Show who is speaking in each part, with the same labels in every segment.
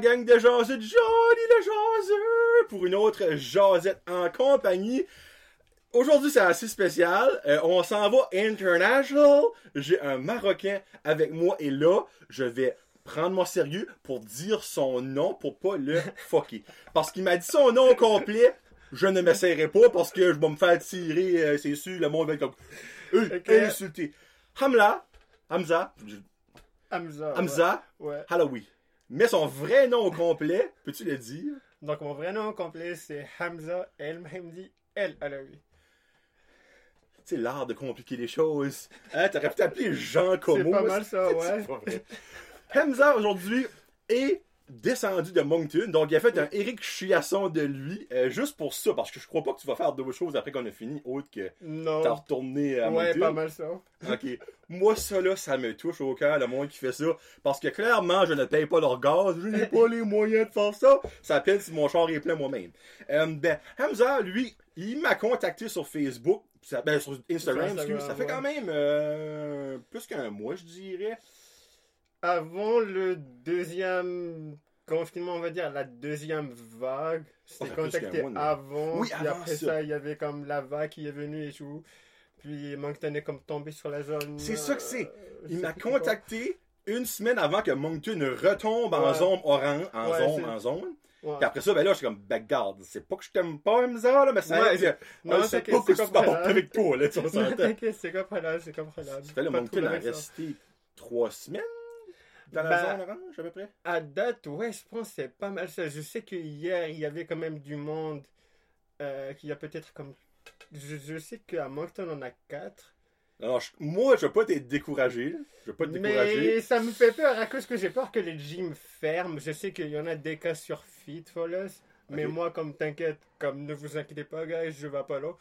Speaker 1: Gang de jaseux, Johnny le jaseux, pour une autre jasette en compagnie. Aujourd'hui, c'est assez spécial. Euh, on s'en va international. J'ai un Marocain avec moi et là, je vais prendre moi sérieux pour dire son nom pour pas le fucker. Parce qu'il m'a dit son nom complet. Je ne m'essayerai pas parce que je vais me faire tirer, euh, c'est sûr, le monde va être comme euh,
Speaker 2: Ok.
Speaker 1: insulté. Hamla, Hamza,
Speaker 2: Hamza.
Speaker 1: Hamza,
Speaker 2: Ouais. ouais.
Speaker 1: Halawi. Mais son vrai nom au complet, peux-tu le dire?
Speaker 2: Donc mon vrai nom complet c'est Hamza El Mahmoudi El Alawi.
Speaker 1: C'est l'art de compliquer les choses. Hein, t'aurais pu t'appeler Jean Como.
Speaker 2: C'est pas mal ça, ouais.
Speaker 1: pas vrai. Hamza, aujourd'hui, est descendu de Moncton. Donc, il a fait un Eric Chiasson de lui, euh, juste pour ça, parce que je crois pas que tu vas faire d'autres choses après qu'on a fini, autre que
Speaker 2: Non.
Speaker 1: t'as retourné à
Speaker 2: Ouais,
Speaker 1: Moncton.
Speaker 2: pas mal ça.
Speaker 1: Ok. Moi, ça, là, ça me touche au cœur, le monde qui fait ça. Parce que clairement, je ne paye pas leur gaz. Je n'ai pas les moyens de faire ça. Ça peine si mon char est plein moi-même. Euh, ben, Hamza, lui, il m'a contacté sur Facebook. Ça- ben, sur Instagram, excuse. Ça fait
Speaker 2: ouais.
Speaker 1: quand même euh, plus qu'un mois, je dirais.
Speaker 2: Avant le deuxième confinement, on va dire, la deuxième vague, c'était contacté avant.
Speaker 1: Oui,
Speaker 2: puis
Speaker 1: avant
Speaker 2: après
Speaker 1: ça.
Speaker 2: ça. il y avait comme la vague qui est venue et tout. Puis Moncton est comme tombé sur la zone.
Speaker 1: C'est ça que c'est.
Speaker 2: euh,
Speaker 1: Il m'a
Speaker 2: quoi.
Speaker 1: contacté une semaine avant que Moncton retombe en
Speaker 2: Ouais.
Speaker 1: zone orange, en
Speaker 2: Ouais,
Speaker 1: zone,
Speaker 2: c'est-
Speaker 1: en zone.
Speaker 2: Ouais.
Speaker 1: Puis après ça, ben là, je suis comme, ben garde, c'est pas que je t'aime pas, Hamza, là, mais
Speaker 2: Ouais,
Speaker 1: que-
Speaker 2: Non,
Speaker 1: Ouais, c'est pas que
Speaker 2: c'est
Speaker 1: je parle
Speaker 2: comprenable.
Speaker 1: avec toi, là, tu vois,
Speaker 2: c'est comprenable, c'est
Speaker 1: fait le
Speaker 2: Pas de
Speaker 1: Moncton a resté trois semaines dans la zone orange, à peu près?
Speaker 2: À date, ouais, je pense que c'est pas mal ça. Je sais que hier, il y avait quand même du monde euh, qui a peut-être comme. Je, je sais qu'à Moncton, on a 4.
Speaker 1: Alors, je- moi, je veux pas t'être découragé. Je veux pas te décourager.
Speaker 2: Mais ça me fait peur à cause que j'ai peur que les gyms ferment. Je sais qu'il y en a des cas sur Fitfulness. Mais moi, comme t'inquiète, comme ne vous inquiétez pas, guys, je vais pas là.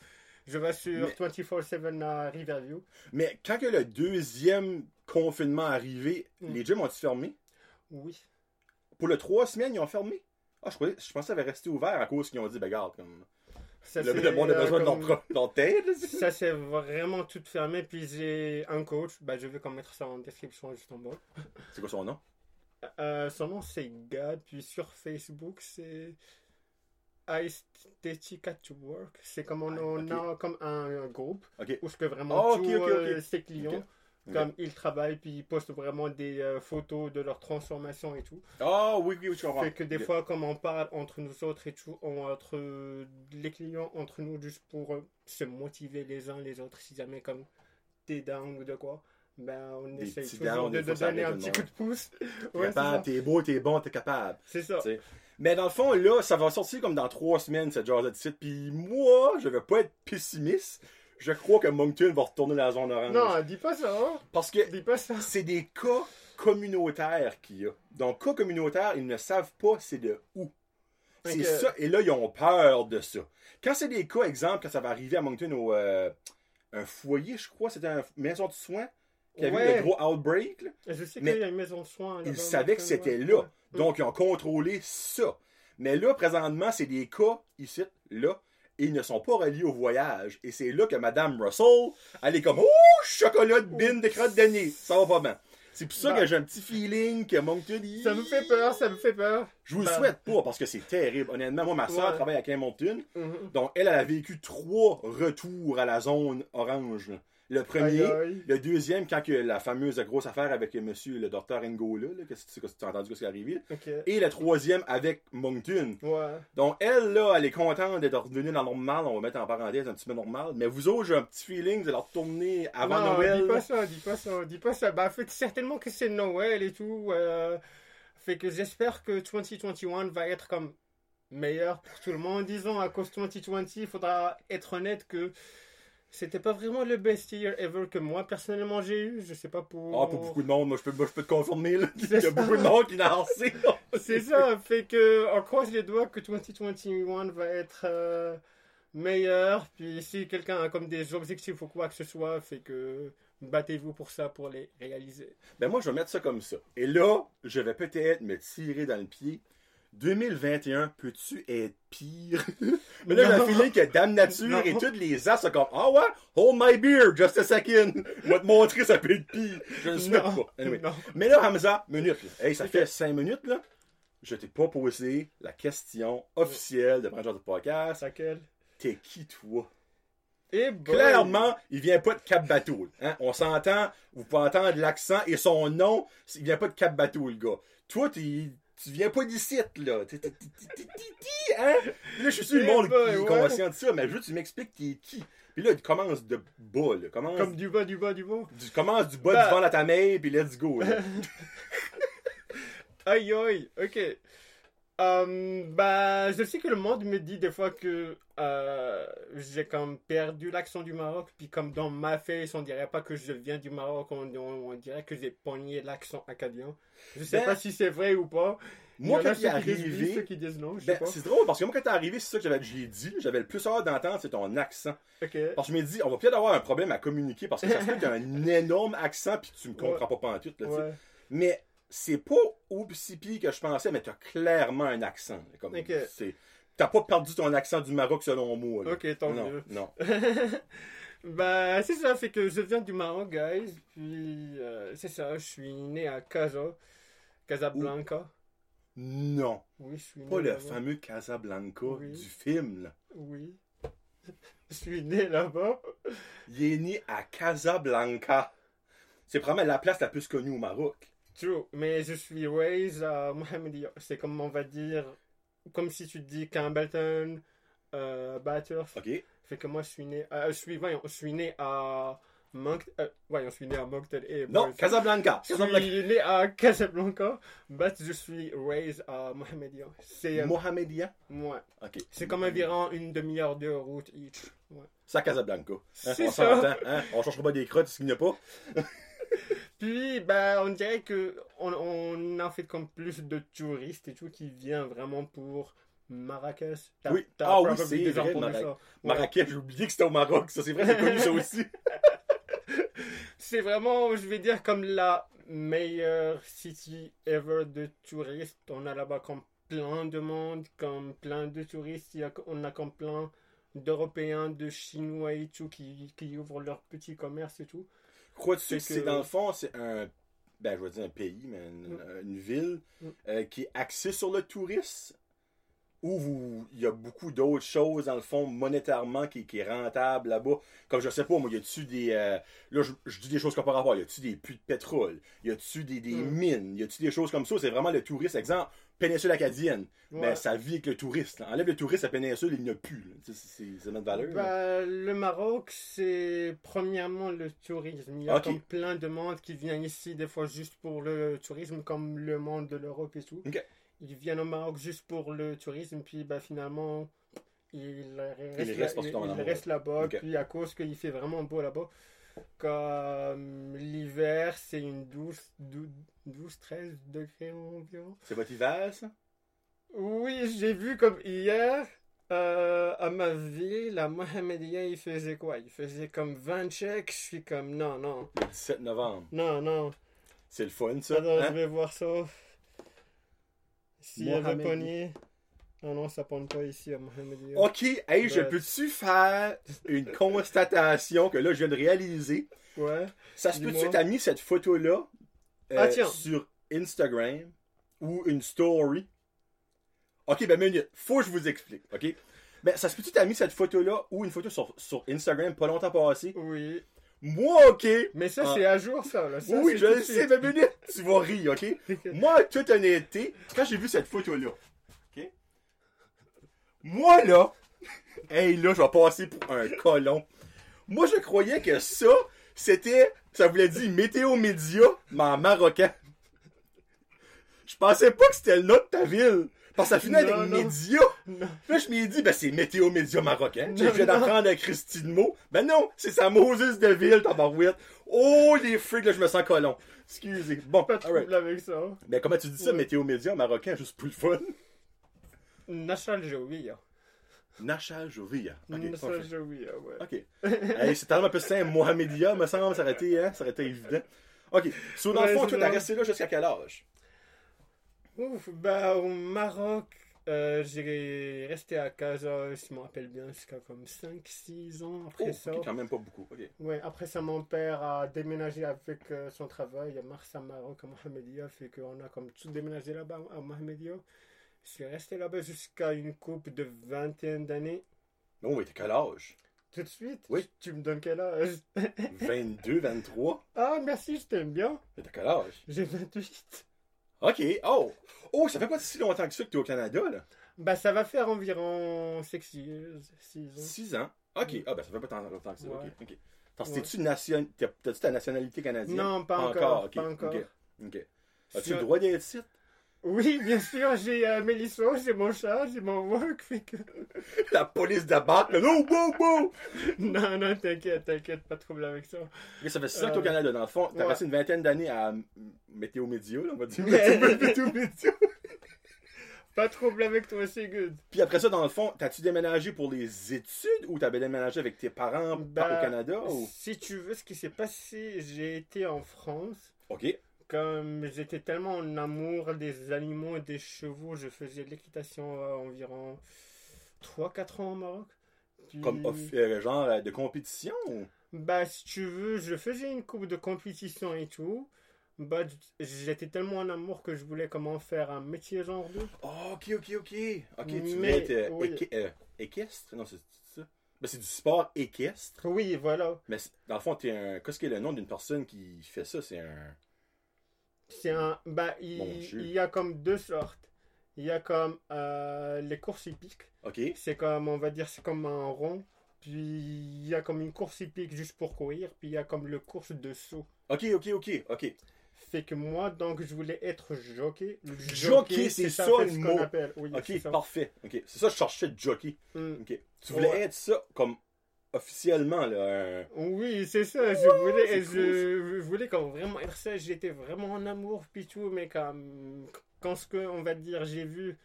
Speaker 2: Je vais sur
Speaker 1: Mais-
Speaker 2: 24-7 à Riverview.
Speaker 1: Mais quand que le deuxième confinement arrivé,
Speaker 2: Mm.
Speaker 1: les gyms ont-ils fermé?
Speaker 2: Oui.
Speaker 1: Pour le trois semaines, ils ont fermé? Ah, je, croyais, je pensais que ça avait resté ouvert à cause qu'ils ont dit, ben garde, comme...
Speaker 2: Ça,
Speaker 1: Le, le monde a besoin de
Speaker 2: comme-
Speaker 1: leur tête,
Speaker 2: Ça c'est vraiment tout fermé. Puis j'ai un coach, bah, je vais comme mettre ça en description juste en bas.
Speaker 1: C'est quoi son nom?
Speaker 2: Euh, son nom c'est Gad, puis sur Facebook c'est Aesthetic at Work. C'est comme on,
Speaker 1: Ah,
Speaker 2: a comme un, un groupe où ce que vraiment
Speaker 1: Ah, ok,
Speaker 2: tous euh, ses clients. Comme ils travaillent, puis ils postent vraiment des euh, photos de leur transformation et tout.
Speaker 1: Ah, oui, oui, oui, je comprends.
Speaker 2: Fait que des fois, comme on parle entre nous autres et tout, entre euh, les clients, entre nous, juste pour euh, se motiver les uns les autres, si jamais comme t'es down ou de quoi, ben on
Speaker 1: Des
Speaker 2: essaye toujours de, de donner un petit coup de pouce.
Speaker 1: T'es
Speaker 2: Ouais,
Speaker 1: t'es beau, t'es bon, t'es capable.
Speaker 2: C'est ça.
Speaker 1: Mais dans le fond, là, ça va sortir comme dans trois semaines, cette genre de titre. Puis moi, je vais pas être pessimiste. Je crois que Moncton va retourner dans la zone orange.
Speaker 2: Non, dis pas ça. hein.
Speaker 1: Parce que
Speaker 2: Dis pas ça.
Speaker 1: c'est des cas communautaires qu'il y a. Donc, cas communautaires, ils ne savent pas c'est de où. C'est ça. Et là, ils ont peur de ça. Quand c'est des cas, exemple, quand ça va arriver à Moncton au euh, un foyer, je crois, c'était une maison de soins qui avait eu le gros outbreak. là.
Speaker 2: Je sais qu'il y a une maison de soins.
Speaker 1: Ils savaient que c'était
Speaker 2: ouais.
Speaker 1: là. Donc, ils ont contrôlé ça. Mais là, présentement, c'est des cas ici, là, et ils ne sont pas reliés au voyage. Et c'est là que Madame Russell, elle est comme, oh, chocolat de bin de crotte nez. Ça va pas bien. C'est pour ça
Speaker 2: Bah.
Speaker 1: que j'ai un petit feeling que Moncton,
Speaker 2: Ça me fait peur, ça me fait peur.
Speaker 1: Je vous le
Speaker 2: Bah.
Speaker 1: souhaite pas parce que c'est terrible. Honnêtement, moi, ma soeur
Speaker 2: Ouais.
Speaker 1: travaille à Moncton.
Speaker 2: Mhm.
Speaker 1: Donc, elle, elle a vécu trois retours à la zone orange. Le premier, le deuxième, quand que la fameuse grosse affaire avec monsieur le docteur Ngola, là, que tu as entendu ce qui est arrivé? Et le troisième avec Moncton.
Speaker 2: Ouais.
Speaker 1: Donc, elle, là, elle est contente d'être revenue dans le normal. On va mettre en parenthèse un petit peu normal. Mais vous autres, j'ai un petit feeling de leur retourner avant
Speaker 2: non,
Speaker 1: Noël.
Speaker 2: dis pas ça, dis pas ça, dis pas ça. Bah, fait certainement que c'est Noël et tout. euh, fait que j'espère que 2021 va être comme meilleur pour tout le monde. Disons, à cause de 2020, il faudra être honnête que c'était pas vraiment le best year ever que moi personnellement j'ai eu. Je sais pas pour.
Speaker 1: Ah, pour beaucoup de monde, moi, je peux, moi, je peux te confirmer, là. Il y a
Speaker 2: ça.
Speaker 1: beaucoup de monde qui n'a lancé.
Speaker 2: C'est ça, fait que on croise les doigts que 2021 va être euh, meilleur. Puis si quelqu'un a comme des objectifs ou quoi que ce soit, fait que battez-vous pour ça, pour les réaliser.
Speaker 1: Ben moi, je vais mettre ça comme ça. Et là, je vais peut-être me tirer dans le pied. 2021, peux-tu être pire? Mais là, j'ai feeling que Dame Nature
Speaker 2: Non.
Speaker 1: et toutes les as sont comme Ah ouais, hold my beer, just a second. Je vais te montrer, ça peut être pire. Je ne le
Speaker 2: Non,
Speaker 1: pas. Anyway. Mais là, Hamza, minute. Là. Hey, ça fait 5 minutes, là. je t'ai pas posé la question officielle de Branchard de podcast.
Speaker 2: Laquelle?
Speaker 1: T'es qui, toi?
Speaker 2: Et
Speaker 1: Clairement, il vient pas de Cap Bateau. Hein? On s'entend, vous pouvez entendre l'accent et son nom, il vient pas de Cap Bateau, le gars. Toi, t'es- tu viens pas d'ici, là. Hein? Là, je suis sûr, le
Speaker 2: Eh
Speaker 1: monde qui est
Speaker 2: ouais.
Speaker 1: conscient de ça, mais je veux que tu m'expliques t'es qui. Puis là, tu commences de bas, là. Commence,
Speaker 2: Comme du bas, du bas, du bas.
Speaker 1: tu commences du bas
Speaker 2: Bah.
Speaker 1: du ventre à ta main, puis let's go, là.
Speaker 2: Aïe aïe, ok. Euh, bah, je sais que le monde me dit des fois que euh, j'ai comme perdu l'accent du Maroc, puis comme dans ma face, on dirait pas que je viens du Maroc, on, on- on dirait que j'ai pogné l'accent acadien. Je sais
Speaker 1: Ben,
Speaker 2: pas si c'est vrai ou pas.
Speaker 1: Moi,
Speaker 2: en
Speaker 1: quand
Speaker 2: oui,
Speaker 1: arrivé, ben,
Speaker 2: pas.
Speaker 1: c'est drôle, parce que moi, quand t'es arrivé, c'est ça que j'avais j'ai dit, j'avais le plus hâte d'entendre, c'est ton accent.
Speaker 2: Ok.
Speaker 1: Parce que je me dis, on va peut-être avoir un problème à communiquer, parce que ça se peut que t'as un énorme accent, puis tu me comprends pas pantoute, là, tu sais.
Speaker 2: Ouais.
Speaker 1: Mais c'est pas aussi pire que je pensais, mais t'as clairement un accent. Comme, T'as pas perdu ton accent du Maroc selon moi. là.
Speaker 2: Ok, tant
Speaker 1: non,
Speaker 2: mieux.
Speaker 1: non.
Speaker 2: bah, c'est ça, c'est que je viens du Maroc, guys. Puis, euh, c'est ça, je suis né à Casa, Casablanca.
Speaker 1: Non.
Speaker 2: Oui, je suis né
Speaker 1: Pas le fameux Casablanca
Speaker 2: Oui.
Speaker 1: du film. Là.
Speaker 2: Oui. Je suis né là-bas.
Speaker 1: Il est né à Casablanca. C'est probablement la place la plus connue au Maroc.
Speaker 2: True, mais je suis raised à Mohammedia. C'est comme on va dire, comme si tu dis Campbellton, euh, Bathurst.
Speaker 1: OK?
Speaker 2: Fait que moi, je suis né, euh, je suis, voyons, je suis né à Moncton, euh, voyons, je suis né à Moncton et
Speaker 1: Non. Casablanca.
Speaker 2: Je suis né à Casablanca, but je suis raised à Mohammedia. C'est euh,
Speaker 1: Mohamedia.
Speaker 2: ouais.
Speaker 1: OK.
Speaker 2: C'est comme environ une demi-heure de route each. Ouais.
Speaker 1: C'est à Casablanca. Hein,
Speaker 2: C'est
Speaker 1: on
Speaker 2: ça.
Speaker 1: Hein? On cherchera pas des crottes, s'il n'y a pas.
Speaker 2: Puis, ben, on dirait que on, on a fait comme plus de touristes et tout qui viennent vraiment pour Marrakech.
Speaker 1: Oui. Ah oui, c'est vrai,
Speaker 2: ça. Ouais.
Speaker 1: Marrakech, j'ai oublié que c'était au Maroc. Ça, c'est vrai, c'est connu ça aussi.
Speaker 2: C'est vraiment, je vais dire, comme la meilleure city ever de touristes. On a là-bas comme plein de monde, comme plein de touristes. Il y a- on a comme plein d'Européens, de Chinois et tout qui, qui ouvrent leur petit commerce et tout.
Speaker 1: Crois-tu que c'est dans le fond, c'est un. Ben, je vais dire un pays, mais une, une ville
Speaker 2: Mm.
Speaker 1: euh, qui est axée sur le tourisme vous- il y a beaucoup d'autres choses, dans le fond, monétairement, qui, qui est rentable là-bas. Comme je sais pas, moi, y a-tu des. euh, là, je, je dis des choses comme par rapport. Y a-tu des puits de pétrole? Y a-tu des, des
Speaker 2: Mm.
Speaker 1: mines? Y a-tu des choses comme ça? C'est vraiment le tourisme. Exemple, péninsule acadienne.
Speaker 2: Ouais.
Speaker 1: Ben, ça vit avec le tourisme. là. Enlève le tourisme à péninsule, il n'y a plus. C'est notre valeur.
Speaker 2: Bah, le Maroc, c'est premièrement le tourisme. Il y a comme plein de monde qui vient ici, des fois juste pour le tourisme, comme le monde de l'Europe et tout.
Speaker 1: Ok.
Speaker 2: Ils viennent au Maroc juste pour le tourisme, puis bah, finalement, ils restent,
Speaker 1: amour.
Speaker 2: restent là-bas.
Speaker 1: Ok.
Speaker 2: Puis à cause qu'il fait vraiment beau là-bas, comme l'hiver, c'est une 12, 12, 12, 13 degrés environ.
Speaker 1: C'est votre hiver, ça?
Speaker 2: Oui, j'ai vu comme hier, euh, à ma ville, à Mohamedia, il faisait quoi? Il faisait comme 20 chèques. Je suis comme, non, non,
Speaker 1: Le 17 novembre.
Speaker 2: non, non.
Speaker 1: C'est le fun, ça.
Speaker 2: Attends,
Speaker 1: hein?
Speaker 2: je vais voir ça. S'il avait pogné. Non, non, ça pogne pas ici à Mohamedia.
Speaker 1: Ok, hey, je
Speaker 2: Ben-
Speaker 1: peux-tu faire une constatation que là, je viens de réaliser?
Speaker 2: Ouais.
Speaker 1: Ça se peut-tu que t'as mis cette photo-là euh,
Speaker 2: Ah,
Speaker 1: sur Instagram ou une story? Ok, ben minute, faut que je vous explique, ok? Ben, ça se peut-tu que t'as mis cette photo-là ou une photo sur, sur Instagram pas longtemps passé?
Speaker 2: Oui.
Speaker 1: Moi, ok!
Speaker 2: Mais ça,
Speaker 1: Ah.
Speaker 2: c'est à jour, ça. Là. Ça,
Speaker 1: oui, je le sais, mais minute, tu vas rire, ok? Moi, en toute honnêteté, quand j'ai vu cette photo-là, ok? Moi, là, hey, là, je vais passer pour un colon. Moi, je croyais que ça, c'était, ça voulait dire météo média, mais en marocain. Je pensais pas que c'était le nom de ta ville. Parce que ça finit avec
Speaker 2: Non,
Speaker 1: média.
Speaker 2: Non.
Speaker 1: Là, je m'ai dit, ben, c'est météo média marocain. Je viens d'apprendre à Christine Mo. Ben non, c'est sa Moses de ville, tabarouette. Oh, les freaks, là, je me sens colon. Excusez. Bon,
Speaker 2: Pas de trouble avec ça.
Speaker 1: Mais comment tu dis ça,
Speaker 2: Ouais.
Speaker 1: météo média marocain, juste pour le fun?
Speaker 2: National Jovia.
Speaker 1: Nacha Jovia. Parfait.
Speaker 2: Jovia, ouais.
Speaker 1: Ok. Hey, c'est tellement un peu simple, Mohamedia, me semble, ça aurait été, hein, ça aurait été évident. Ok. So, dans le fond, t'as
Speaker 2: vrai.
Speaker 1: resté là jusqu'à quel âge?
Speaker 2: Ouf, bah au Maroc, Euh, j'ai resté à Casa, je me rappelle bien, jusqu'à comme 5-6 ans. Après
Speaker 1: Oh,
Speaker 2: ça,
Speaker 1: ok, quand même pas beaucoup. Ok.
Speaker 2: ouais, après ça, mon père a déménagé avec euh, son travail à Marsa Maroc, à Mohamedia, fait qu'on a comme tout déménagé là-bas à Mohamedia. Je suis resté là-bas jusqu'à une coupe de vingtaine d'années.
Speaker 1: Non, mais t'es quel âge?
Speaker 2: Tout de suite?
Speaker 1: Oui.
Speaker 2: Tu me donnes quel âge?
Speaker 1: 22, 23?
Speaker 2: Ah, merci, je t'aime bien.
Speaker 1: Mais t'as quel âge?
Speaker 2: J'ai 28.
Speaker 1: Ok. Oh! Oh, ça fait pas si longtemps que ça que t'es au Canada, là.
Speaker 2: Bah, ça va faire environ 6 ans.
Speaker 1: 6 ans? Ok. Ah, ben ça fait pas tant longtemps que ça.
Speaker 2: Ouais.
Speaker 1: Ok. ok. Nation... T'as-tu ta nationalité canadienne?
Speaker 2: Non, pas, encore. Pas encore.
Speaker 1: Ok. ok. As-tu le droit d'être ici?
Speaker 2: Oui, bien sûr, j'ai euh, Mélissa, j'ai mon chat, j'ai mon work. Fait que...
Speaker 1: La police là. Non, bon, bon!
Speaker 2: non, non, t'inquiète, t'inquiète, pas de trouble avec ça.
Speaker 1: Ok, ça fait 6 ans que au
Speaker 2: Euh,
Speaker 1: Canada. Dans le fond, t'as
Speaker 2: ouais.
Speaker 1: passé une vingtaine d'années à Météo Médio, là, on va dire.
Speaker 2: Mais-
Speaker 1: Météo, météo, météo.
Speaker 2: Pas de trouble avec toi, c'est good.
Speaker 1: Puis après ça, dans le fond, t'as-tu déménagé pour les études ou t'avais déménagé avec tes parents par- au Canada? Ou...
Speaker 2: Si tu veux, ce qui s'est passé, j'ai été en France.
Speaker 1: Ok.
Speaker 2: Comme j'étais tellement en amour des animaux et des chevaux, je faisais de l'équitation à environ 3-4 ans au Maroc. Puis-
Speaker 1: Comme euh, genre euh, de compétition? ou-
Speaker 2: Bah, si tu veux, je faisais une coupe de compétition et tout. Bah, j'étais tellement en amour que je voulais comment faire un métier genre 2.
Speaker 1: Oh, ok, ok, ok. Ok, tu voulais être euh,
Speaker 2: oui.
Speaker 1: équi- euh, équestre? Non, c'est ça. Ben, c'est du sport équestre?
Speaker 2: Oui, voilà.
Speaker 1: Mais dans le fond, t'es un. Qu'est-ce qui est le nom d'une personne qui fait ça? C'est un.
Speaker 2: C'est un. Bah, il, y a comme deux sortes. Il y a comme euh, les courses hippiques.
Speaker 1: Ok.
Speaker 2: C'est comme, on va dire, c'est comme un rond. Puis il y a comme une course hippique juste pour courir. Puis il y a comme le course de saut.
Speaker 1: Ok, ok, ok, ok.
Speaker 2: Fait que moi, donc, je voulais être jockey. Le
Speaker 1: Jockey, c'est ça, le mot.
Speaker 2: Oui,
Speaker 1: Ok, parfait. Ok. C'est ça, je cherchais jockey.
Speaker 2: Hmm.
Speaker 1: Ok. Tu voulais
Speaker 2: Ouais.
Speaker 1: être ça comme officiellement, là. un-
Speaker 2: Oui, c'est ça. Je voulais, je,
Speaker 1: cool,
Speaker 2: je voulais comme vraiment ça. J'étais vraiment en amour, puis tout. Mais comme, quand ce que, on va dire, j'ai vu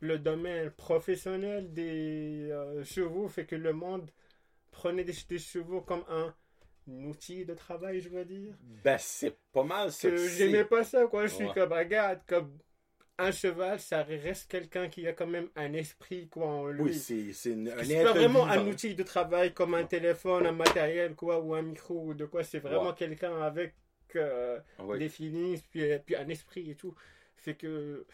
Speaker 2: le domaine professionnel des euh, chevaux, fait que le monde prenait des, des chevaux comme un outil de travail, je veux dire.
Speaker 1: Ben, c'est pas mal ça.
Speaker 2: Que j'aimais pas ça, quoi. Je suis comme, regarde, comme un cheval, ça reste quelqu'un qui a quand même un esprit, quoi, en lui.
Speaker 1: Oui, c'est c'est un
Speaker 2: C'est pas vraiment
Speaker 1: vivant.
Speaker 2: un outil de travail comme un téléphone, un matériel, quoi, ou un micro, ou de quoi. C'est vraiment quelqu'un avec euh, des feelings, puis, puis un esprit et tout. Fait que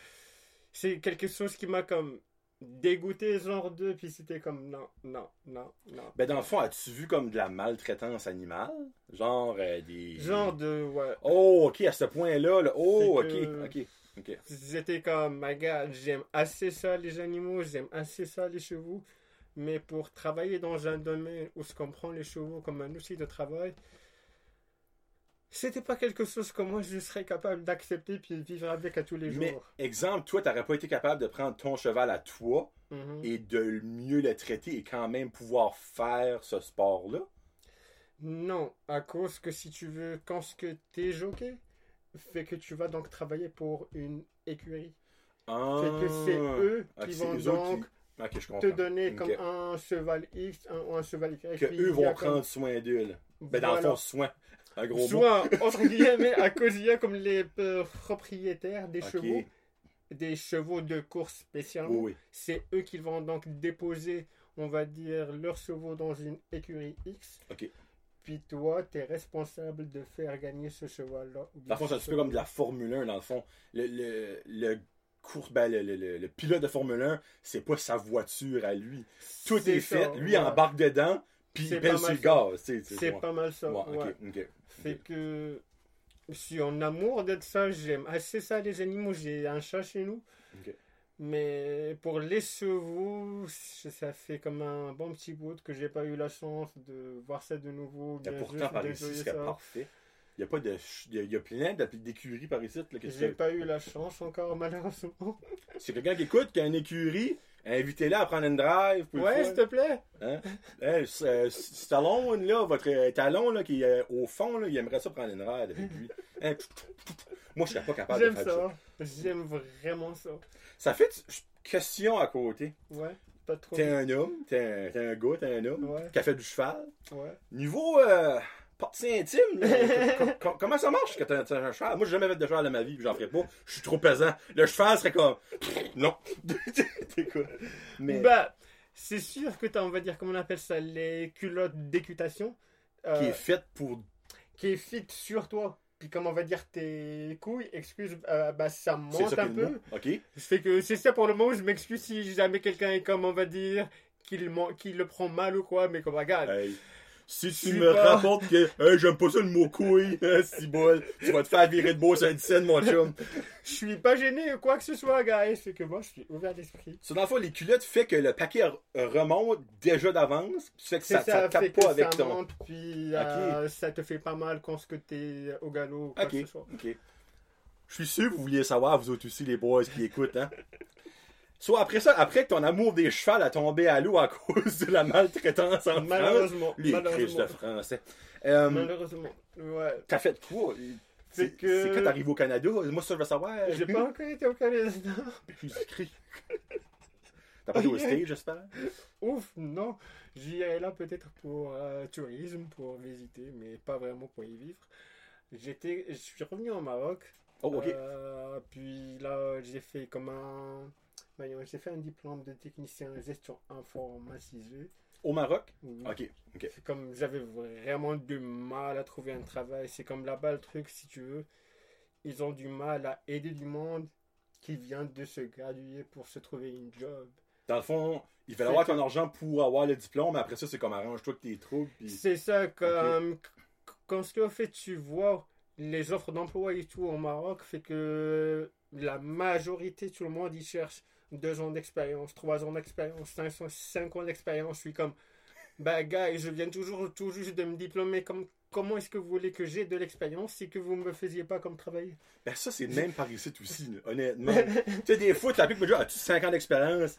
Speaker 2: c'est quelque chose qui m'a comme dégoûté, genre de, puis c'était comme non, non, non, non.
Speaker 1: Ben, dans le fond, as-tu vu comme de la maltraitance animale? Genre euh, des.
Speaker 2: Genre de, ouais.
Speaker 1: Oh, ok, à ce point-là. Là. Oh, ok,
Speaker 2: que-
Speaker 1: ok, ok.
Speaker 2: J'étais comme, my god, j'aime assez ça les animaux, j'aime assez ça les chevaux, mais pour travailler dans un domaine où je comprends les chevaux comme un outil de travail, c'était pas quelque chose que moi je serais capable d'accepter puis vivre avec à tous les
Speaker 1: Mais,
Speaker 2: jours.
Speaker 1: exemple, toi, t'aurais pas été capable de prendre ton cheval à toi
Speaker 2: Mhm.
Speaker 1: et de mieux le traiter et quand même pouvoir faire ce sport-là?
Speaker 2: Non, à cause que si tu veux, quand ce que t'es jockey, fait que tu vas donc travailler pour une écurie.
Speaker 1: Ah,
Speaker 2: Fait que c'est eux
Speaker 1: ok,
Speaker 2: qui vont donc
Speaker 1: qui- je
Speaker 2: te donner comme un cheval X un, ou un cheval Y.
Speaker 1: Que eux vont
Speaker 2: comme-
Speaker 1: prendre soin d'eux. là. Ben, dans le
Speaker 2: Voilà.
Speaker 1: fond, soin. Un gros mot.
Speaker 2: Soit, entre guillemets, à cause il y a comme les euh, propriétaires des chevaux, des chevaux de course spécialement,
Speaker 1: Oui, oui.
Speaker 2: c'est eux qui vont donc déposer, on va dire, leurs chevaux dans une écurie X. Puis toi, tu es responsable de faire gagner ce cheval-là.
Speaker 1: Dans le fond, c'est un petit peu comme de la Formule 1, dans le fond. Le, le, le course, ben, le, le, le- le pilote de Formule 1, c'est pas sa voiture à lui. Tout est fait,
Speaker 2: ça,
Speaker 1: lui
Speaker 2: ouais.
Speaker 1: embarque dedans, puis il pèse
Speaker 2: pas
Speaker 1: sur le gaz.
Speaker 2: C'est pas mal ça.
Speaker 1: Ouais.
Speaker 2: Fait que je suis en amour de ça, j'aime assez ça les animaux, j'ai un chat chez nous. Mais pour les chevaux, ça fait comme un bon petit bout que j'ai pas eu la chance de voir ça de nouveau. Bien
Speaker 1: pourtant, par ici, parfait. Il y a pas de. y a, y a plein d'écuries par ici. Là, que
Speaker 2: J'ai pas eu la chance encore malheureusement.
Speaker 1: C'est quelqu'un qui écoute, qui a une écurie, invitez-la à prendre une drive.
Speaker 2: Ouais, s'il te plaît.
Speaker 1: Hein? Euh, Stallone, là, votre euh, talon là, qui est euh, au fond, là, il aimerait ça prendre une ride avec lui. Hein? Moi, je serais pas capable de
Speaker 2: J'aime
Speaker 1: faire ça.
Speaker 2: ça. J'aime vraiment ça.
Speaker 1: Ça fait question à côté.
Speaker 2: Ouais, pas trop.
Speaker 1: T'es un homme, t'es un, t'es un gars, t'es un homme
Speaker 2: Ouais,
Speaker 1: qui a fait du cheval.
Speaker 2: ouais.
Speaker 1: Niveau euh, partie intime. là. Com- com- comment ça marche quand t'as t'as un cheval? Moi, j'ai jamais fait de cheval de ma vie, puis j'en ferai pas. Je suis trop pesant. Le cheval serait comme. Non. Écoute. Mais.
Speaker 2: Bah, c'est sûr que t'as, on va dire, comment on appelle ça, les culottes d'écutation. euh,
Speaker 1: qui est faite pour.
Speaker 2: qui est fit sur toi. Puis comme on va dire tes couilles, excuse, euh, bah ça monte
Speaker 1: ça
Speaker 2: un peu.
Speaker 1: mot. Ok.
Speaker 2: Que c'est ça pour le moment. Je m'excuse si jamais quelqu'un est comme on va dire qu'il qu'il le prend mal ou quoi, mais comme regarde.
Speaker 1: Hey. Si tu me
Speaker 2: pas-
Speaker 1: rapportes que hey, j'aime pas ça le mot couille, si bol, tu vas te faire virer de beau sur une scène, mon chum.
Speaker 2: Je suis pas gêné ou quoi que ce soit, guys. C'est que moi je suis ouvert d'esprit.
Speaker 1: So, dans le fond, les culottes fait que le paquet re- remonte déjà d'avance, fait que ça, ça, tape
Speaker 2: fait
Speaker 1: pas
Speaker 2: que
Speaker 1: avec
Speaker 2: ça
Speaker 1: ton.
Speaker 2: monte, puis euh, ça te fait pas mal quand ce que t'es au galop ou quoi
Speaker 1: Ok,
Speaker 2: que ce soit.
Speaker 1: ok. Je suis sûr que vous vouliez savoir, vous autres aussi, les boys qui écoutent, hein. Soit après ça, après que ton amour des chevals a tombé à l'eau à cause de la maltraitance en France.
Speaker 2: Malheureusement,
Speaker 1: Les crises
Speaker 2: malheureusement,
Speaker 1: de français. Euh,
Speaker 2: malheureusement, ouais.
Speaker 1: T'as fait quoi?
Speaker 2: C'est que-
Speaker 1: c'est quand t'arrives au Canada? Moi, ça, je veux savoir.
Speaker 2: J'ai pas encore été au Canada.
Speaker 1: Jésus-Christ. T'as pas joué au stage, j'espère?
Speaker 2: Ouf, non. J'irai là peut-être pour euh, tourisme, pour visiter, mais pas vraiment pour y vivre. J'étais, je suis revenu au Maroc.
Speaker 1: Oh, ok.
Speaker 2: euh, puis là, j'ai fait comme un, voyons, j'ai fait un diplôme de technicien en gestion informatisée.
Speaker 1: Au Maroc?
Speaker 2: Oui.
Speaker 1: Ok.
Speaker 2: C'est comme j'avais vraiment du mal à trouver un travail. C'est comme là-bas le truc, si tu veux. Ils ont du mal à aider du monde qui vient de se graduer pour se trouver une job.
Speaker 1: Dans le fond, il fallait avoir ton argent pour avoir le diplôme, mais après ça, c'est comme arrange-toi que tes troubles. Puis...
Speaker 2: C'est ça, comme c- quand ce que fait tu vois les offres d'emploi et tout au Maroc, fait que la majorité, tout le monde, y cherche deux ans d'expérience, trois ans d'expérience, cinq, ans- cinq ans d'expérience. Je suis comme, bah gars, je viens toujours tout juste de me diplômer. Comme, comment est-ce que vous voulez que j'ai de l'expérience si que vous me faisiez pas comme travailler?
Speaker 1: Ben ça, c'est même par ici aussi, honnêtement. tu sais, des fois, tu appliques, me dis, as-tu 5 ans d'expérience?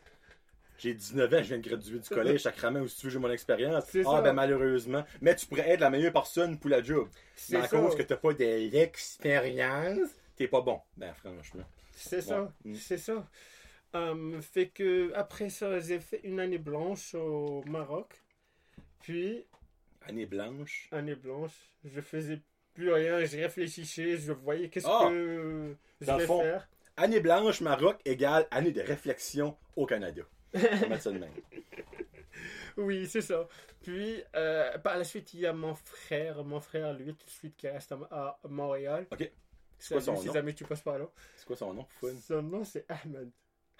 Speaker 1: J'ai 19 ans, je viens de graduer du collège, sacrément, où si tu veux, j'ai mon expérience. Ah,
Speaker 2: ça.
Speaker 1: ben malheureusement. Mais tu pourrais être la meilleure personne pour la job.
Speaker 2: C'est
Speaker 1: Mais à
Speaker 2: ça.
Speaker 1: cause que t'as pas de l'expérience, t'es pas bon. Ben franchement.
Speaker 2: C'est ça.
Speaker 1: Mm.
Speaker 2: c'est ça. Hum, fait que après ça, j'ai fait une année blanche au Maroc. Puis
Speaker 1: Année blanche.
Speaker 2: année blanche, je faisais plus rien, je réfléchissais, je voyais qu'est-ce
Speaker 1: Ah!
Speaker 2: que je vais
Speaker 1: fond.
Speaker 2: faire.
Speaker 1: Année blanche, Maroc égale année de réflexion au Canada. Ça de même.
Speaker 2: Oui, c'est ça. Puis euh, par la suite, il y a mon frère, mon frère, lui, tout de suite, qui reste à, à Montréal.
Speaker 1: Ok. C'est quoi son
Speaker 2: si
Speaker 1: nom?
Speaker 2: jamais tu passes par là.
Speaker 1: C'est quoi son nom? Fun.
Speaker 2: Son nom, c'est Ahmed.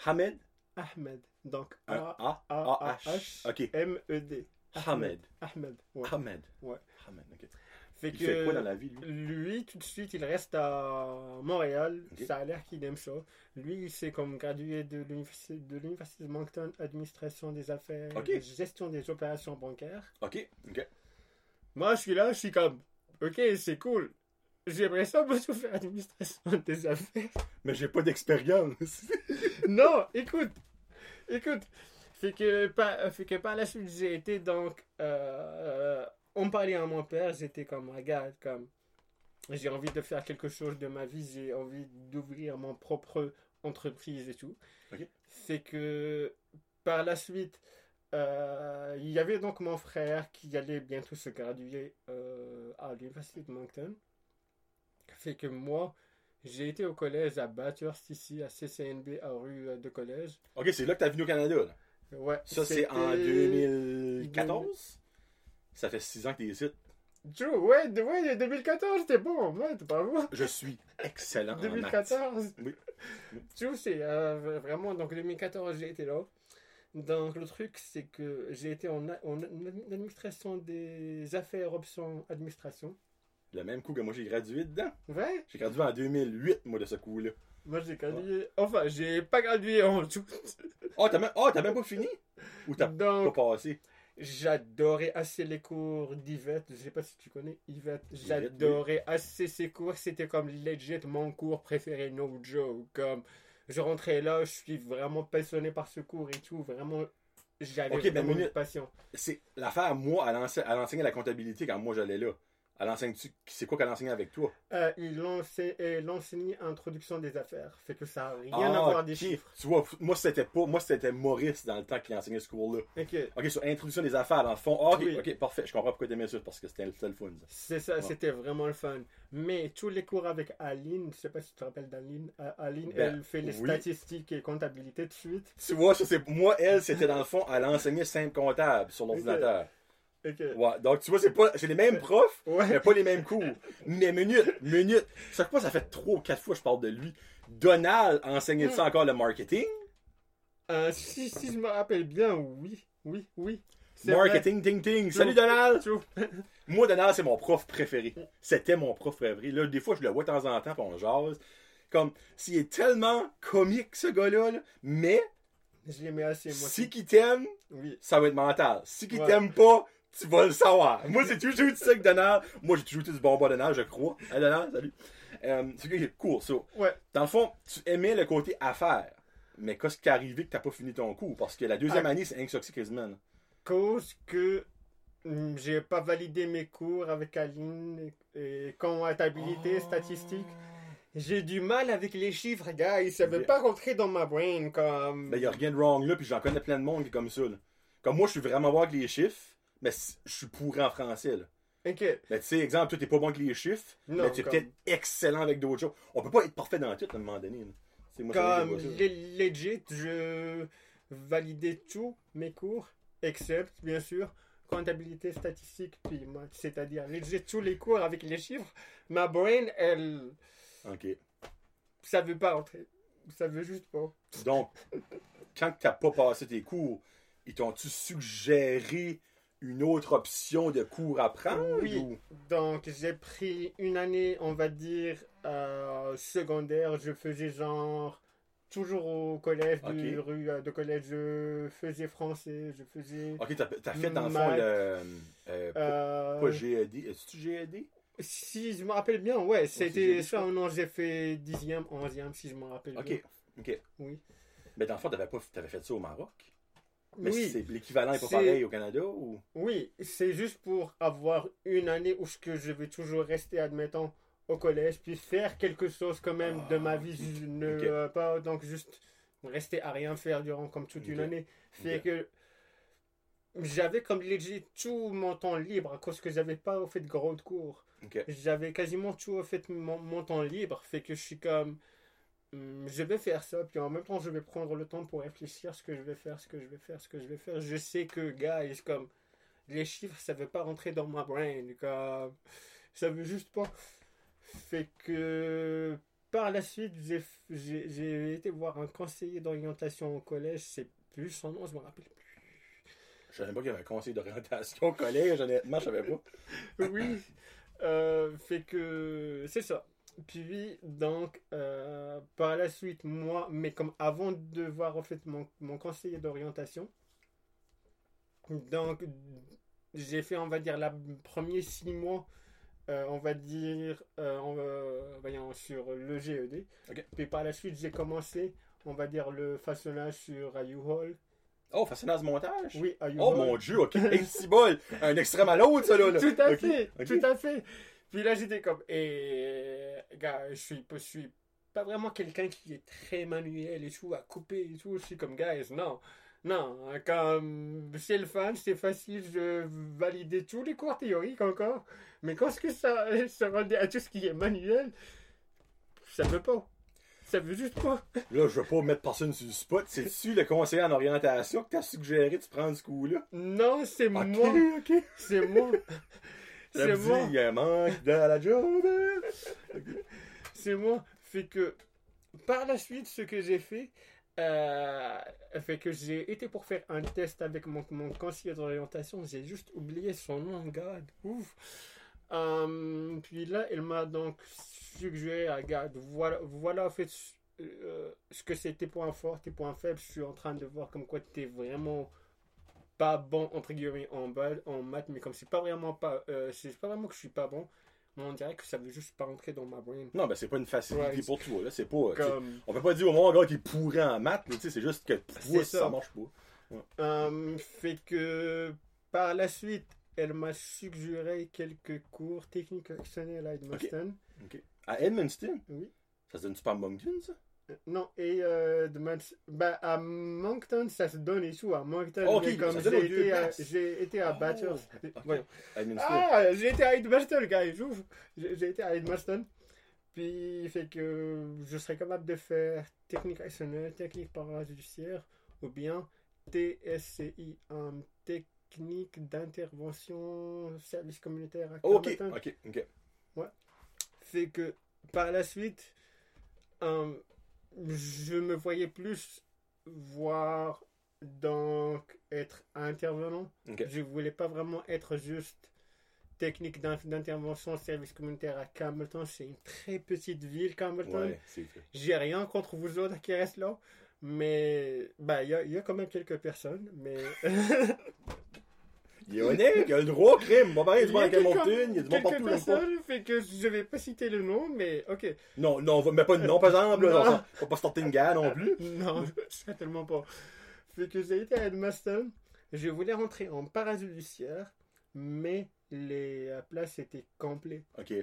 Speaker 1: Hamed?
Speaker 2: Ahmed. Donc,
Speaker 1: Un A.
Speaker 2: A-A-H.
Speaker 1: Ok.
Speaker 2: M-E-D.
Speaker 1: Hamed.
Speaker 2: Ahmed. Ouais.
Speaker 1: Hamed.
Speaker 2: Ouais.
Speaker 1: Hamed, ok.
Speaker 2: Fait
Speaker 1: Il fait quoi dans la vie, lui?
Speaker 2: Lui, tout de suite, il reste à Montréal. Ça a l'air qu'il aime ça. Lui, il s'est comme gradué de l'université de l'université de Moncton, administration des affaires,
Speaker 1: Ok.
Speaker 2: gestion des opérations bancaires.
Speaker 1: Ok, ok.
Speaker 2: Moi, je suis là, je suis comme, ok, c'est cool. J'aimerais ça beaucoup faire administration des affaires.
Speaker 1: Mais j'ai pas d'expérience.
Speaker 2: non, écoute, écoute. Fait que, par, fait que par la suite, j'ai été donc. Euh, on parlait à mon père, j'étais comme, regarde, comme. J'ai envie de faire quelque chose de ma vie, j'ai envie d'ouvrir mon propre entreprise et tout.
Speaker 1: Ok.
Speaker 2: Fait que par la suite, euh, il y avait donc mon frère qui allait bientôt se graduer euh, à l'université de Moncton. Fait que moi, j'ai été au collège à Bathurst ici, à CCNB, à rue euh, de collège.
Speaker 1: ok, c'est là que t'as venu au Canada, là.
Speaker 2: Ouais,
Speaker 1: Ça, c'est en
Speaker 2: c'était-
Speaker 1: 2014? Ça fait 6 ans que t'es ici.
Speaker 2: Joe, ouais, ouais, 2014, c'était bon, ouais, t'es pas bon.
Speaker 1: Je suis excellent en maths.
Speaker 2: 2014.
Speaker 1: Oui.
Speaker 2: Sais, c'est euh, vraiment, donc 2014, j'ai été là. Donc le truc, c'est que j'ai été en, en administration des affaires options administration.
Speaker 1: Le même coup que moi, j'ai gradué dedans.
Speaker 2: Ouais,
Speaker 1: J'ai gradué en 2008, moi, de ce coup-là.
Speaker 2: moi j'ai gradué. Enfin, j'ai pas gradué en tout.
Speaker 1: Oh, t'as même... oh, même pas fini? Ou t'as pas passé?
Speaker 2: j'adorais assez les cours d'Yvette. Je sais pas si tu connais Yvette. J'adorais assez ses cours. C'était comme legit mon cours préféré, no joke. Comme je rentrais là, je suis vraiment passionné par ce cours et tout. Vraiment, j'avais
Speaker 1: Ok, ben,
Speaker 2: vraiment
Speaker 1: minute.
Speaker 2: une passion.
Speaker 1: C'est l'affaire, moi, elle enseignait la comptabilité quand moi j'allais là. Elle enseigne C'est quoi qu'elle enseigne avec toi?
Speaker 2: Euh, il enseigne, introduction des affaires. Fait que ça n'a rien à voir des
Speaker 1: ok.
Speaker 2: chiffres.
Speaker 1: Tu vois, moi c'était pas. Moi c'était Maurice dans le temps qui enseignait ce cours-là.
Speaker 2: Ok.
Speaker 1: Ok, sur introduction des affaires, dans le fond. Ah, ok,
Speaker 2: Oui.
Speaker 1: ok, parfait. Je comprends pourquoi t'aimais ça, parce que c'était le fun.
Speaker 2: C'est ça,
Speaker 1: Ouais.
Speaker 2: c'était vraiment le fun. Mais tous les cours avec Aline, je sais pas si tu te rappelles d'Aline, euh, Aline,
Speaker 1: Ben,
Speaker 2: elle fait les
Speaker 1: oui.
Speaker 2: statistiques et comptabilité de suite.
Speaker 1: Tu vois, ça. Moi, elle, c'était dans le fond, elle enseignait simple comptable sur l'ordinateur. Ouais, donc tu vois, c'est pas. C'est les mêmes profs,
Speaker 2: Ouais.
Speaker 1: mais pas les mêmes cours. Mais minute, minute. Chaque fois, ça fait trois ou quatre fois que je parle de lui. Donald enseignait ça encore le marketing?
Speaker 2: Euh, si, si je me rappelle bien, oui, oui, oui.
Speaker 1: Marketing, ting, ting. Salut. Donald! Moi, Donald, c'est mon prof préféré. C'était mon prof préféré. Là, des fois, je le vois de temps en temps, puis on jase. Comme, s'il est tellement comique, ce gars-là, là, mais
Speaker 2: Je l'aimais assez, moi.
Speaker 1: si qu'il t'aime,
Speaker 2: Oui.
Speaker 1: ça va être mental. Si
Speaker 2: Ouais.
Speaker 1: t'aime pas, tu vas le savoir. Moi, c'est toujours eu ça avec Donald. Moi, j'ai toujours du bonbon Donald, je crois. Hein, Donald, salut. Euh, c'est que- cool. So,
Speaker 2: Ouais.
Speaker 1: dans le fond, tu aimais le côté affaires. Mais qu'est-ce qui est arrivé que t'as pas fini ton cours? Parce que la deuxième
Speaker 2: Ah.
Speaker 1: année, c'est quasiment. là.
Speaker 2: Cause que hum, j'ai pas validé mes cours avec Aline et, comptabilité,
Speaker 1: Oh.
Speaker 2: statistique. J'ai du mal avec les chiffres, gars. Ils savaient pas rentrer dans ma brain comme.
Speaker 1: Ben, y a rien de wrong là, puis j'en connais plein de monde qui est comme ça. là. Comme moi, je suis vraiment bon avec les chiffres, mais je suis pourri en français. Là.
Speaker 2: Ok.
Speaker 1: Mais tu sais, exemple, toi, t'es pas bon avec les chiffres,
Speaker 2: Non,
Speaker 1: mais tu es
Speaker 2: comme-
Speaker 1: peut-être excellent avec d'autres choses. On peut pas être parfait dans tout à un moment donné. moi,
Speaker 2: Comme legit, je validais tous mes cours, except, bien sûr, comptabilité, statistique, puis maths. C'est-à-dire, legit, tous les cours avec les chiffres. Ma brain, elle,
Speaker 1: Ok.
Speaker 2: ça veut pas rentrer. Ça veut juste pas.
Speaker 1: Donc, quand t'as pas passé tes cours, ils t'ont-tu suggéré une autre option de cours à prendre?
Speaker 2: Oui.
Speaker 1: ou-
Speaker 2: Donc, j'ai pris une année, on va dire, euh, secondaire. Je faisais genre, toujours au collège, de,
Speaker 1: Ok.
Speaker 2: rue euh, de collège, je faisais français, je faisais...
Speaker 1: Ok, t'as as fait dans le fond le. euh,
Speaker 2: euh,
Speaker 1: pas GED. Est-ce que GED?
Speaker 2: Si je me rappelle bien, ouais, c'était
Speaker 1: joli,
Speaker 2: ça ou non, j'ai fait 10e, 11e, si je me rappelle bien.
Speaker 1: Ok. Ok.
Speaker 2: Oui.
Speaker 1: Mais dans le fond, t'avais pas t'avais fait ça au Maroc? Mais
Speaker 2: Oui,
Speaker 1: c'est l'équivalent est pas pareil au Canada ou?
Speaker 2: oui, c'est juste pour avoir une année où ce que je vais toujours rester, admettons, au collège, puis faire quelque chose quand même de ma
Speaker 1: Ah,
Speaker 2: vie, je ne
Speaker 1: Ok.
Speaker 2: euh, pas donc juste rester à rien faire durant comme toute une année. Fait que j'avais comme legit tout mon temps libre à cause que j'avais pas fait de gros de cours. J'avais quasiment tout fait mon, mon temps libre, fait que je suis comme je vais faire ça, puis en même temps je vais prendre le temps pour réfléchir ce que je vais faire, ce que je vais faire, ce que je vais faire. Je sais que guys comme les chiffres ça veut pas rentrer dans ma brain, comme ça veut juste pas. Fait que par la suite j'ai été voir un conseiller d'orientation au collège, c'est plus son nom, je me rappelle plus.
Speaker 1: Je savais pas qu'il y avait un conseil d'orientation au collège, honnêtement, je savais pas.
Speaker 2: oui. Euh, fait que c'est ça. Puis, donc, euh, par la suite, moi, mais comme avant de voir en fait mon, mon conseiller d'orientation, donc, j'ai fait, on va dire, la premiers six mois, euh, on va dire, euh, voyons, sur le GED. Puis par la suite, j'ai commencé, on va dire, le façonnage sur U-Haul.
Speaker 1: Oh, façonnage montage?
Speaker 2: Oui, à
Speaker 1: Oh mon dieu, ok. Hey, bol! Un extrême à l'autre, ça là.
Speaker 2: Tout à fait, tout à fait. Puis là, j'étais comme, et gars, je suis, je suis pas vraiment quelqu'un qui est très manuel et tout, à couper et tout. Je suis comme, guys, non, non, comme, c'est le fun, c'est facile, je validais tous les cours théoriques encore. Mais quand ce que ça, ça rendait à tout ce qui est manuel, ça veut pas. Ça veut juste pas.
Speaker 1: Là, je veux pas mettre personne sur le spot. C'est-tu le conseiller en orientation que t'as suggéré de prendre ce coup-là?
Speaker 2: Non, c'est moi. C'est moi. C'est moi.
Speaker 1: il y a un manque dans la job.
Speaker 2: C'est moi. Fait que par la suite, ce que j'ai fait, euh, fait que j'ai été pour faire un test avec mon, mon conseiller d'orientation. J'ai juste oublié son nom. Ouf. Euh, puis là, elle m'a donc suggéré à God, voilà, voilà en fait euh, ce que c'est tes points forts, tes points faibles. Je suis en train de voir comme quoi tu es vraiment pas bon entre guillemets en, en maths, mais comme c'est pas vraiment pas, euh, c'est pas vraiment que je suis pas bon, mais on dirait que ça veut juste pas rentrer dans ma brain.
Speaker 1: Non, ben c'est pas une facilité pour toi, là. C'est pas.
Speaker 2: Comme,
Speaker 1: On peut pas dire au monde, gars, qui est pourri en maths, là, tu sais, c'est juste que toi, ça.
Speaker 2: ça.
Speaker 1: marche pas.
Speaker 2: euh, fait que par la suite, elle m'a suggéré quelques cours techniques correctionnels à Edmundston.
Speaker 1: Ok. À Edmundston?
Speaker 2: Oui.
Speaker 1: Ça se donne-tu pas à Moncton, ça?
Speaker 2: Non, et euh, de bah, à Moncton, ça se donne et tout. À Moncton,
Speaker 1: Ok,
Speaker 2: mais comme
Speaker 1: ça se donne aux
Speaker 2: j'ai été, à- été à
Speaker 1: Oh.
Speaker 2: Ah, j'ai été à Edmundston, gars, j'ouvre. J'ai été à Edmundston. Puis, fait que je serais capable de faire technique additionnelle, technique parajudiciaire, ou bien TSCI, um, technique d'intervention service communautaire à
Speaker 1: Ok, ok, ok.
Speaker 2: Fait que, par la suite, um, je me voyais plus voir donc être intervenant.
Speaker 1: Ok.
Speaker 2: Je voulais pas vraiment être juste technique d'in- d'intervention service communautaire à Campbellton. C'est une très petite ville, Campbellton.
Speaker 1: Ouais.
Speaker 2: J'ai rien contre vous autres qui restent là. Mais bah il y, a- y a quand même quelques personnes. Mais
Speaker 1: Il est honnête, il a le droit, crime. Bon, pareil, il y a du monde à il y a du monde partout,
Speaker 2: personnes. Fait que je vais pas citer le nom, mais ok.
Speaker 1: Non, non, mais pas de nom, par exemple, là.
Speaker 2: Non.
Speaker 1: non, Faut pas starter une guerre non plus.
Speaker 2: Non, certainement pas. Fait que j'ai été à Edmundston. Je voulais rentrer en parajudiciaire, mais les euh, places étaient complètes.
Speaker 1: Ok.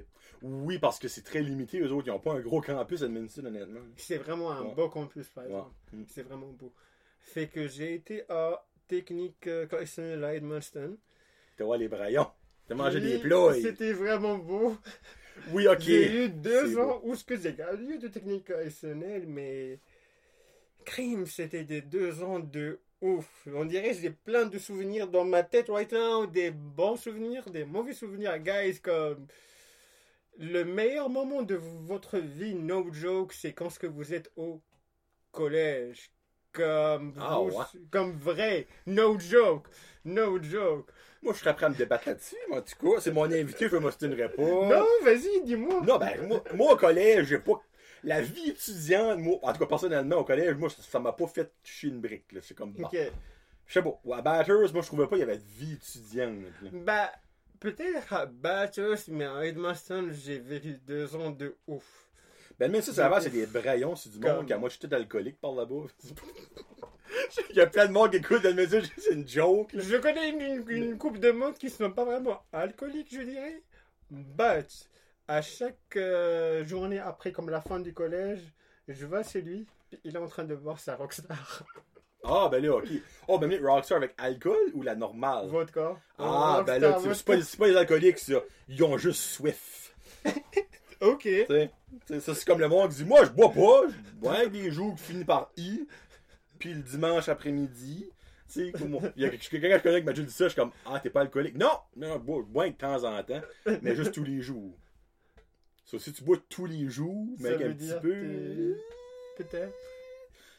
Speaker 1: Oui, parce que c'est très limité, eux autres, ils ont pas un gros campus à Edmundston, honnêtement.
Speaker 2: C'est vraiment un
Speaker 1: Ouais.
Speaker 2: beau campus, par exemple.
Speaker 1: Mm.
Speaker 2: C'est vraiment beau. Fait que j'ai été à technique euh, correctionnelle à Edmundston.
Speaker 1: T'as voir les braillons. T'as mangé des plats.
Speaker 2: C'était vraiment beau.
Speaker 1: Oui, ok.
Speaker 2: J'ai eu deux ans où ce que j'ai eu de technique correctionnelle, mais crime, c'était des deux ans de ouf. On dirait que j'ai plein de souvenirs dans ma tête right now, des bons souvenirs, des mauvais souvenirs, guys, comme le meilleur moment de votre vie, no joke, c'est quand ce que vous êtes au collège. Comme,
Speaker 1: Ah,
Speaker 2: vous-
Speaker 1: ouais.
Speaker 2: comme vrai, no joke, no joke.
Speaker 1: Moi, je serais prêt à me débattre là-dessus, mais en tout cas, c'est mon invité, je me m'ostiner pas.
Speaker 2: Non, vas-y, dis-moi.
Speaker 1: Non, ben, moi, moi, au collège, j'ai pas. La vie étudiante, moi, en tout cas, personnellement, au collège, moi, ça- m'a pas fait toucher une brique, là. C'est comme. bon.
Speaker 2: Ok.
Speaker 1: Je sais pas. À Batters, moi, je trouvais pas qu'il y avait de vie étudiante, là.
Speaker 2: Bah, peut-être à Bathurst, mais à Edmundston, j'ai vécu deux ans de ouf.
Speaker 1: Ben, même ça, ça va, c'est des braillons, c'est du monde
Speaker 2: Comme-
Speaker 1: qui a moi, je suis tout alcoolique par là-bas. Il y a plein de monde qui écoute dans le c'est une joke, là.
Speaker 2: Je connais une, une, une couple de monde qui sont pas vraiment alcooliques, je dirais. But, à chaque euh, journée après, comme la fin du collège, je vais chez lui, puis il est en train de boire sa Rockstar.
Speaker 1: Ah, ben là, ok. Oh, ben, mais Rockstar avec alcool ou la normale?
Speaker 2: Vodka.
Speaker 1: Ah, ben là, c'est pas, c'est pas les alcooliques, ça. Ils ont juste Swift.
Speaker 2: Ok.
Speaker 1: Ça, c'est comme le monde qui dit Moi, je bois pas, je bois avec des jours qui finissent par I, puis le dimanche après-midi. Tu sais, il y a quelqu'un que je connais qui m'a dit ça, je suis comme Ah, t'es pas alcoolique. Non, non, je bois, je bois de temps en temps, mais juste tous les jours. Sauf si tu bois tous les jours, mais avec un petit peu.
Speaker 2: Peut-être.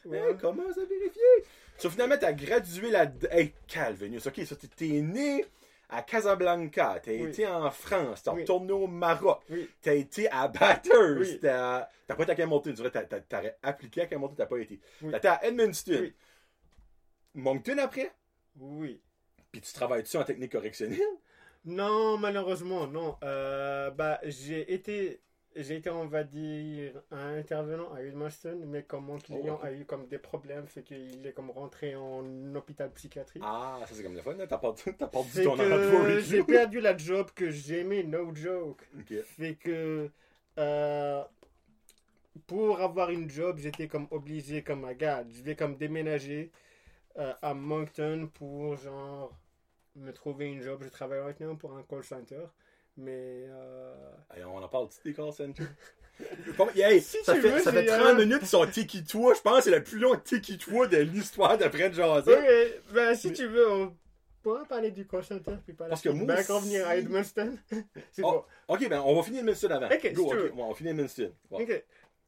Speaker 1: Hey,
Speaker 2: Ouais.
Speaker 1: comment ça vérifier? So, finalement, t'as gradué la. Hey, Calvinus, ok, ça, t'es- t'es né à Casablanca, t'as
Speaker 2: Oui.
Speaker 1: été en France, t'as
Speaker 2: Oui.
Speaker 1: retourné au Maroc,
Speaker 2: Oui.
Speaker 1: t'as été à Bathurst, t'as pas été à Camelton, tu t'as- appliqué à Camelton, t'as pas été. T'as été à Edmundston. Moncton après,
Speaker 2: Oui.
Speaker 1: puis tu travailles-tu en technique correctionnelle?
Speaker 2: Non, malheureusement, non. Euh, bah, j'ai été, j'ai été, on va dire, un intervenant à Edmundston, mais comme mon client
Speaker 1: Oh, ok.
Speaker 2: a eu comme des problèmes, fait qu'il est comme rentré en hôpital psychiatrique.
Speaker 1: Ah, ça c'est comme le fun, t'as perdu, t'as perdu ton
Speaker 2: que j'ai perdu la job que j'aimais, no joke.
Speaker 1: Ok.
Speaker 2: Fait que euh, pour avoir une job, j'étais comme obligé, comme regarde, je vais comme déménager euh, à Moncton pour genre me trouver une job. Je travaille maintenant pour un call center, mais euh,
Speaker 1: Hey, on en parle-tu des call centers? Bon, hey,
Speaker 2: Si
Speaker 1: ça fait,
Speaker 2: veux,
Speaker 1: ça fait
Speaker 2: j'ai,
Speaker 1: 30
Speaker 2: euh,
Speaker 1: minutes qu'ils sont tiki-toi. Je pense que c'est le plus long tiki-toi de l'histoire d'après de jaser.
Speaker 2: ok, ben, si tu veux, on pourra parler du call center puis par la
Speaker 1: Parce que moi
Speaker 2: ben,
Speaker 1: aussi-
Speaker 2: revenir à Edmundston. C'est
Speaker 1: Oh,
Speaker 2: bon.
Speaker 1: Ok, ben on va finir Edmundston avant.
Speaker 2: Ok,
Speaker 1: Go,
Speaker 2: si tu
Speaker 1: ok,
Speaker 2: veux.
Speaker 1: bon, on finit Edmundston. Bon.
Speaker 2: Ok.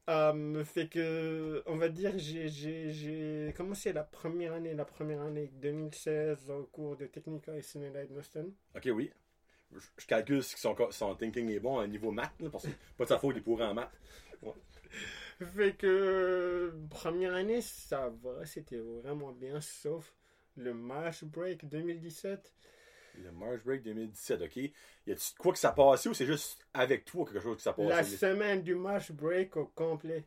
Speaker 2: Euh, fait que, on va dire, j'ai- commencé la première année, la première année 2016 au cours de technique et cinéma à Edmundston.
Speaker 1: Ok, oui. Je, calcule si son, son thinking est bon à niveau maths, là, parce que pas de sa faute, il est pourri en maths.
Speaker 2: Fait que, première année, ça va, c'était vraiment bien, sauf le March Break 2017.
Speaker 1: Le March Break 2017, ok. Y a-tu quoi que ça passait ou c'est juste avec toi quelque chose que ça
Speaker 2: La
Speaker 1: passait?
Speaker 2: semaine du March Break au complet.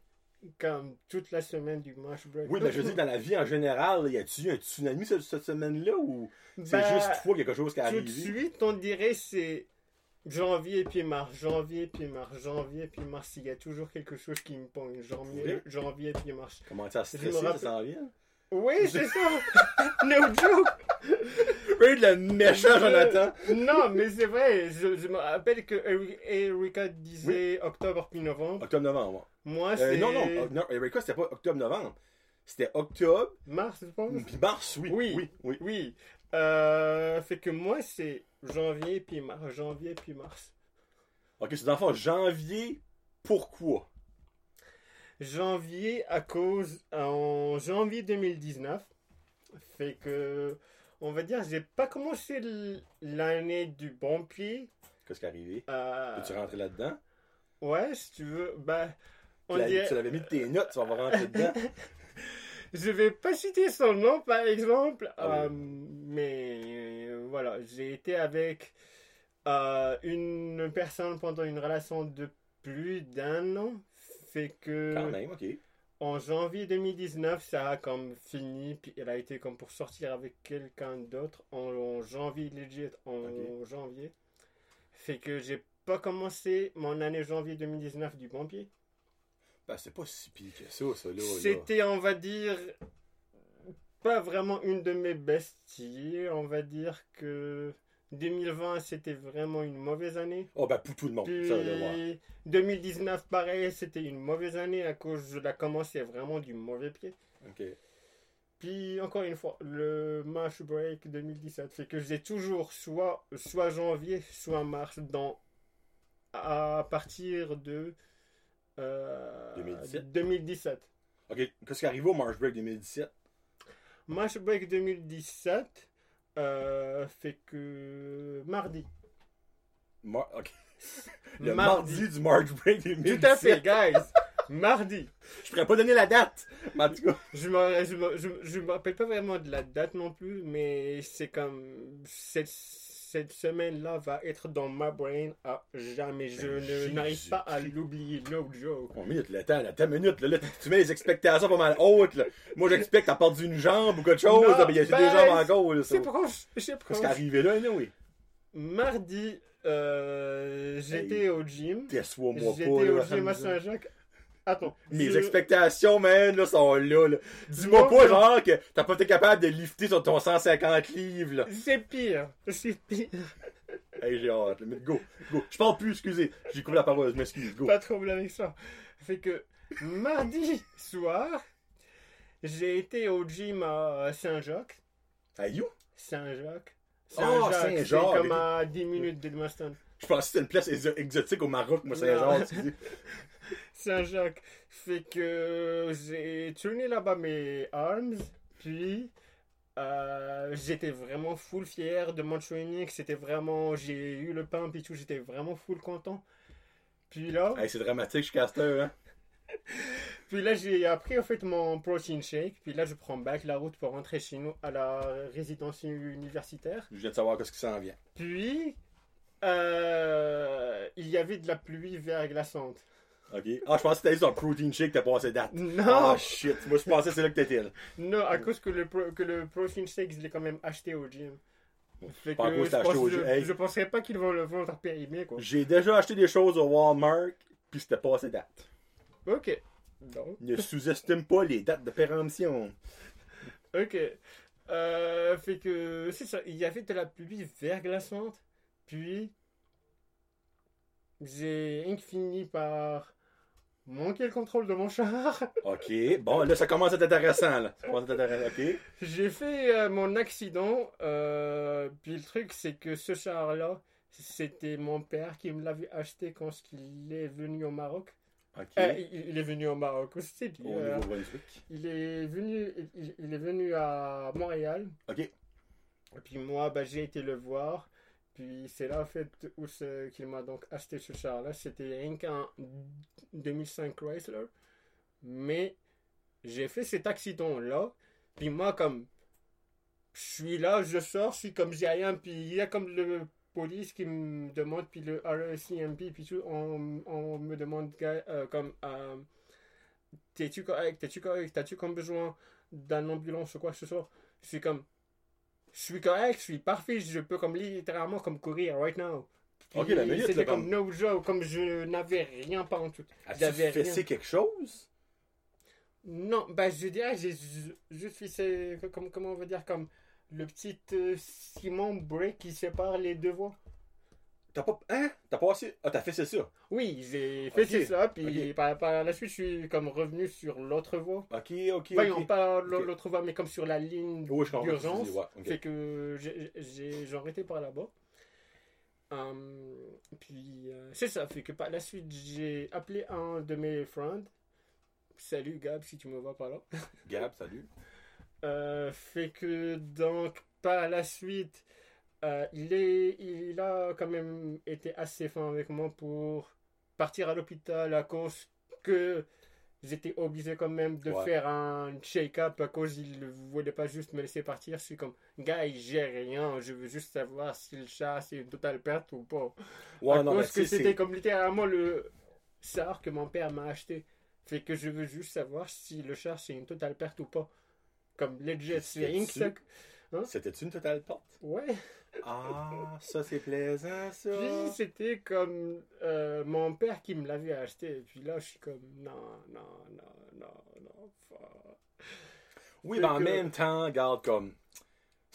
Speaker 2: Comme toute la semaine du match break.
Speaker 1: Oui, mais je dire, dans la vie en général, y eu un tsunami cette, cette semaine-là ou c'est
Speaker 2: Ben,
Speaker 1: juste toi quelque chose qui est
Speaker 2: Tout de
Speaker 1: arrivé?
Speaker 2: suite, on dirait c'est janvier puis mars, janvier puis mars, janvier puis mars. Il y a toujours quelque chose qui me pogne. Janvier, janvier puis mars.
Speaker 1: Comment ça stresser, ça s'en vient?
Speaker 2: Oui, c'est ça. no joke.
Speaker 1: Oui, le méchant Jonathan!
Speaker 2: Non, mais c'est vrai. Je, je me rappelle que Eri- Erika disait octobre puis novembre.
Speaker 1: Octobre-novembre.
Speaker 2: Moi,
Speaker 1: Euh,
Speaker 2: c'est
Speaker 1: non, non, euh, non, c'était pas octobre-novembre. C'était octobre,
Speaker 2: mars, je pense.
Speaker 1: puis mars, oui.
Speaker 2: Oui.
Speaker 1: Oui, oui.
Speaker 2: Oui. Euh, fait que moi, c'est janvier puis mars. Janvier puis mars.
Speaker 1: Ok, c'est dans le fond, janvier, pourquoi?
Speaker 2: Janvier à cause en janvier 2019 fait que on va dire j'ai pas commencé l'année du bon pied.
Speaker 1: Qu'est-ce qui est arrivé?
Speaker 2: Euh,
Speaker 1: Peux-tu rentrer là-dedans?
Speaker 2: ouais, si tu veux, bah dirait-
Speaker 1: Tu l'avais mis de tes notes, tu vas rentrer dedans.
Speaker 2: Je vais pas citer son nom par exemple,
Speaker 1: Ah
Speaker 2: euh, mais euh, voilà, j'ai été avec euh, une personne pendant une relation de plus d'un an, fait que
Speaker 1: Quand même, ok.
Speaker 2: en janvier 2019, ça a comme fini, puis elle a été comme pour sortir avec quelqu'un d'autre en, en janvier legit, en janvier, fait que j'ai pas commencé mon année janvier 2019 du bon pied.
Speaker 1: Ben, c'est pas si pire que ça, ça, là.
Speaker 2: C'était, on va dire, pas vraiment une de mes besties. On va dire que 2020, c'était vraiment une mauvaise année.
Speaker 1: Oh, ben, pour tout le monde,
Speaker 2: Puis
Speaker 1: ça, de voir.
Speaker 2: 2019, pareil, c'était une mauvaise année à cause je la commençais vraiment du mauvais pied.
Speaker 1: Ok.
Speaker 2: Puis encore une fois, le match break 2017 fait que j'ai toujours soit, soit janvier, soit mars dans à partir de euh,
Speaker 1: 2017?
Speaker 2: 2017.
Speaker 1: Ok, qu'est-ce qui est arrivé au March Break 2017?
Speaker 2: Match break 2017 euh, fait que mardi.
Speaker 1: Mar- ok. Le
Speaker 2: Mardi.
Speaker 1: mardi. du March Break 2017.
Speaker 2: Tout à fait, guys. mardi.
Speaker 1: Je pourrais pas donner la date. Mais en tout cas,
Speaker 2: Je me, je rappelle pas vraiment de la date non plus, mais c'est comme cette, cette semaine-là va être dans ma brain à jamais. Je
Speaker 1: Ben,
Speaker 2: ne- n'arrive pas à l'oublier, no joke.
Speaker 1: on minute, le temps, là, ta minute, là, là, tu mets les expectations pas mal hautes, là. Moi, j'expecte t'as perdu une jambe ou quelque chose,
Speaker 2: Non,
Speaker 1: là, mais il y a
Speaker 2: ben,
Speaker 1: des jambes encore, là. ça.
Speaker 2: C'est proche, c'est proche.
Speaker 1: qui est arrivé là, là, oui?
Speaker 2: Mardi, euh, j'étais au gym. J'étais
Speaker 1: pas,
Speaker 2: au gym à Saint-Jacques. Attends.
Speaker 1: Mes
Speaker 2: je-
Speaker 1: expectations, man, là, sont là, là. Dis-moi pas, genre, que t'as pas été capable de lifter sur ton 150 livres, là.
Speaker 2: C'est pire. C'est pire.
Speaker 1: Hey, j'ai hâte, là. Mais go, go. Je parle plus, excusez. J'ai coupé la parole, je m'excuse, go.
Speaker 2: Pas de problème avec ça. Fait que mardi soir, j'ai été au gym à Saint-Jacques.
Speaker 1: Hey, you?
Speaker 2: Saint-Jacques.
Speaker 1: Oh,
Speaker 2: c'est
Speaker 1: Saint-Jacques.
Speaker 2: comme à 10 minutes d'Edmundston.
Speaker 1: Je pensais que c'était une place exo- exotique au Maroc, moi, Saint-Jean, excusez.
Speaker 2: Saint-Jacques. Fait que j'ai tourné là-bas mes arms, puis euh, j'étais vraiment full fier de mon training. C'était vraiment, j'ai eu le pump et tout, j'étais vraiment full content. Puis là,
Speaker 1: Hey, c'est dramatique, je suis casteur, hein.
Speaker 2: puis là j'ai appris en fait mon protein shake. Puis là je prends back la route pour rentrer chez nous à la résidence universitaire.
Speaker 1: Je viens de savoir qu'est-ce qui s'en vient.
Speaker 2: Puis euh, il y avait de la pluie verglaçante.
Speaker 1: Ok. Ah, je pensais que t'allais sur un protein shake, t'as passé date.
Speaker 2: Non,
Speaker 1: Ah, shit. Moi, je pensais que c'est là que t'étais,
Speaker 2: non, à cause que le, pro- que le protein shake, je l'ai quand même acheté au gym. Fait
Speaker 1: Pas à
Speaker 2: que je,
Speaker 1: acheté
Speaker 2: pense-
Speaker 1: au gym.
Speaker 2: je,
Speaker 1: Hey.
Speaker 2: je penserais pas qu'ils vont le vendre périmé quoi.
Speaker 1: J'ai déjà acheté des choses au Walmart, puis c'était passé date.
Speaker 2: Ok. Donc,
Speaker 1: Ne sous-estime pas les dates de péremption.
Speaker 2: ok. Euh, fait que c'est ça, il y avait de la pluie verglaçante, puis j'ai fini par manquer le contrôle de mon char.
Speaker 1: Ok. Bon, là, ça commence à être intéressant, là. Ça commence à être intéressant. Ok.
Speaker 2: J'ai fait euh, mon accident, euh, puis le truc c'est que ce char-là, c'était mon père qui me l'avait acheté quand il est venu au Maroc.
Speaker 1: Ok.
Speaker 2: Euh, il, est venu au Maroc aussi, puis,
Speaker 1: Au
Speaker 2: euh,
Speaker 1: Nouveau-Brunswick.
Speaker 2: il est venu, il, il est venu à Montréal.
Speaker 1: Ok.
Speaker 2: Et puis moi, bah, j'ai été le voir. Puis c'est là en fait où c'est- qu'il m'a donc acheté ce char-là. C'était rien qu'un 2005 Chrysler. Mais j'ai fait cet accident-là. Puis moi, comme je suis là, je sors, je suis comme j'ai rien. Puis il y a comme le police qui me demande, puis le RSCMP, puis tout, on, on me demande euh, comme euh, t'es-tu correct, t'es-tu correct, t'as-tu comme besoin d'un ambulance ou quoi que ce soit? Suis comme, je suis correct, je suis parfait, je peux comme littéralement comme courir right now. Puis
Speaker 1: Ok, la minute,
Speaker 2: C'était comme
Speaker 1: comme-
Speaker 2: no joke, comme je n'avais rien pas en tout. J'avais
Speaker 1: fait
Speaker 2: rien.
Speaker 1: quelque chose?
Speaker 2: Non, bah je dirais, j'ai ju- juste ces- comme, comment on va dire, comme le petit euh, ciment break qui sépare les deux voies.
Speaker 1: T'as pas. Hein? T'as passé. Ah, t'as fait c'est ça.
Speaker 2: Oui, j'ai fait
Speaker 1: Ok,
Speaker 2: c'est ça, puis par, par la suite, je suis comme revenu sur l'autre voie.
Speaker 1: Ok, ok.
Speaker 2: Voyons,
Speaker 1: ok.
Speaker 2: pas l'autre voie, mais comme sur la ligne
Speaker 1: Oui,
Speaker 2: d'urgence.
Speaker 1: ouais.
Speaker 2: Fait que j'ai arrêté par là-bas. Hum, puis euh, c'est ça, fait que par la suite, j'ai appelé un de mes friends. Salut Gab, si tu me vois par là.
Speaker 1: Gab, salut.
Speaker 2: Euh, fait que donc par la suite, euh, il, est, il a quand même été assez fin avec moi pour partir à l'hôpital à cause que j'étais obligé quand même de
Speaker 1: Ouais.
Speaker 2: faire un check-up à cause il ne voulait pas juste me laisser partir. Je suis comme, gars, j'ai rien, je veux juste savoir si le chat c'est une totale perte ou pas.
Speaker 1: Ouais,
Speaker 2: à
Speaker 1: non,
Speaker 2: cause que c'était comme littéralement le char que mon père m'a acheté. Fait que je veux juste savoir si le char c'est une totale perte ou pas. Comme legit, c'est.
Speaker 1: C'était-tu- C'était-tu une totale porte?
Speaker 2: Ouais.
Speaker 1: Ah, ça c'est plaisant, ça.
Speaker 2: Puis c'était comme euh, mon père qui me l'avait acheté. Et puis là, je suis comme non, non, non, non, non. fuck.
Speaker 1: Oui, mais en
Speaker 2: que-
Speaker 1: même temps, regarde, comme.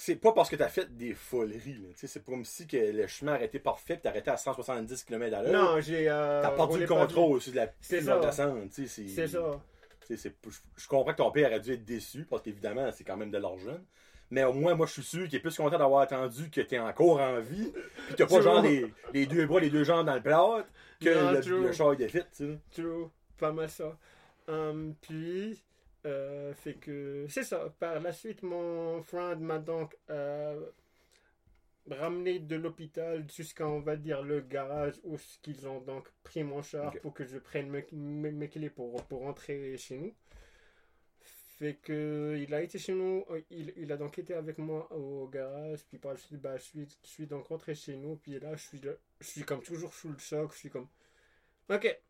Speaker 1: C'est pas parce que t'as fait des foleries, là. C'est pas comme si que le chemin été parfait pis arrêté à 170 km à l'heure.
Speaker 2: Non, j'ai. euh,
Speaker 1: T'as perdu le
Speaker 2: pas
Speaker 1: contrôle aussi de la
Speaker 2: C'est ça.
Speaker 1: descente.
Speaker 2: C'est ça.
Speaker 1: c'est- je comprends que ton père a dû être déçu, parce qu'évidemment, c'est quand même de l'argent. Mais au moins, moi, je suis sûr qu'il est plus content d'avoir attendu que t'es encore en vie, pis t'as pas genre les, les deux bras, les deux jambes dans le plat, que
Speaker 2: Non,
Speaker 1: le, char est fait, tu sais.
Speaker 2: True. Pas mal ça. Hum, puis, euh, fait que. C'est ça. Par la suite, mon friend m'a donc euh, ramené de l'hôpital jusqu'à, on va dire, le garage où qu'ils ont donc pris mon char pour que je prenne mes, mes- mes clés pour, pour rentrer chez nous. Fait que il a été chez nous, euh, il, il a donc été avec moi au garage, puis par la suite, bah, je, suis, je suis donc rentré chez nous, puis là, je suis, là- je suis comme toujours sous le choc, je suis comme, ok,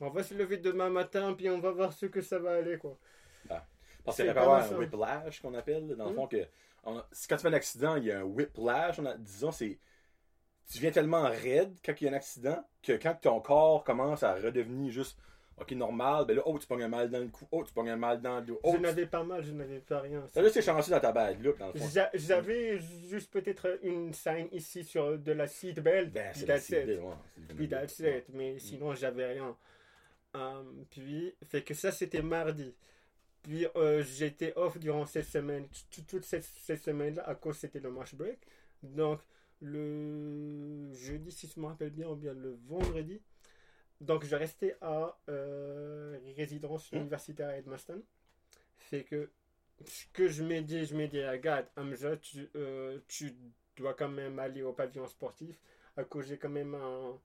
Speaker 2: on va se lever demain matin, puis on va voir ce que ça va aller, quoi.
Speaker 1: Parce
Speaker 2: C'est
Speaker 1: qu'il y
Speaker 2: pas
Speaker 1: a avoir un whiplash qu'on appelle, dans le
Speaker 2: Mm.
Speaker 1: fond, que on a- c'est quand tu fais un accident, il y a un whiplash, on a- disons, c'est. Tu viens tellement raide quand il y a un accident que quand ton corps commence à redevenir juste ok normal, ben là, oh, tu pognes un mal dans le cou, oh, tu pognes un mal dans le dos, oh,
Speaker 2: je
Speaker 1: tu-
Speaker 2: n'avais pas mal, je n'avais pas rien.
Speaker 1: Ça, là, c'est chanceux dans ta dans le fond.
Speaker 2: J'a- J'avais juste peut-être une sign ici sur de la seatbelt,
Speaker 1: Ben,
Speaker 2: puis
Speaker 1: c'est la ouais,
Speaker 2: Puis. Mais sinon, j'avais rien. Hum, puis, fait que ça, c'était mardi. Puis, euh, j'étais off durant cette semaine, toute cette, cette semaine-là, à cause c'était le match break. Donc, le jeudi, si je me rappelle bien, ou bien le vendredi. Donc, je restais à euh, résidence
Speaker 1: Hmm.
Speaker 2: universitaire à Edmundston. Fait que, ce que je m'ai dit, je m'ai dit, regarde, Hamza, tu, euh, tu dois quand même aller au pavillon sportif, à cause j'ai quand même un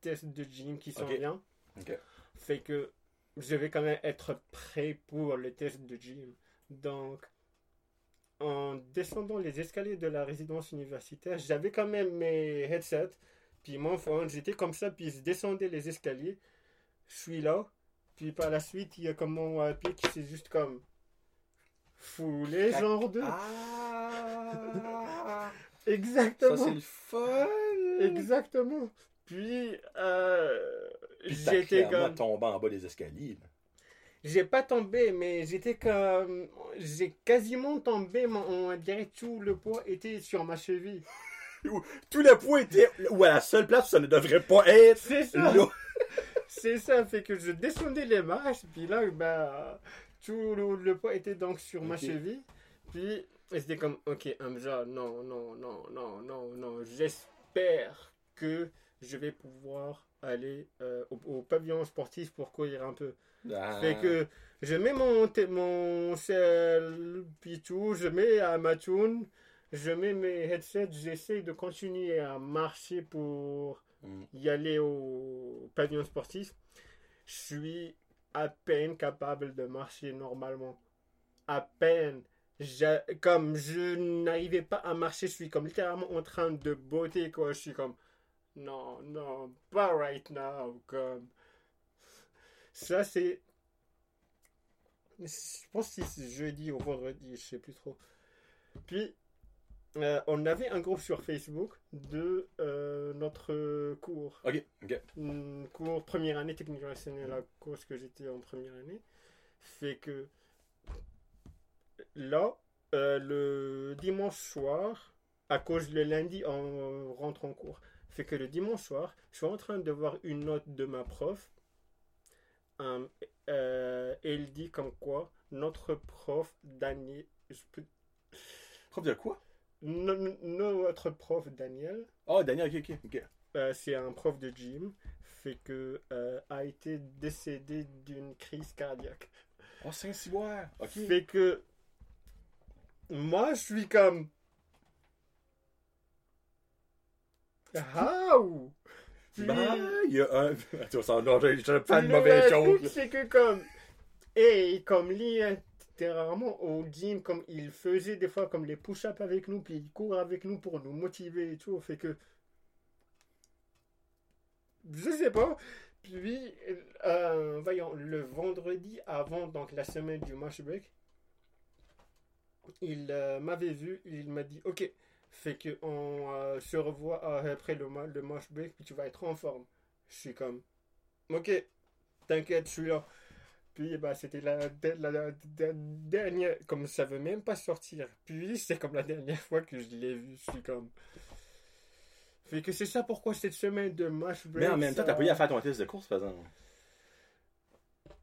Speaker 2: test de gym qui s'en
Speaker 1: Ok.
Speaker 2: vient.
Speaker 1: Ok.
Speaker 2: Fait que je vais quand même être prêt pour le test de gym. Donc, en descendant les escaliers de la résidence universitaire, j'avais quand même mes headsets. Puis mon phone, j'étais comme ça, puis je descendais les escaliers. Je suis là. Puis par la suite, il y a comme mon euh, pied qui s'est juste comme foulé,
Speaker 1: Ah.
Speaker 2: genre de.
Speaker 1: Ah!
Speaker 2: Exactement.
Speaker 1: Ça, c'est le fun!
Speaker 2: Exactement. Puis, euh,
Speaker 1: Puis
Speaker 2: j'étais comme.
Speaker 1: tombé en bas des escaliers. là.
Speaker 2: J'ai pas tombé, mais j'étais comme. J'ai quasiment tombé, mais on dirait que tout le poids était sur ma cheville.
Speaker 1: Tout le poids était où à la seule place où ça ne devrait pas être.
Speaker 2: C'est ça! C'est ça, fait que je descendais les marches, puis là, ben, tout le, le poids était donc sur ma cheville. Puis, c'était comme, ok, Hamza, non, non, non, non, non, non, j'espère que je vais pouvoir aller euh, au, au pavillon sportif pour courir un peu.
Speaker 1: Ah.
Speaker 2: Fait que je mets mon, mon sel, puis tout, je mets à ma tune, je mets mes headsets, j'essaie de continuer à marcher pour
Speaker 1: Mm.
Speaker 2: y aller au pavillon sportif. Je suis à peine capable de marcher normalement. À peine. Comme je n'arrivais pas à marcher, je suis comme littéralement en train de botter, quoi. Je suis comme, non, non, pas right now, comme. Ça, c'est Je pense que c'est jeudi ou vendredi, je sais plus trop. Puis, euh, on avait un groupe sur Facebook de euh, notre cours.
Speaker 1: Ok, ok.
Speaker 2: Hum, cours première année technique rationnelle à cause que j'étais en première année. Fait que là, euh, le dimanche soir, à cause le lundi, on rentre en cours. Fait que le dimanche soir, je suis en train de voir une note de ma prof. Hum, euh, elle dit comme quoi notre prof Daniel, je peux-
Speaker 1: Prof de quoi?
Speaker 2: No- no- notre prof Daniel,
Speaker 1: Oh, Daniel, ok, ok, ok.
Speaker 2: euh, c'est un prof de gym, fait que euh, a été décédé d'une crise cardiaque.
Speaker 1: Oh, Saint-Cyboire. Ok.
Speaker 2: Fait que moi je suis comme Puis-
Speaker 1: Bah, il y a un. Attends, j'ai pas de mauvaise chose.
Speaker 2: c'est que comme et comme lui littéralement au gym comme il faisait des fois comme les push-ups avec nous puis il court avec nous pour nous motiver et tout fait que je sais pas. Puis euh, voyons le vendredi avant donc la semaine du match break il euh, m'avait vu il m'a dit ok fait que on euh, se revoit après le, le match break puis tu vas être en forme. Je suis comme ok t'inquiète je suis là puis bah c'était la, la- la- la dernière comme ça veut même pas sortir puis c'est comme la dernière fois que je l'ai vu je suis comme fait que c'est ça pourquoi cette semaine de match break
Speaker 1: Mais en même temps,
Speaker 2: ça-
Speaker 1: t'as pas eu à faire ton test de course, par exemple.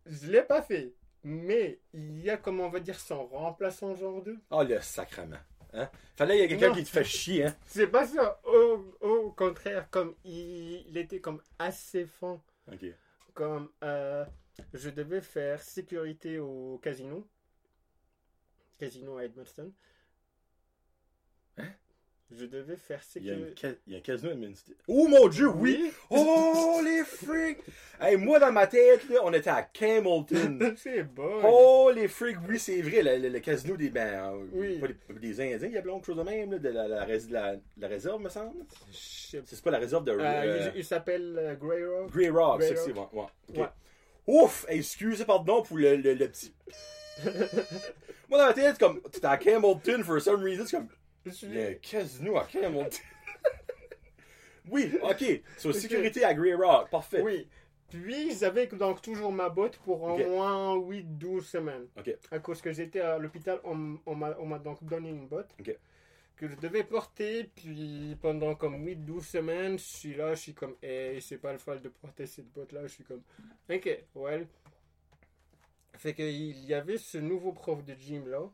Speaker 2: je l'ai pas fait mais il y a comme on va dire son remplaçant genre 2
Speaker 1: Oh, le sacrement. Hein? Fallait qu'il y ait quelqu'un qui te fait chier, hein?
Speaker 2: c'est pas ça au, au contraire comme il, il était comme assez fin
Speaker 1: Ok.
Speaker 2: comme euh, je devais faire sécurité au casino. Casino à Edmundston.
Speaker 1: Hein?
Speaker 2: Je devais faire
Speaker 1: Il y a, une
Speaker 2: sécurité.
Speaker 1: il y a un casino à Minster. Oh mon dieu, oui! Oh les freaks! Hey, moi dans ma tête, là, on était à Camelton.
Speaker 2: C'est bon.
Speaker 1: Oh les freaks, oui, c'est vrai, le, le- le casino des ben, euh,
Speaker 2: Oui.
Speaker 1: pas des, des Indiens, il y a quelque chose de même, là, de la, la, la- la réserve, me semble. C'est pas la réserve de
Speaker 2: Euh,
Speaker 1: euh,
Speaker 2: il il s'appelle euh, Grey Rock.
Speaker 1: Grey Rock, c'est
Speaker 2: Rock.
Speaker 1: ouais, ouais, ok.
Speaker 2: Ouais.
Speaker 1: Ouf! Excusez, pardon pour le, le, le petit. moi dans ma tête, c'est comme, t'étais à Camelton for some reason, c'est comme, un casino à Camelton. oui, ok. So,
Speaker 2: Ok.
Speaker 1: sécurité à Grey Rock, parfait.
Speaker 2: Oui. Puis j'avais donc toujours ma botte pour au moins 8-12 semaines.
Speaker 1: Ok.
Speaker 2: À cause que j'étais à l'hôpital, on, on m'a donc donné une botte. Que je devais porter. Puis pendant comme 8-12 semaines, je suis là, je suis comme, hey, c'est pas le fall de porter cette botte-là. Je suis comme, ok, well. Fait qu'il y avait ce nouveau prof de gym là.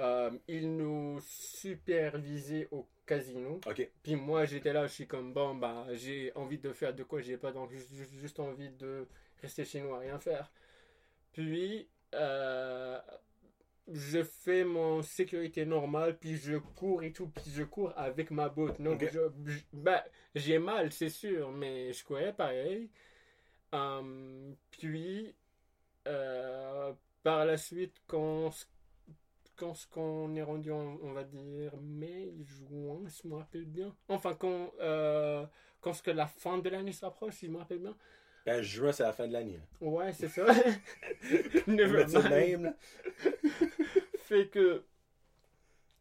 Speaker 2: Euh, il nous supervisait au casino.
Speaker 1: Ok.
Speaker 2: Puis moi, j'étais là, je suis comme, bon, bah, j'ai envie de faire de quoi j'ai pas, donc juste, juste envie de rester chez nous à rien faire. Puis, euh, je fais mon sécurité normale, puis je cours et tout, puis je cours avec ma botte. Donc,
Speaker 1: Ok.
Speaker 2: je- je- bah, j'ai mal, c'est sûr, mais je courais pareil. Hum, puis, euh, par la suite, quand quand ce qu'on est rendu, en- on va dire, mai, juin, si je me rappelle bien. Enfin, quand, euh, quand ce que la fin de l'année s'approche, si je me rappelle bien.
Speaker 1: Ben, juin, c'est la fin de l'année. là.
Speaker 2: Ouais, c'est ça.
Speaker 1: Même, là.
Speaker 2: fait que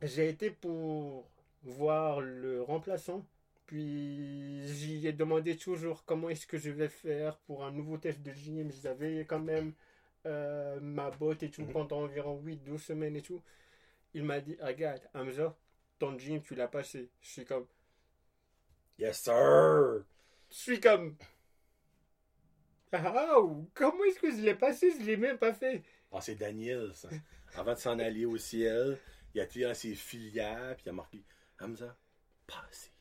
Speaker 2: j'ai été pour voir le remplaçant. Puis j'y ai demandé toujours comment est-ce que je vais faire pour un nouveau test de gym. J'avais quand même euh, ma botte et tout
Speaker 1: Mhm.
Speaker 2: pendant environ 8-12 semaines et tout. Il m'a dit, regarde, Hamza, ton gym, tu l'as passé. Je suis comme,
Speaker 1: Yes, sir!
Speaker 2: je suis comme, ah, comment est-ce que je l'ai passé? Je l'ai même pas fait.
Speaker 1: Ah, c'est Daniel, ça. Avant de s'en aller au ciel, il a tiré dans ses filières, puis il a marqué Hamza, passé.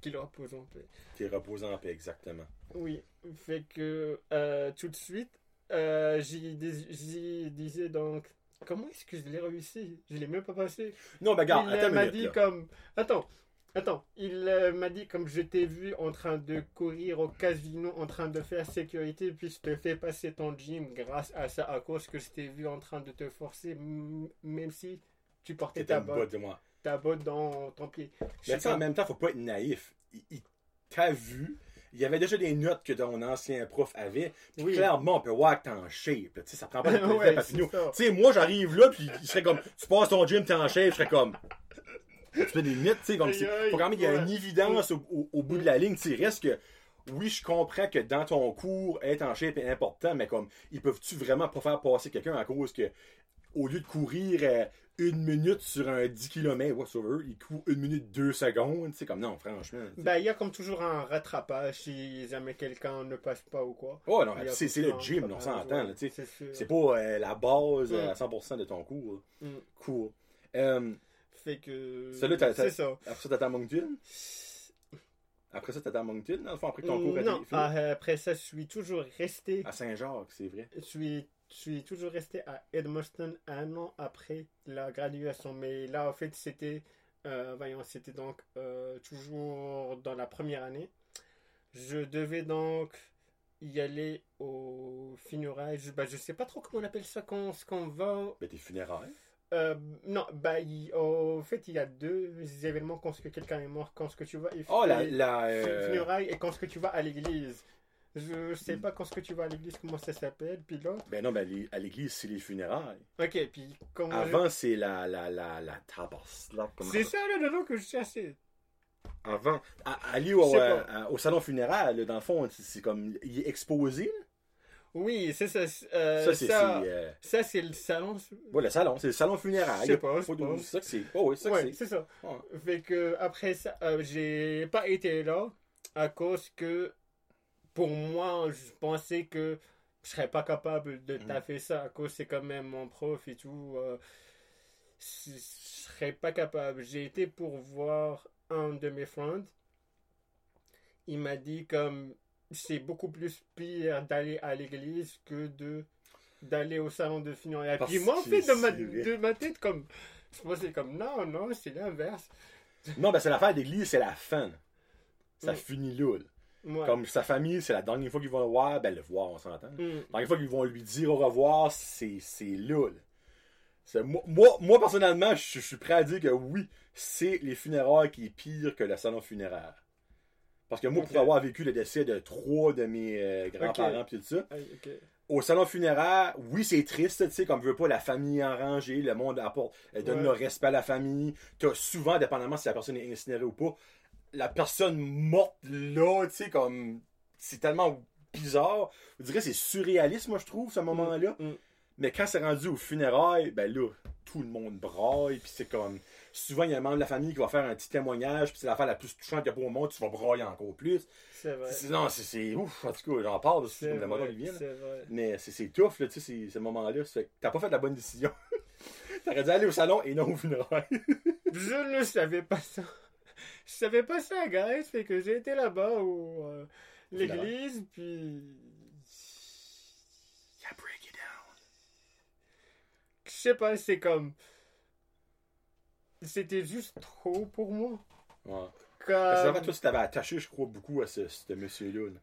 Speaker 2: Qu'il repose en paix.
Speaker 1: T'es reposé en paix, exactement.
Speaker 2: Oui, fait que euh, tout de suite, euh, j'y dis- j'y disais donc, comment est-ce que je l'ai réussi? Je l'ai même pas passé.
Speaker 1: Non, ben, regarde,
Speaker 2: il
Speaker 1: attends
Speaker 2: m'a
Speaker 1: minute,
Speaker 2: dit
Speaker 1: là.
Speaker 2: comme, attends, attends, il euh, m'a dit comme je t'ai vu en train de courir au casino, en train de faire sécurité, puis je te fais passer ton gym grâce à ça, à cause que je t'ai vu en train de te forcer, même si tu portais ta botte,
Speaker 1: botte de moi.
Speaker 2: ta botte dans ton pied.
Speaker 1: Mais en même temps, faut pas être naïf. Il, il t'a vu il y avait déjà des notes que ton ancien prof avait. Puis
Speaker 2: Oui.
Speaker 1: clairement, on peut voir que t'es en shape. Tu sais, ça prend pas de
Speaker 2: Ouais, ça.
Speaker 1: Tu sais, moi, j'arrive là, puis il serait comme, tu passes ton gym, t'es en shape, je serais comme. Tu fais des limites, tu sais, comme
Speaker 2: aïe,
Speaker 1: Faut quand même qu'il y ait une évidence au, au- au bout de la ligne. Tu sais, reste que. Oui, je comprends que dans ton cours, être en shape est important, mais comme, ils peuvent-tu vraiment pas faire passer quelqu'un à cause que, au lieu de courir euh, une minute sur un 10 km, whatsoever, il court une minute deux secondes, tu sais, comme non, franchement.
Speaker 2: Ben, il y a comme toujours un rattrapage si jamais quelqu'un ne passe pas ou quoi.
Speaker 1: Oh non,
Speaker 2: a
Speaker 1: c'est c'est le gym, on s'entend,
Speaker 2: ouais,
Speaker 1: là, tu sais.
Speaker 2: C'est.
Speaker 1: C'est pas euh, la base euh,
Speaker 2: Mm.
Speaker 1: à 100% de ton cours.
Speaker 2: Mm.
Speaker 1: Cool. Euh,
Speaker 2: Fait que.
Speaker 1: Ça, là, t'as- t'as-
Speaker 2: C'est ça.
Speaker 1: après ça, t'attends à Moncton? Après ça, t'attends à Moncton, dans le fond, après que ton cours a
Speaker 2: non, ah, après ça, je suis toujours resté.
Speaker 1: À Saint-Jacques, c'est vrai.
Speaker 2: Je suis, je suis toujours resté à Edmundston un an après la graduation. Mais là, en fait, c'était. euh, voyons, c'était donc euh, toujours dans la première année. Je devais donc y aller au funérailles. Je, bah, je sais pas trop comment on appelle ça quand, quand on va.
Speaker 1: Ben, tes funérailles.
Speaker 2: Euh, non, bah, il- au fait, il y a deux événements quand ce que quelqu'un est mort, quand ce que tu vas.
Speaker 1: Oh, la. la euh,
Speaker 2: funérailles et quand ce que tu vas à l'église. Je sais pas quand ce que tu vas à l'église, comment ça s'appelle. Puis l'autre.
Speaker 1: Ben non, ben, à l'église, c'est les funérailles.
Speaker 2: Ok, puis comment.
Speaker 1: Avant, c'est la, la, la, la là, comment-
Speaker 2: C'est ça le nom que je cherchais.
Speaker 1: Avant. À- aller au, euh, au salon funéraire, là, dans le fond, c'est c'est comme. Il est exposé. là.
Speaker 2: Oui, c'est ça. c'est- euh,
Speaker 1: ça, c'est.
Speaker 2: ça,
Speaker 1: euh,
Speaker 2: ça, c'est le salon.
Speaker 1: Ouais, le salon. C'est le salon funéraire.
Speaker 2: Je sais pas,
Speaker 1: de-. C'est ça que c'est. Oh, oui, c'est ça
Speaker 2: Ouais,
Speaker 1: c'est.
Speaker 2: ça.
Speaker 1: Ouais.
Speaker 2: Fait que après ça, euh, j'ai pas été là à cause que pour moi, je pensais que je serais pas capable de
Speaker 1: Mhm.
Speaker 2: taffer ça à cause c'est quand même mon prof et tout. je serais pas capable. J'ai été pour voir un de mes friends. Il m'a dit comme c'est beaucoup plus pire d'aller à l'église que de d'aller au salon de funérailles.
Speaker 1: Parce
Speaker 2: Puis moi, en fait, de ma, de ma tête, comme je pensais comme non, non, c'est l'inverse.
Speaker 1: Non, ben, c'est l'affaire d'église, c'est la fin. Ça finit là.
Speaker 2: Ouais.
Speaker 1: Comme sa famille, c'est la dernière fois qu'ils vont le voir, ben le voir, on s'entend.
Speaker 2: Mm.
Speaker 1: La dernière fois qu'ils vont lui dire au revoir, c'est c'est là. Moi, moi, moi, personnellement, je, je suis prêt à dire que oui, c'est les funérailles qui est pire que le salon funéraire. Parce que moi, pour avoir vécu le décès de trois de mes euh, grands-parents pis tout ça, au salon funéraire, oui, c'est triste, tu sais, comme veut pas la famille en rangée, le monde apporte, euh, donne
Speaker 2: Ouais.
Speaker 1: le respect à la famille. T'as souvent, dépendamment si la personne est incinérée ou pas, la personne morte là, tu sais, comme. C'est tellement bizarre. Je dirais que c'est surréaliste, moi, je trouve, ce moment-là.
Speaker 2: Mm.
Speaker 1: Mais quand c'est rendu au funérailles, ben là, tout le monde braille, puis c'est comme. Souvent, il y a un membre de la famille qui va faire un petit témoignage, puis c'est l'affaire la plus touchante qu'il y a pas au monde, tu vas brailler encore plus.
Speaker 2: C'est vrai.
Speaker 1: C'est- Non, c'est-. Ouf, en tout cas, j'en parle, c'est comme la
Speaker 2: c'est vrai.
Speaker 1: Mais c'est tough, là, tu sais, ce moment-là. T'as pas fait la bonne décision. T'aurais dû aller au salon et non au funérailles.
Speaker 2: Je ne savais pas ça. Je savais pas ça, guys. Fait que j'ai été là-bas au euh, l'église, puis
Speaker 1: Yeah, break it down.
Speaker 2: je sais pas, c'est comme c'était juste trop pour moi.
Speaker 1: Ouais. Parce que
Speaker 2: Comme...
Speaker 1: toi, tu t'avais attaché, je crois, beaucoup à ce, ce monsieur-là. là.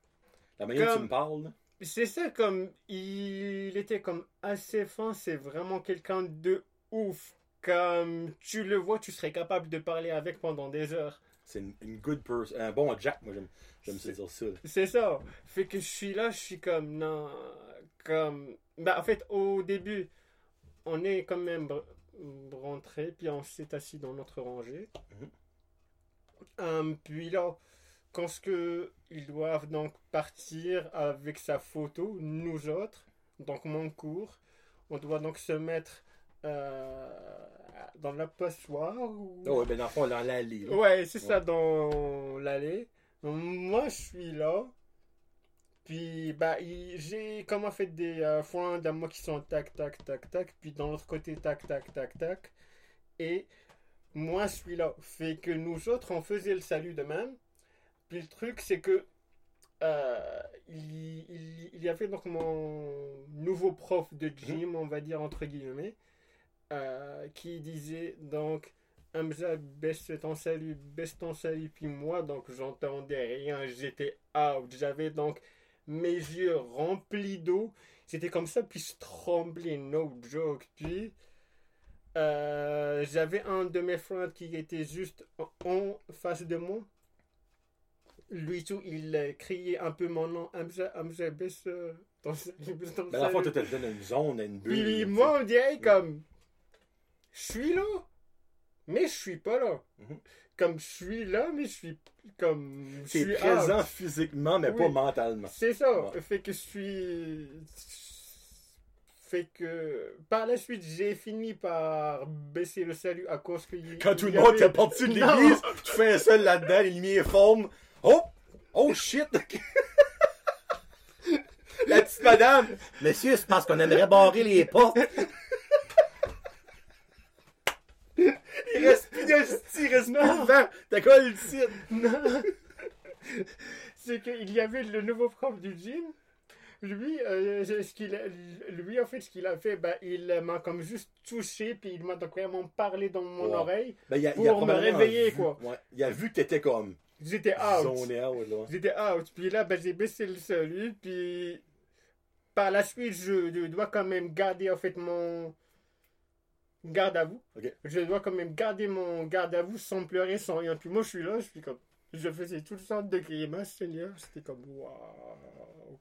Speaker 1: La manière dont tu
Speaker 2: Comme-
Speaker 1: me parles, là.
Speaker 2: C'est ça, comme il était comme assez fin. C'est vraiment quelqu'un de ouf. Comme tu le vois, tu serais capable de parler avec pendant des heures.
Speaker 1: c'est une, une good person. Un bon Jack, moi, j'aime j'aime ça dire ça. là.
Speaker 2: C'est ça. Fait que je suis là, je suis comme, non, comme... Bah, en fait, au début, on est quand même rentré, puis on s'est assis dans notre rangée.
Speaker 1: Mhm.
Speaker 2: Hum, puis là, quand ce que ils doivent donc partir avec sa photo, nous autres, donc mon cours, on doit donc se mettre euh, dans la passoire. ou-
Speaker 1: Oh, ben, dans le fond, dans l'allée.
Speaker 2: Ouais, c'est ça, dans l'allée. Moi, je suis là. Puis, bah, j'ai comment fait des euh, foins moi qui sont tac, tac, tac, tac. Puis, dans l'autre côté, tac, tac, tac, tac. Et moi, je suis là. Fait que nous autres, on faisait le salut de même. Puis, le truc, c'est que euh, il, il- il y avait donc mon nouveau prof de gym, on va dire entre guillemets, euh, qui disait donc Hamza, baisse ton salut, baisse ton salut. Puis moi, donc, j'entendais rien. J'étais out. J'avais donc mes yeux remplis d'eau. C'était comme ça, puis je tremblais, no joke. Puis, euh, j'avais un de mes friends qui était juste en, face de moi. lui tout, il criait un peu mon nom, Hamza, Hamza, baisse
Speaker 1: Mais la fois, tu te donnes une zone, une bulle.
Speaker 2: Puis moi, on dirait comme, je suis là, mais je suis pas là.
Speaker 1: Mhm.
Speaker 2: Comme je suis là, mais je suis comme, je suis
Speaker 1: T'es présent
Speaker 2: out.
Speaker 1: physiquement, mais
Speaker 2: Oui.
Speaker 1: pas mentalement.
Speaker 2: C'est ça.
Speaker 1: Ouais.
Speaker 2: Fait que je suis. Fait que par la suite, j'ai fini par baisser le salut à cause que.
Speaker 1: Quand tout le monde
Speaker 2: avait-
Speaker 1: est parti de l'église, tu fais un seul là-dedans, les lumières forment. Oh! Oh shit! La petite madame! Monsieur, c'est parce qu'on aimerait barrer les portes. Il reste plus de sti, il reste plus de vent. T'as quoi le titre?
Speaker 2: Non. C'est qu'il y avait le nouveau prof du gym. Lui, euh, ce qu'il a- lui, en fait, ce qu'il a fait, ben, il m'a comme juste touché, puis il m'a donc vraiment parlé dans mon
Speaker 1: Ouais.
Speaker 2: oreille.
Speaker 1: Ben, a,
Speaker 2: Pour
Speaker 1: a
Speaker 2: me réveiller,
Speaker 1: vu-
Speaker 2: quoi.
Speaker 1: Ouais, il a vu que t'étais comme
Speaker 2: J'étais out.
Speaker 1: out.
Speaker 2: J'étais out. Puis là, ben, j'ai baissé le salut. Puis par la suite, je, je dois quand même garder en fait mon garde à vous.
Speaker 1: Ok.
Speaker 2: Je dois quand même garder mon garde à vous sans pleurer, sans rien. Puis moi, je suis là, je suis comme. Je faisais toutes sortes de grimaces, Seigneur. C'était comme waouh.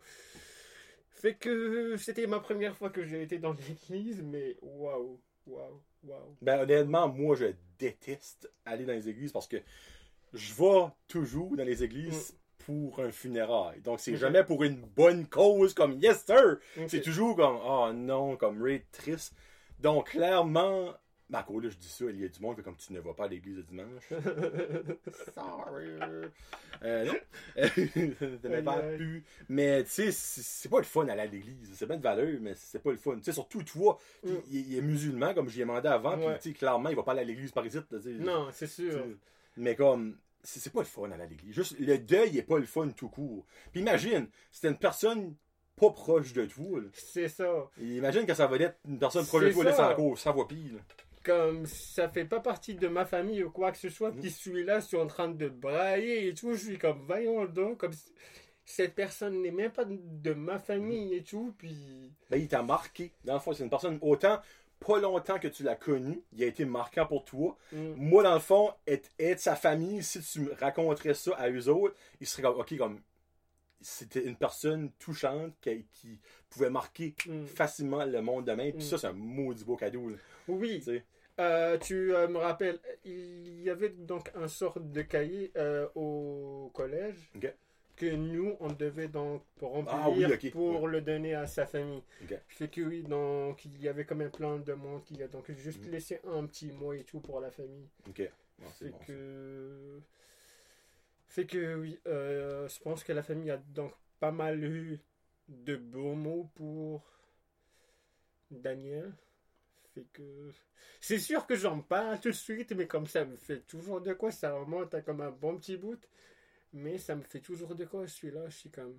Speaker 2: Fait que c'était ma première fois que j'ai été dans l'église, mais waouh, waouh, waouh.
Speaker 1: Ben, honnêtement, moi, je déteste aller dans les églises parce que je vais toujours dans les églises pour un funérail. Donc, c'est jamais pour une bonne cause comme Yes, sir! C'est toujours comme Oh non, comme Ray triste. Donc, clairement, ma cour, là, je dis ça, il y a du monde comme tu ne vas pas à l'église le dimanche. Sorry. Euh, non. T'avais pas pu. Mais, tu sais, c'est pas le fun d'aller à l'église. C'est bien de valeur, mais c'est pas le fun. Tu sais, surtout toi, puis
Speaker 2: Mm.
Speaker 1: il, il est musulman, comme j'y ai demandé avant, puis,
Speaker 2: Ouais.
Speaker 1: tu sais, clairement, il va pas aller à l'église par ici.
Speaker 2: non, c'est sûr.
Speaker 1: Mais comme, c'est pas le fun à l'église. Juste, le deuil est pas le fun tout court. Puis imagine, c'était une personne pas proche de toi. là.
Speaker 2: C'est ça.
Speaker 1: Imagine que ça va être une personne proche de là,
Speaker 2: ça.
Speaker 1: va pire. là.
Speaker 2: comme ça fait pas partie de ma famille ou quoi que ce soit,
Speaker 1: Mhm.
Speaker 2: puis celui-là, je suis en train de brailler et tout, je suis comme, voyons donc, comme cette personne n'est même pas de ma famille et tout, puis...
Speaker 1: Ben, il t'a marqué. Dans le fond, c'est une personne autant, pas longtemps que tu l'as connu, il a été marquant pour toi.
Speaker 2: mm,
Speaker 1: Moi, dans le fond, être, être sa famille, si tu raconterais ça à eux autres, ils seraient comme, ok, comme, c'était une personne touchante qui, qui pouvait marquer
Speaker 2: mm.
Speaker 1: facilement le monde demain. Puis
Speaker 2: Mm.
Speaker 1: ça, c'est un maudit beau cadeau. là.
Speaker 2: Oui,
Speaker 1: Tu
Speaker 2: euh, tu euh, me rappelles, il y avait donc un sort de cahier euh, au collège que nous, on devait donc remplir
Speaker 1: Ah oui, ok.
Speaker 2: pour le donner à sa famille.
Speaker 1: Ok.
Speaker 2: Fait que oui, donc il y avait quand même plein de monde qui a donc juste
Speaker 1: Mhm.
Speaker 2: laissé un petit mot et tout pour la famille.
Speaker 1: Ok. C'est ça.
Speaker 2: Fait que oui, euh, je pense que la famille a donc pas mal eu de beaux mots pour Daniel. Fait que. C'est sûr que j'en parle tout de suite, mais comme ça me fait toujours de quoi, ça remonte à comme un bon petit bout. Mais ça me fait toujours de quoi, je suis là, je suis comme.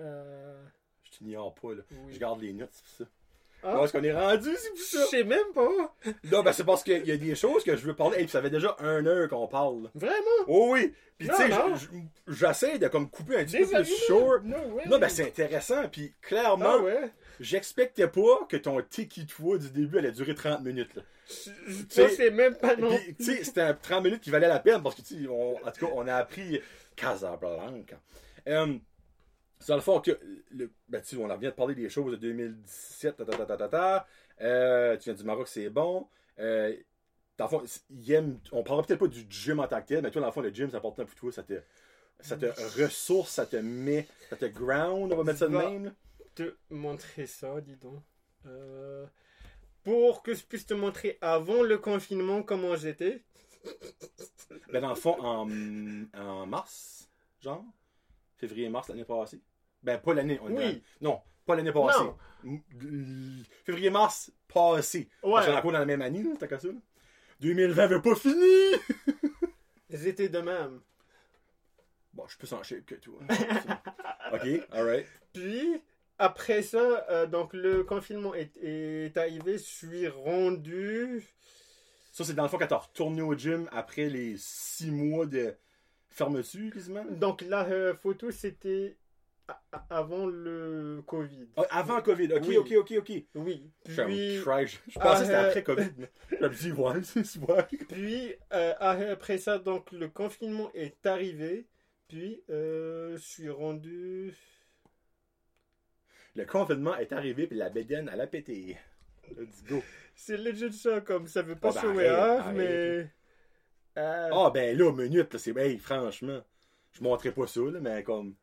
Speaker 2: Euh.
Speaker 1: Je t'ignore pas, là.
Speaker 2: Oui.
Speaker 1: Je garde les notes, c'est ça.
Speaker 2: Ah,
Speaker 1: Où est-ce qu'on est rendu, c'est pour
Speaker 2: je
Speaker 1: ça?
Speaker 2: sais même pas.
Speaker 1: Non, ben c'est parce qu'il y a des choses que je veux parler. Et puis ça fait déjà un heure qu'on parle.
Speaker 2: Vraiment?
Speaker 1: Oh oui! Puis tu sais, je- je- j'essaie de comme couper un petit
Speaker 2: Des
Speaker 1: peu plus short.
Speaker 2: Non.
Speaker 1: Non, ben c'est intéressant. Puis clairement,
Speaker 2: Ah ouais?
Speaker 1: j'expectais pas que ton tiki toi du début allait durer 30 minutes. Là.
Speaker 2: Je, je
Speaker 1: sais-
Speaker 2: même pas non.
Speaker 1: Puis, tu sais, c'était un 30 minutes qui valait la peine parce que, tu en tout cas, on a appris Casablanca. Euh, c'est dans le fond que, le, ben, tu on vient de parler des choses de 2017, ta, ta, ta. Euh, tu viens du Maroc, c'est bon. Euh, dans le fond, il aime, on parlera peut-être pas du gym en tant que tel, mais toi, dans le fond, le gym, c'est important pour toi. Ça te, ça te ressource, ça te met, ça te ground, on va mettre ça de même.
Speaker 2: te montrer ça, dis donc. Euh, pour que je puisse te montrer avant le confinement comment j'étais.
Speaker 1: Ben, dans le fond, en, en mars, genre, février-mars l'année passée. Ben, pas l'année. on-
Speaker 2: Oui.
Speaker 1: non, pas l'année passée. Février-mars passé. Parce qu'on est
Speaker 2: Ouais,
Speaker 1: encore dans la même année, t'as qu'à ça. là. 2020 veut pas fini!
Speaker 2: j'étais de même.
Speaker 1: Bon, je suis plus en shape que toi. ok, alright.
Speaker 2: Puis, après ça, euh, donc le confinement est, est arrivé, je suis rendu.
Speaker 1: Ça, c'est dans le fond quand t'as retourné au gym après les six mois de fermeture, quasiment?
Speaker 2: Donc la euh, photo, c'était avant le Covid.
Speaker 1: Ah, avant COVID, ok,
Speaker 2: Oui.
Speaker 1: ok, ok, ok.
Speaker 2: Oui. Puis.
Speaker 1: Je pensais
Speaker 2: Ah,
Speaker 1: que c'était
Speaker 2: euh,
Speaker 1: après COVID. Je me dis, ouais, c'est ouais.
Speaker 2: Puis, euh, après ça, donc, le confinement est arrivé. Puis, euh, je suis rendu.
Speaker 1: Le confinement est arrivé, puis la bédaine, elle a pété. Let's go.
Speaker 2: C'est legit ça, comme ça veut pas
Speaker 1: Oh, ben,
Speaker 2: sauver
Speaker 1: arrête,
Speaker 2: Ave, mais. Euh,
Speaker 1: Ah, ben là, minute, c'est. Hey, franchement. Je montrerai pas ça, là, mais comme.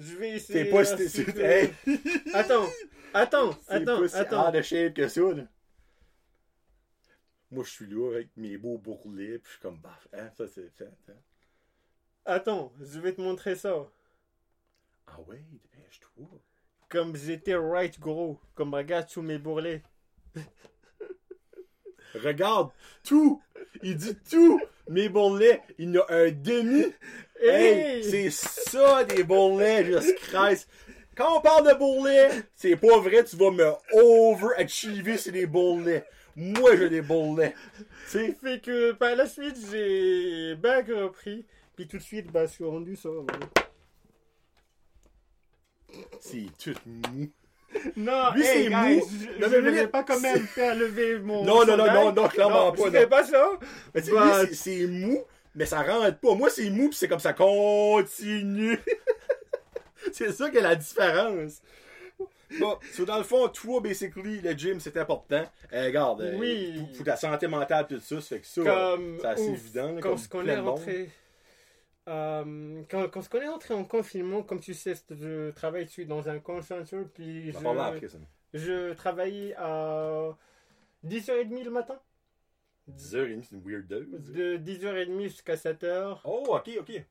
Speaker 2: Je vais essayer.
Speaker 1: C'est pas.
Speaker 2: si
Speaker 1: hey,
Speaker 2: Attends, attends,
Speaker 1: c'est
Speaker 2: attends,
Speaker 1: pas si
Speaker 2: attends.
Speaker 1: out of shape que ça, là. Moi, je suis là avec mes beaux bourrelets, puis je suis comme, bah, hein, ça, c'est. ça, ça.
Speaker 2: Attends, je vais te montrer ça.
Speaker 1: Ah ouais, dépêche-toi.
Speaker 2: Comme j'étais right gros. Comme regarde sous mes bourrelets.
Speaker 1: Regarde, tout! Il dit tout! Mes bourrelets, il y en a un demi. Hey,
Speaker 2: Hey!
Speaker 1: c'est ça des bourrelets, Jesus Christ. Quand on parle de bourrelets, c'est pas vrai, tu vas me overachiever sur les bourrelets. Moi, j'ai des bourrelets. Sais,
Speaker 2: fait que par la suite, j'ai back repris. Puis tout de suite, bah, je suis rendu ça.
Speaker 1: c'est tout mou.
Speaker 2: Non,
Speaker 1: Lui,
Speaker 2: hey,
Speaker 1: c'est mou.
Speaker 2: Je,
Speaker 1: Non,
Speaker 2: ne vais pas quand même faire lever mon.
Speaker 1: Non, non, non, non, non, clairement pas,
Speaker 2: Je
Speaker 1: non.
Speaker 2: pas ça.
Speaker 1: Mais
Speaker 2: Bah,
Speaker 1: c'est- c'est mou, mais ça rentre pas. Moi, c'est mou, c'est comme ça continue. c'est ça qui est la différence. Bon, so dans le fond, toi, basically, le gym, c'est important. Euh, regarde, euh,
Speaker 2: Oui.
Speaker 1: pour, pour ta santé mentale, tout ça, ça fait que ça, c'est assez
Speaker 2: ouf,
Speaker 1: évident. là,
Speaker 2: quand
Speaker 1: comme plein
Speaker 2: est rentré. euh, quand, quand qu'on est rentré en confinement, comme tu sais, je travaille je suis dans un call center, puis je, je travaillais à 10h30 le matin.
Speaker 1: 10h30, c'est une weird day.
Speaker 2: De 10h30 jusqu'à 7h.
Speaker 1: Oh, ok, ok.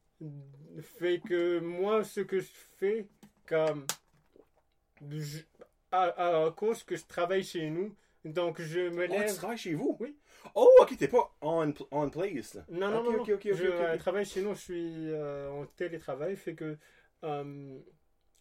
Speaker 2: Fait que moi, ce que je fais, comme. je- à, à cause que je travaille chez nous, donc je me
Speaker 1: Oh, tu
Speaker 2: lève.
Speaker 1: travailles chez vous?
Speaker 2: Oui.
Speaker 1: Oh, ok, t'es pas on, on place. là.
Speaker 2: Non, non,
Speaker 1: Ok,
Speaker 2: non, non.
Speaker 1: ok, ok, ok,
Speaker 2: je euh, travaille chez nous, je suis euh, en télétravail, fait que euh,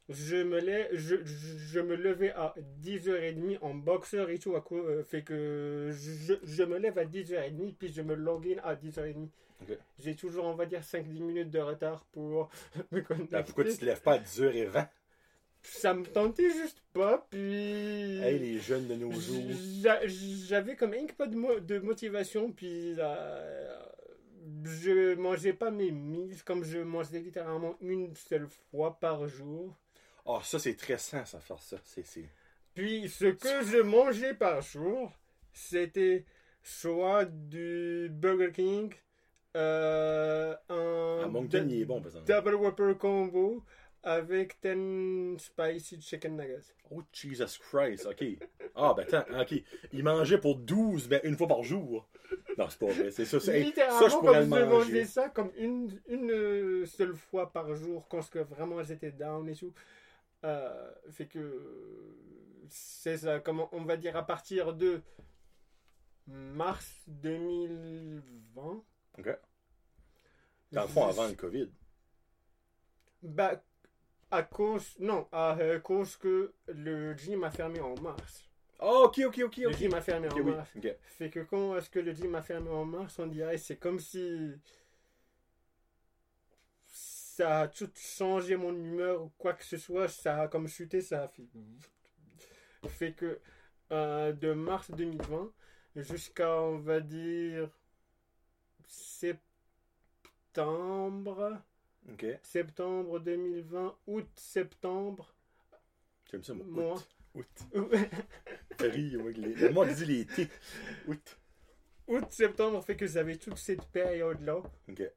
Speaker 2: je me lève, je, je, je me levais à 10h30 en boxeur et tout, à cau- euh, fait que je, je me lève à 10h30, puis je me login à 10h30.
Speaker 1: Ok.
Speaker 2: J'ai toujours, on va dire, 5-10 minutes de retard pour me connecter.
Speaker 1: Ben, pourquoi tu te lèves pas à 10h20?
Speaker 2: Ça me tentait juste pas, puis...
Speaker 1: Hey, les jeunes de nos jours.
Speaker 2: J'a- J'avais comme un peu de, mo- de motivation, puis euh, je mangeais pas mes mises, comme je mangeais littéralement une seule fois par jour.
Speaker 1: Oh, ça, c'est très sain, ça, faire ça. C'est, c'est...
Speaker 2: Puis ce que je mangeais par jour, c'était soit du Burger King, euh, un
Speaker 1: Ah, Moncton,
Speaker 2: d-
Speaker 1: il est bon, par exemple.
Speaker 2: Double Whopper Combo avec 10 Spicy Chicken Nuggets.
Speaker 1: Oh, Jesus Christ, ok. Ah, ben attends, ok. Il mangeait pour 12, ben une fois par jour. Non, c'est pas vrai, c'est ça. c'est-
Speaker 2: Littéralement,
Speaker 1: ça, je pourrais
Speaker 2: comme
Speaker 1: manger.
Speaker 2: mangeais ça comme une, une seule fois par jour quand ce que vraiment j'étais down et tout. Euh, fait que c'est ça, comment on va dire à partir de mars 2020.
Speaker 1: Ok. Dans le fond, avant le COVID.
Speaker 2: Bah, à cause, non, à euh, cause que le gym a fermé en mars.
Speaker 1: Oh, ok, ok, ok,
Speaker 2: Le
Speaker 1: ok.
Speaker 2: gym a fermé en
Speaker 1: oui,
Speaker 2: mars. Fait que quand est-ce que le gym a fermé en mars, on dirait c'est comme si ça a tout changé mon humeur ou quoi que ce soit, ça a comme chuté, ça a fait. Fait que euh, de mars 2020 jusqu'à on va dire septembre,
Speaker 1: Ok.
Speaker 2: septembre 2020, août, septembre,
Speaker 1: J'aime ça, moi.
Speaker 2: moi.
Speaker 1: Août. Août. Fait rire, moi, les... Dit les. Août.
Speaker 2: Août, septembre fait que j'avais toute cette période-là.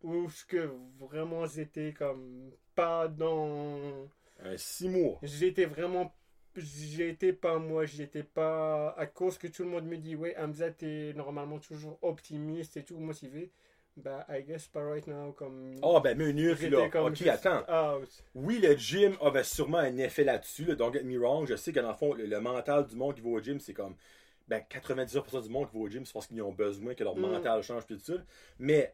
Speaker 2: Où ce que vraiment j'étais comme pas dans
Speaker 1: Un 6 mois.
Speaker 2: j'étais vraiment j'étais pas moi j'étais pas à cause que tout le monde me dit ouais Hamza t'es normalement toujours optimiste et tout motivé bah I guess pas right now comme
Speaker 1: Oh, ben
Speaker 2: j'étais
Speaker 1: là.
Speaker 2: comme
Speaker 1: Ok,
Speaker 2: juste
Speaker 1: attends.
Speaker 2: out.
Speaker 1: Oui, le gym avait sûrement un effet là-dessus, là, don't get me wrong. Je sais que dans le fond, le, le mental du monde qui va au gym, c'est comme ben, 99% du monde qui va au gym, c'est parce qu'ils ont besoin que leur
Speaker 2: Mm.
Speaker 1: mental change tout ça. Mais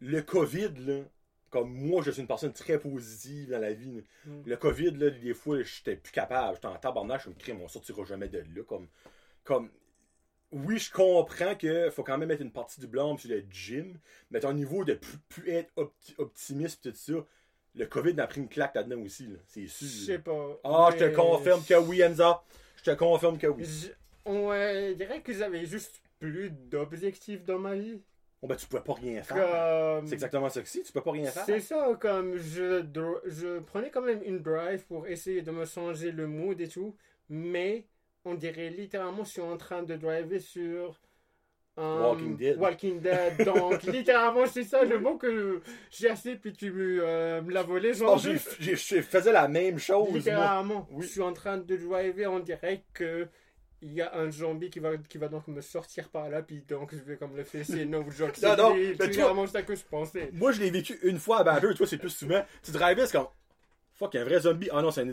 Speaker 1: le COVID, là, comme moi, je suis une personne très positive dans la vie.
Speaker 2: Mm.
Speaker 1: Le COVID, là, des fois, j'étais plus capable. J'étais en tabarnak, je me crime, on sortira jamais de là. Comme, comme, oui, je comprends qu'il faut quand même mettre une partie du blâme sur le gym, mais ton niveau de plus, plus être opti- optimiste et tout ça, le COVID a pris une claque là-dedans aussi, là. c'est
Speaker 2: je
Speaker 1: sûr.
Speaker 2: sais pas
Speaker 1: Ah, je te confirme que oui, Enza. Je te confirme que oui.
Speaker 2: Ouais, je dirais que j'avais juste plus d'objectifs dans ma vie
Speaker 1: Bon, ben, tu pouvais pas rien faire.
Speaker 2: Comme-
Speaker 1: C'est exactement ça que c'est, tu peux pas rien faire.
Speaker 2: C'est ça, comme je, je prenais quand même une drive pour essayer de me changer le mood et tout, mais on dirait littéralement je suis en train de driver sur un
Speaker 1: Walking Dead.
Speaker 2: Walking Dead. Donc littéralement c'est ça le mot que j'ai assez puis tu me, euh, me l'as volé. Genre, je-
Speaker 1: faisais la même chose, moi.
Speaker 2: littéralement,
Speaker 1: Oui.
Speaker 2: je suis en train de driver, on dirait que il y a un zombie qui va, qui va donc me sortir par là, puis donc je vais comme le faire, c'est no joke.
Speaker 1: Non, non,
Speaker 2: C'est
Speaker 1: mais tu vois-
Speaker 2: littéralement ça que je pensais.
Speaker 1: Moi, je l'ai vécu une fois à Badger, toi, c'est plus souvent. Tu drivais, c'est comme. Fuck, un vrai zombie. Ah non, c'est un.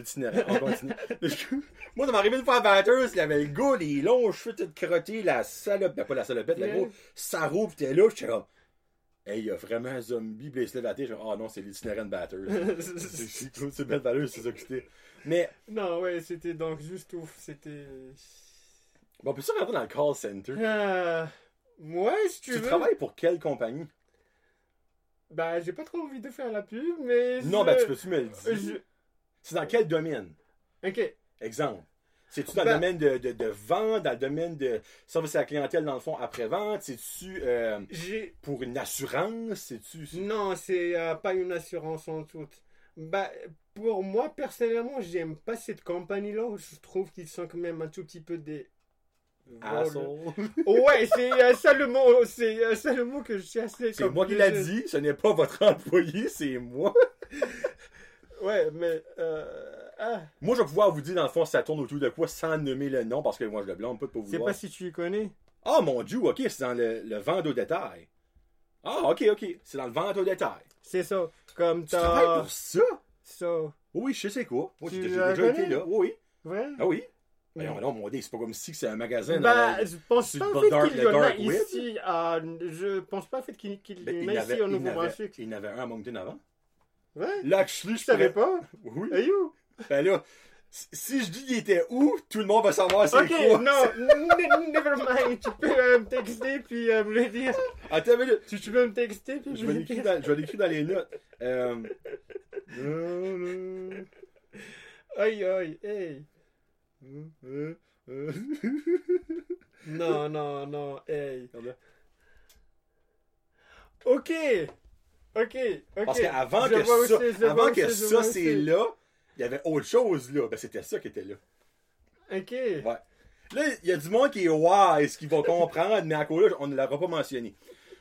Speaker 1: On continue. Moi, ça m'est arrivé une fois à Batters, il avait le gars, les longs cheveux tout crottés, la salope, ben pas la salopette, le gros sarreau, pis t'es là, j'étais comme. Hey, il y a vraiment un zombie, pis il se lève à terre, genre, ah non, c'est l'itinérant de Batters. c'est belle valeur, c'est ça que c'était. Mais,
Speaker 2: Non, ouais, c'était donc juste ouf. C'était.
Speaker 1: Bon, ça rentrer dans le call center?
Speaker 2: Euh, ouais, si tu,
Speaker 1: Tu
Speaker 2: veux.
Speaker 1: travailles pour quelle compagnie?
Speaker 2: Bah, j'ai pas trop envie de faire la pub, mais.
Speaker 1: Non,
Speaker 2: je-
Speaker 1: ben, tu peux-tu me le dire?
Speaker 2: je-
Speaker 1: C'est dans quel domaine?
Speaker 2: Ok.
Speaker 1: Exemple. C'est-tu dans
Speaker 2: Ben-
Speaker 1: le domaine de, de, de vente, dans le domaine de service à la clientèle, dans le fond, après-vente? C'est-tu euh, pour une assurance? C'est-tu...
Speaker 2: Non, c'est euh, pas une assurance en tout. Bah, pour moi, personnellement, j'aime pas cette compagnie-là. Je trouve qu'ils sont quand même un tout petit peu des.
Speaker 1: Asshole.
Speaker 2: Ouais, c'est euh, ça le mot, c'est euh, ça le mot que je cherchais.
Speaker 1: C'est
Speaker 2: comme
Speaker 1: moi qui l'a dit, ce n'est pas votre employé, c'est moi.
Speaker 2: Ouais, mais euh, ah,
Speaker 1: Moi, je vais pouvoir vous dire, dans le fond, ça tourne autour de quoi sans nommer le nom, parce que moi, je le blâme pas pas vous
Speaker 2: je sais
Speaker 1: voir.
Speaker 2: pas si tu y connais.
Speaker 1: Ah, mon Dieu, ok, c'est dans le, le vente au détail. Ah, ok, ok, c'est dans le vente au détail.
Speaker 2: C'est ça. Comme
Speaker 1: Tu travailles pour ça?
Speaker 2: ça.
Speaker 1: Oui, je sais quoi. Moi,
Speaker 2: Tu
Speaker 1: j'ai déjà été là. Oui. Ah oui? Voyons, non, mon Dieu, c'est pas comme si c'est un magasin.
Speaker 2: Bah,
Speaker 1: la-
Speaker 2: je pense pas
Speaker 1: le
Speaker 2: fait qu'il y
Speaker 1: le
Speaker 2: en a ici. Je pense pas en fait qu'il qu'il
Speaker 1: Ben,
Speaker 2: y en a
Speaker 1: y
Speaker 2: ici au
Speaker 1: y
Speaker 2: Nouveau-Brunswick.
Speaker 1: Il y en avait un à Moncton avant.
Speaker 2: Ouais.
Speaker 1: Là,
Speaker 2: Je
Speaker 1: je
Speaker 2: savais pas?
Speaker 1: Oui.
Speaker 2: Hey you.
Speaker 1: Ben là, si- je dis il était où, tout le monde va savoir c'est
Speaker 2: Ok,
Speaker 1: quoi.
Speaker 2: non, n- never mind. Tu peux euh, me texter puis euh, me le dire.
Speaker 1: Attends une minute.
Speaker 2: Tu, tu peux me texter puis
Speaker 1: Je
Speaker 2: me le dire.
Speaker 1: dans, je vais l'écrire dans les notes. Euh...
Speaker 2: Aïe aïe, hey. Non, non, non, hey. Ok. Ok, ok.
Speaker 1: Parce qu'avant que ça,
Speaker 2: aussi,
Speaker 1: avant que
Speaker 2: aussi,
Speaker 1: ça c'est là, il y avait autre chose là. Ben c'était ça qui était là.
Speaker 2: Ok.
Speaker 1: Ouais. Là, il y a du monde qui est wise, qui va comprendre, mais à cause là, on ne l'aura pas mentionné.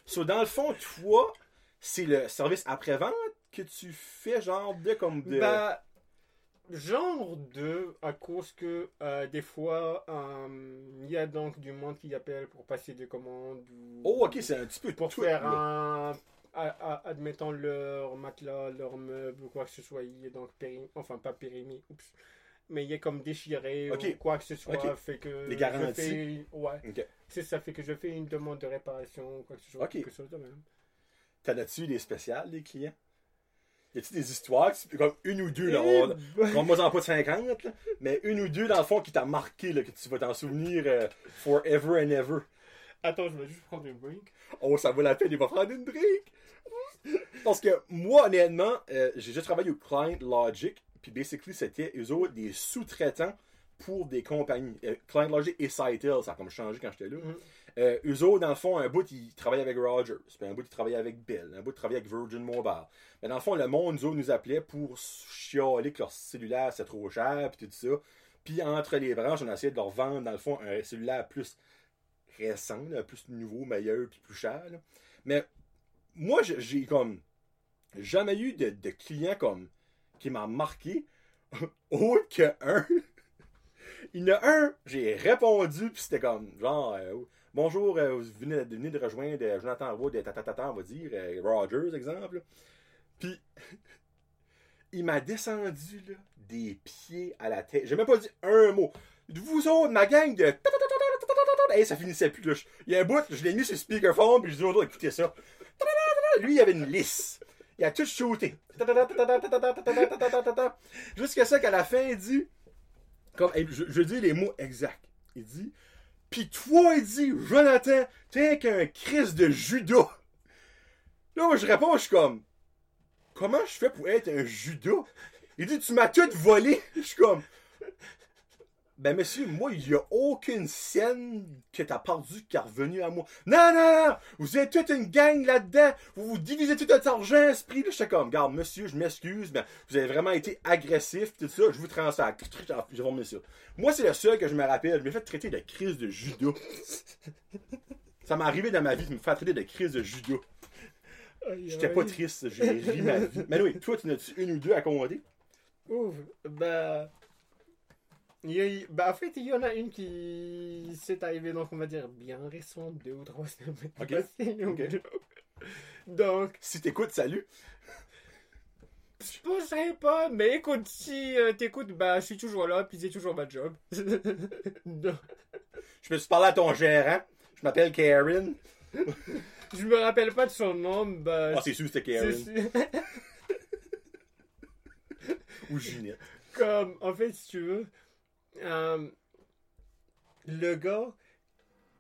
Speaker 1: So, dans le fond, toi, c'est le service après-vente que tu fais, genre de comme de.
Speaker 2: Bah, genre de, à cause que euh, des fois, euh, il y a donc du monde qui appelle pour passer des commandes ou
Speaker 1: oh, ok, c'est un petit peu
Speaker 2: pour
Speaker 1: tout,
Speaker 2: faire
Speaker 1: là.
Speaker 2: un, à- à- admettons leur matelas, leur meuble ou quoi que ce soit, il est donc périmé, enfin pas périmé, oups, mais il est comme déchiré ou quoi que ce soit,
Speaker 1: Ok.
Speaker 2: fait que
Speaker 1: Les
Speaker 2: je
Speaker 1: garanties.
Speaker 2: fais- ouais,
Speaker 1: Ok.
Speaker 2: c'est ça fait que je fais une demande de réparation ou quoi que ce soit, quelque chose de même.
Speaker 1: T'en as-tu des spéciales, des clients? Y a-tu des histoires, comme une ou deux, là,
Speaker 2: Eh
Speaker 1: on, comme moi, en pas de 50, là, mais une ou deux, dans le fond, qui t'a marqué, là, que tu vas t'en souvenir euh, forever and ever.
Speaker 2: Attends, je vais juste prendre une drink.
Speaker 1: Oh, ça vaut la peine, il va prendre une drink! Parce que moi, honnêtement, euh, j'ai déjà travaillé au Client Logic, puis basically, c'était eux autres des sous-traitants pour des compagnies. Euh, Client Logic et Sitel, ça a comme changé quand j'étais là.
Speaker 2: Mhm.
Speaker 1: Euh, autres, dans le fond, un bout, ils travaillaient avec Rogers, puis un bout, ils travaillaient avec Bell, un bout, ils travaillaient avec Virgin Mobile. Mais dans le fond, le monde, autres, nous appelait pour chialer que leur cellulaire, c'est trop cher, puis tout ça. Puis entre les branches, on essayait de leur vendre, dans le fond, un cellulaire plus récent, plus nouveau, meilleur, puis plus cher. Mais moi, j'ai- comme jamais eu de, de client comme qui m'a marqué autre que un. Il y en a un, j'ai répondu, puis c'était comme genre euh, Bonjour, euh, vous venez de, rejoindre euh, Jonathan Roy de Tatatata, on va dire, euh, Rogers, exemple. Puis il m'a descendu là, des pieds à la tête. J'ai même pas dit un mot. Vous autres, ma gang de. Hey, ça finissait plus. Là. Il y a un bout, je l'ai mis sur speakerphone, puis je dis aux autres, écoutez ça. Lui, il avait une lisse. Il a tout shooté. Jusqu'à ça qu'à la fin, il dit. Je, je dis les mots exacts. Il dit. Puis toi, il dit, Jonathan, t'es qu'un Christ de Judas. Là, je réponds, je suis comme. Comment je fais pour être un Judas? Il dit, tu m'as tout volé. Je suis comme. Ben, monsieur, moi, il y a aucune scène que t'as perdu qui est revenue à moi. Non, non, non! Vous êtes toute une gang là-dedans! Vous vous divisez tout votre argent, esprit! Là, j'étais comme, garde, monsieur, je m'excuse, mais vous avez vraiment été agressif, tout ça, je vous transfère. J'ai remis ça. Moi, c'est le seul que je me rappelle. Je m'ai fait traiter de crise de judo. ça m'est arrivé dans ma vie de me faire traiter de crise de judo. J'étais pas triste, j'ai ri ma vie. Mais oui, toi, tu n'as-tu une ou deux à commander?
Speaker 2: Ouf, bah. Il bah, en fait, il y en a une qui s'est arrivée, donc on va dire bien récente, deux ou trois semaines.
Speaker 1: Ok,
Speaker 2: passées,
Speaker 1: ok.
Speaker 2: Donc,
Speaker 1: Si t'écoutes, salut!
Speaker 2: je penserais pas, mais écoute, si euh, t'écoutes, bah, je suis toujours là, puis c'est toujours ma job.
Speaker 1: Je me suis parlé à ton gérant. Je m'appelle Karen.
Speaker 2: je me rappelle pas de son nom, bah.
Speaker 1: Ah, c'est sûr, c'était Karen. Ou Ginette.
Speaker 2: comme, en fait, si tu veux, euh, le gars,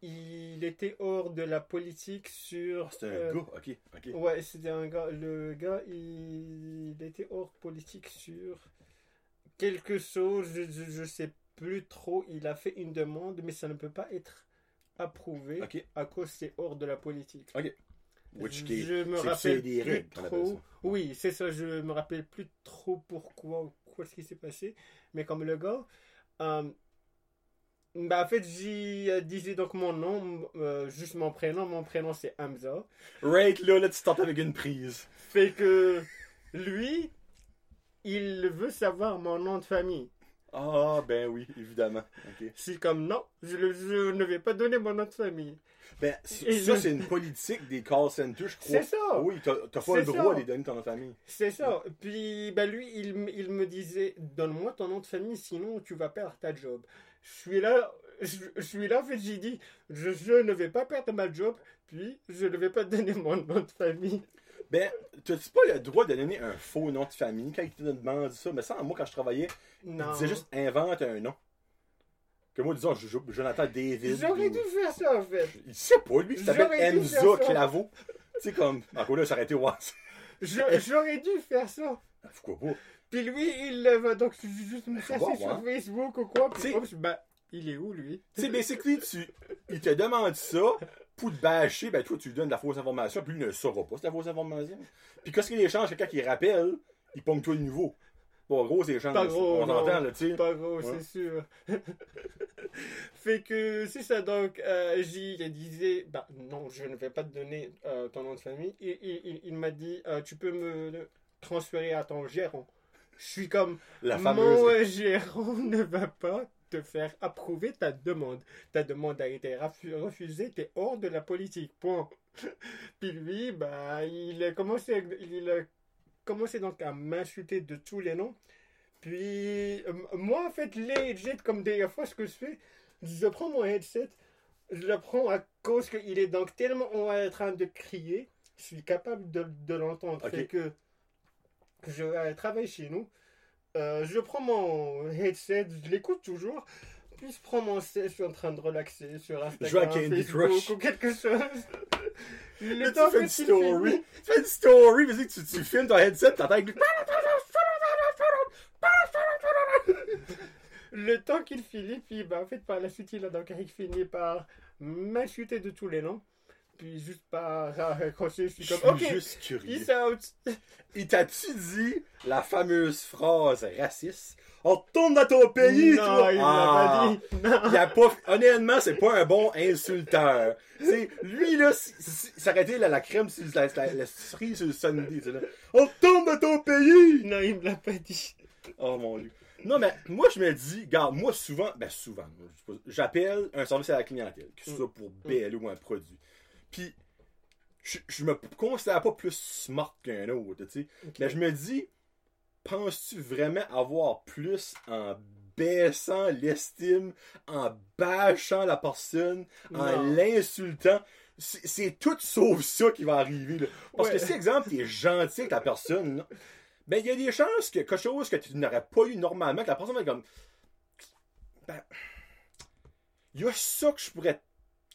Speaker 2: il était hors de la politique sur.
Speaker 1: C'est un
Speaker 2: euh,
Speaker 1: gars, ok, ok.
Speaker 2: Ouais, c'était un gars. Le gars, il, il était hors politique sur quelque chose. Je, je sais plus trop. Il a fait une demande, mais ça ne peut pas être approuvé
Speaker 1: Ok.
Speaker 2: à cause c'est hors de la politique.
Speaker 1: Which
Speaker 2: je me rappelle plus
Speaker 1: règles
Speaker 2: trop. Oui, c'est ça. Je me rappelle plus trop pourquoi ou quoi ce qui s'est passé. Mais comme le gars, euh, bah en fait, j'y euh, disais donc mon nom, euh, juste mon prénom. Mon prénom c'est Hamza.
Speaker 1: Right là, là, tu tentes avec une prise.
Speaker 2: Fait que lui, il veut savoir mon nom de famille.
Speaker 1: Ah, ben oui, évidemment. Ok.
Speaker 2: Je suis comme non, je, je ne vais pas donner mon nom de famille.
Speaker 1: Ben, ça, c'est une politique des call centers, je crois.
Speaker 2: C'est ça.
Speaker 1: Oui, t'as pas le droit de les donner ton famille.
Speaker 2: C'est ça. Puis bah lui, il, il me disait donne-moi ton nom de famille, sinon tu vas perdre ta job. Je suis là, je, je suis là, fait, j'ai dit je, je ne vais pas perdre ma job, puis je ne vais pas donner mon nom de famille.
Speaker 1: Ben, t'as-tu pas le droit de donner un faux nom de famille? Quand ils te demandent ça? Mais ça, moi, quand je travaillais, ils
Speaker 2: Non.
Speaker 1: disaient juste invente un nom. Que moi, disons, je- je- Jonathan David.
Speaker 2: J'aurais dû faire ça en fait.
Speaker 1: Il sait pas, lui, il s'appelle
Speaker 2: ça.
Speaker 1: Clavo. Tu sais, comme. Encore là, ça aurait été.
Speaker 2: Je- J'aurais dû faire ça.
Speaker 1: Pourquoi pas?
Speaker 2: Puis lui, il euh, va donc juste me chercher sur
Speaker 1: hein?
Speaker 2: Facebook ou quoi. Puis oups, bah, il est où lui?
Speaker 1: Tu sais, basically, tu, il te demande ça pour te bâcher, ben toi, tu lui donnes de la fausse information, puis lui ne le saura pas, c'est la fausse information. Puis qu'est-ce qu'il y a des chances que quand il rappelle, il pogne toi de nouveau. Bon, gros, c'est chances.
Speaker 2: Pas gros,
Speaker 1: On
Speaker 2: non.
Speaker 1: entend, là, tu sais.
Speaker 2: Pas gros,
Speaker 1: Ouais.
Speaker 2: c'est sûr. fait que c'est ça, donc euh, j'y disais, bah non, je ne vais pas te donner euh, ton nom de famille. Et, il- il- il m'a dit, euh, tu peux me transférer à ton gérant. Je suis comme,
Speaker 1: La fameuse.
Speaker 2: mon gérant ne va pas te faire approuver ta demande. Ta demande a été refusée, t'es hors de la politique, point. Puis lui, bah, il a commencé, il a commencé donc à m'insulter de tous les noms. Puis euh, moi, en fait, legit, comme des fois, ce que je fais, je prends mon headset, je le prends à cause qu'il est donc tellement en train de crier, je suis capable de, de l'entendre.
Speaker 1: Ok.
Speaker 2: Fait que je travaille chez nous, euh, je prends mon headset, je l'écoute toujours, puis je prends mon set, je suis en train de relaxer sur Instagram, Facebook
Speaker 1: Crush.
Speaker 2: ou quelque chose. Le temps
Speaker 1: tu fais une story. Tu fais une story, mais que tu, tu filmes ton headset, t'entends avec lui.
Speaker 2: Le temps qu'il finit, puis bah, en fait, par la suite, il a donc il finit par m'insulter de tous les noms. Puis juste par raccrocher, je suis comme, ok,
Speaker 1: juste curieux.
Speaker 2: out.
Speaker 1: Il t'a-tu dit la fameuse phrase raciste? On retourne dans ton pays,
Speaker 2: non,
Speaker 1: toi!
Speaker 2: il
Speaker 1: Ah.
Speaker 2: pas dit. Non.
Speaker 1: Il a pas, honnêtement, c'est pas un bon insulteur. C'est, lui, là, ça aurait été la, la crème sur la, la, la cerise sur le là. On retourne dans ton pays!
Speaker 2: Non, il me l'a pas dit.
Speaker 1: Oh mon dieu. Non, mais moi, je me dis, garde, moi, souvent, ben souvent, j'appelle un service à la clientèle, que ce soit pour BL ou un produit. Puis, je, je me considère pas plus smart qu'un autre, tu sais. Mais je me dis, penses-tu vraiment avoir plus en baissant l'estime, en bâchant la personne, en l'insultant? C'est c'est tout sauf ça qui va arriver. Là. Parce
Speaker 2: Ouais.
Speaker 1: que si, exemple, t'es gentil avec la personne, là, ben il y a des chances que quelque chose que tu n'aurais pas eu normalement, que la personne va être comme. Ben. Il y a ça que je pourrais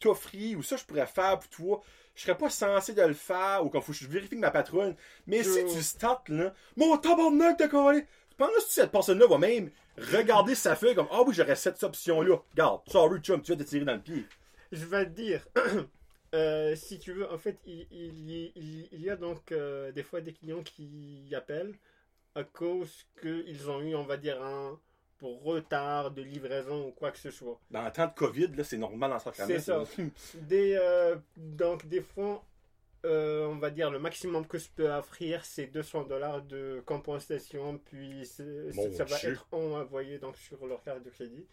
Speaker 1: t'offrir ou ça que je pourrais faire pour toi. Je serais pas censé de le faire ou quand faut que je vérifie avec ma patronne. Mais si tu startes là, mon tabarnak de coller, penses que cette personne-là va même regarder sa feuille comme Ah oui, j'aurais cette option-là. Regarde, sorry, chum, tu vas te tirer dans le pied.
Speaker 2: Je vais te dire, euh, si tu veux, en fait, il, il- il y a donc euh, des fois des clients qui appellent à cause qu'ils ont eu, on va dire, un retard de livraison ou quoi que ce soit.
Speaker 1: Dans le temps de COVID, là, c'est normal en sacrament.
Speaker 2: C'est ça. Des, euh, donc, des fois, euh, on va dire, le maximum que je peux offrir, c'est 200 dollars de compensation, puis ça va
Speaker 1: Dieu.
Speaker 2: être envoyé donc, sur leur carte de crédit.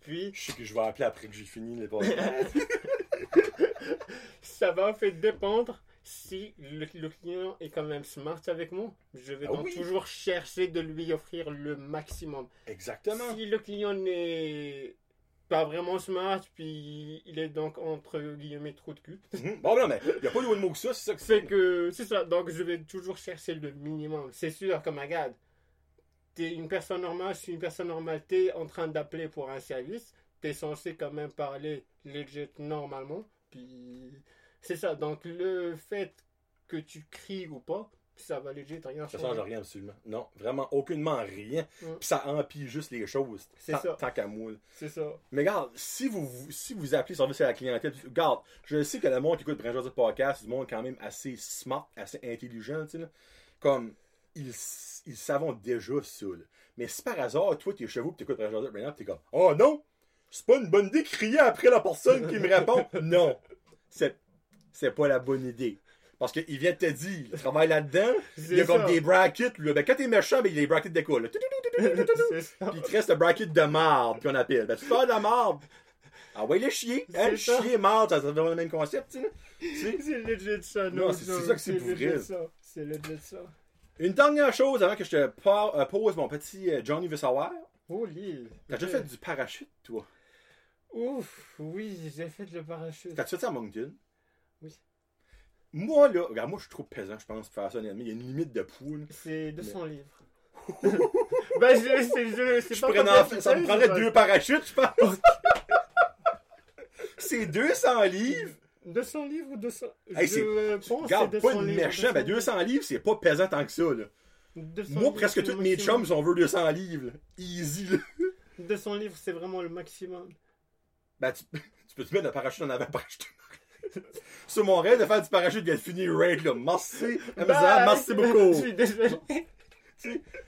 Speaker 2: Puis,
Speaker 1: Je sais que je vais appeler après que j'ai fini les
Speaker 2: ça va en fait dépendre si le, le client est quand même smart avec moi. Je vais
Speaker 1: Ah
Speaker 2: donc
Speaker 1: oui.
Speaker 2: toujours chercher de lui offrir le maximum.
Speaker 1: Exactement.
Speaker 2: Si le client n'est pas vraiment smart, puis il est donc entre guillemets trop de cul,
Speaker 1: Mhm. Bon, non, mais il n'y a pas de mot que ça, c'est ça que
Speaker 2: c'est que c'est ça. Donc je vais toujours chercher le minimum. C'est sûr, comme regarde, t'es une personne normale, je suis une personne normale, t'es en train d'appeler pour un service, t'es censé quand même parler legit normalement. Puis c'est ça. Donc le fait que tu cries ou pas, ça va legit rien
Speaker 1: Ça change rien absolument. Non, vraiment, aucunement rien.
Speaker 2: Mm.
Speaker 1: Puis ça empire juste les choses.
Speaker 2: C'est ça.
Speaker 1: tant qu'à moi. là.
Speaker 2: C'est ça.
Speaker 1: Mais regarde, si vous, vous- si vous appelez service à la clientèle, regarde, je sais que le monde qui écoute de podcast, c'est du monde quand même assez smart, assez intelligent, tu sais. Comme, ils, ils savent déjà ça, là. Mais si par hasard, toi, t'es chez vous, pis t'écoutes Brand de maintenant, t'es comme, oh non, c'est pas une bonne idée de crier après la personne qui me répond. non, c'est, c'est pas la bonne idée. Parce qu'il vient de te dire, il travaille là-dedans, il y a comme des brackets, là. Ben, quand t'es méchant, ben, il y a des brackets de quoi, là. Puis il te reste le bracket de marde qu'on appelle. Ben, tu parles de la marde. Ah ouais, le chier. Hein, le
Speaker 2: ça.
Speaker 1: chier, marde, ça, ça devient le même concept, tu sais.
Speaker 2: C'est legit ça,
Speaker 1: Non,
Speaker 2: no
Speaker 1: c'est- ça que c'est pour vrai.
Speaker 2: C'est legit ça.
Speaker 1: Une dernière chose avant que je te euh, pose mon petit euh, Johnny veut savoir.
Speaker 2: Holy.
Speaker 1: T'as déjà fait du parachute, toi?
Speaker 2: Ouf, oui, j'ai fait le parachute.
Speaker 1: T'as-tu fait ça à Moncton?
Speaker 2: Oui.
Speaker 1: Moi, là, regarde, moi, je suis trop pesant, je pense, pour faire ça, honnêtement. Il y a une limite de poule.
Speaker 2: C'est 200 livres. ben, je, c'est, pas
Speaker 1: en ça me prendrait deux parachutes, je pense. C'est 200 livres.
Speaker 2: 200 livres ou 200
Speaker 1: Hey,
Speaker 2: Je pense
Speaker 1: Regarde,
Speaker 2: c'est
Speaker 1: pas
Speaker 2: 200
Speaker 1: de
Speaker 2: livres,
Speaker 1: méchant. Ben, 200 livres, c'est pas pesant tant que ça, là.
Speaker 2: 200
Speaker 1: Moi, presque tous mes chums, si on veut 200 livres. là. Easy, là.
Speaker 2: 200 livres, c'est vraiment le maximum.
Speaker 1: Ben, tu, tu peux te mettre un parachute en avant pour acheter. Sur mon rêve de faire du parachute vient de finir right, là. Merci,
Speaker 2: Bye!
Speaker 1: merci
Speaker 2: Je
Speaker 1: beaucoup.
Speaker 2: suis désolé.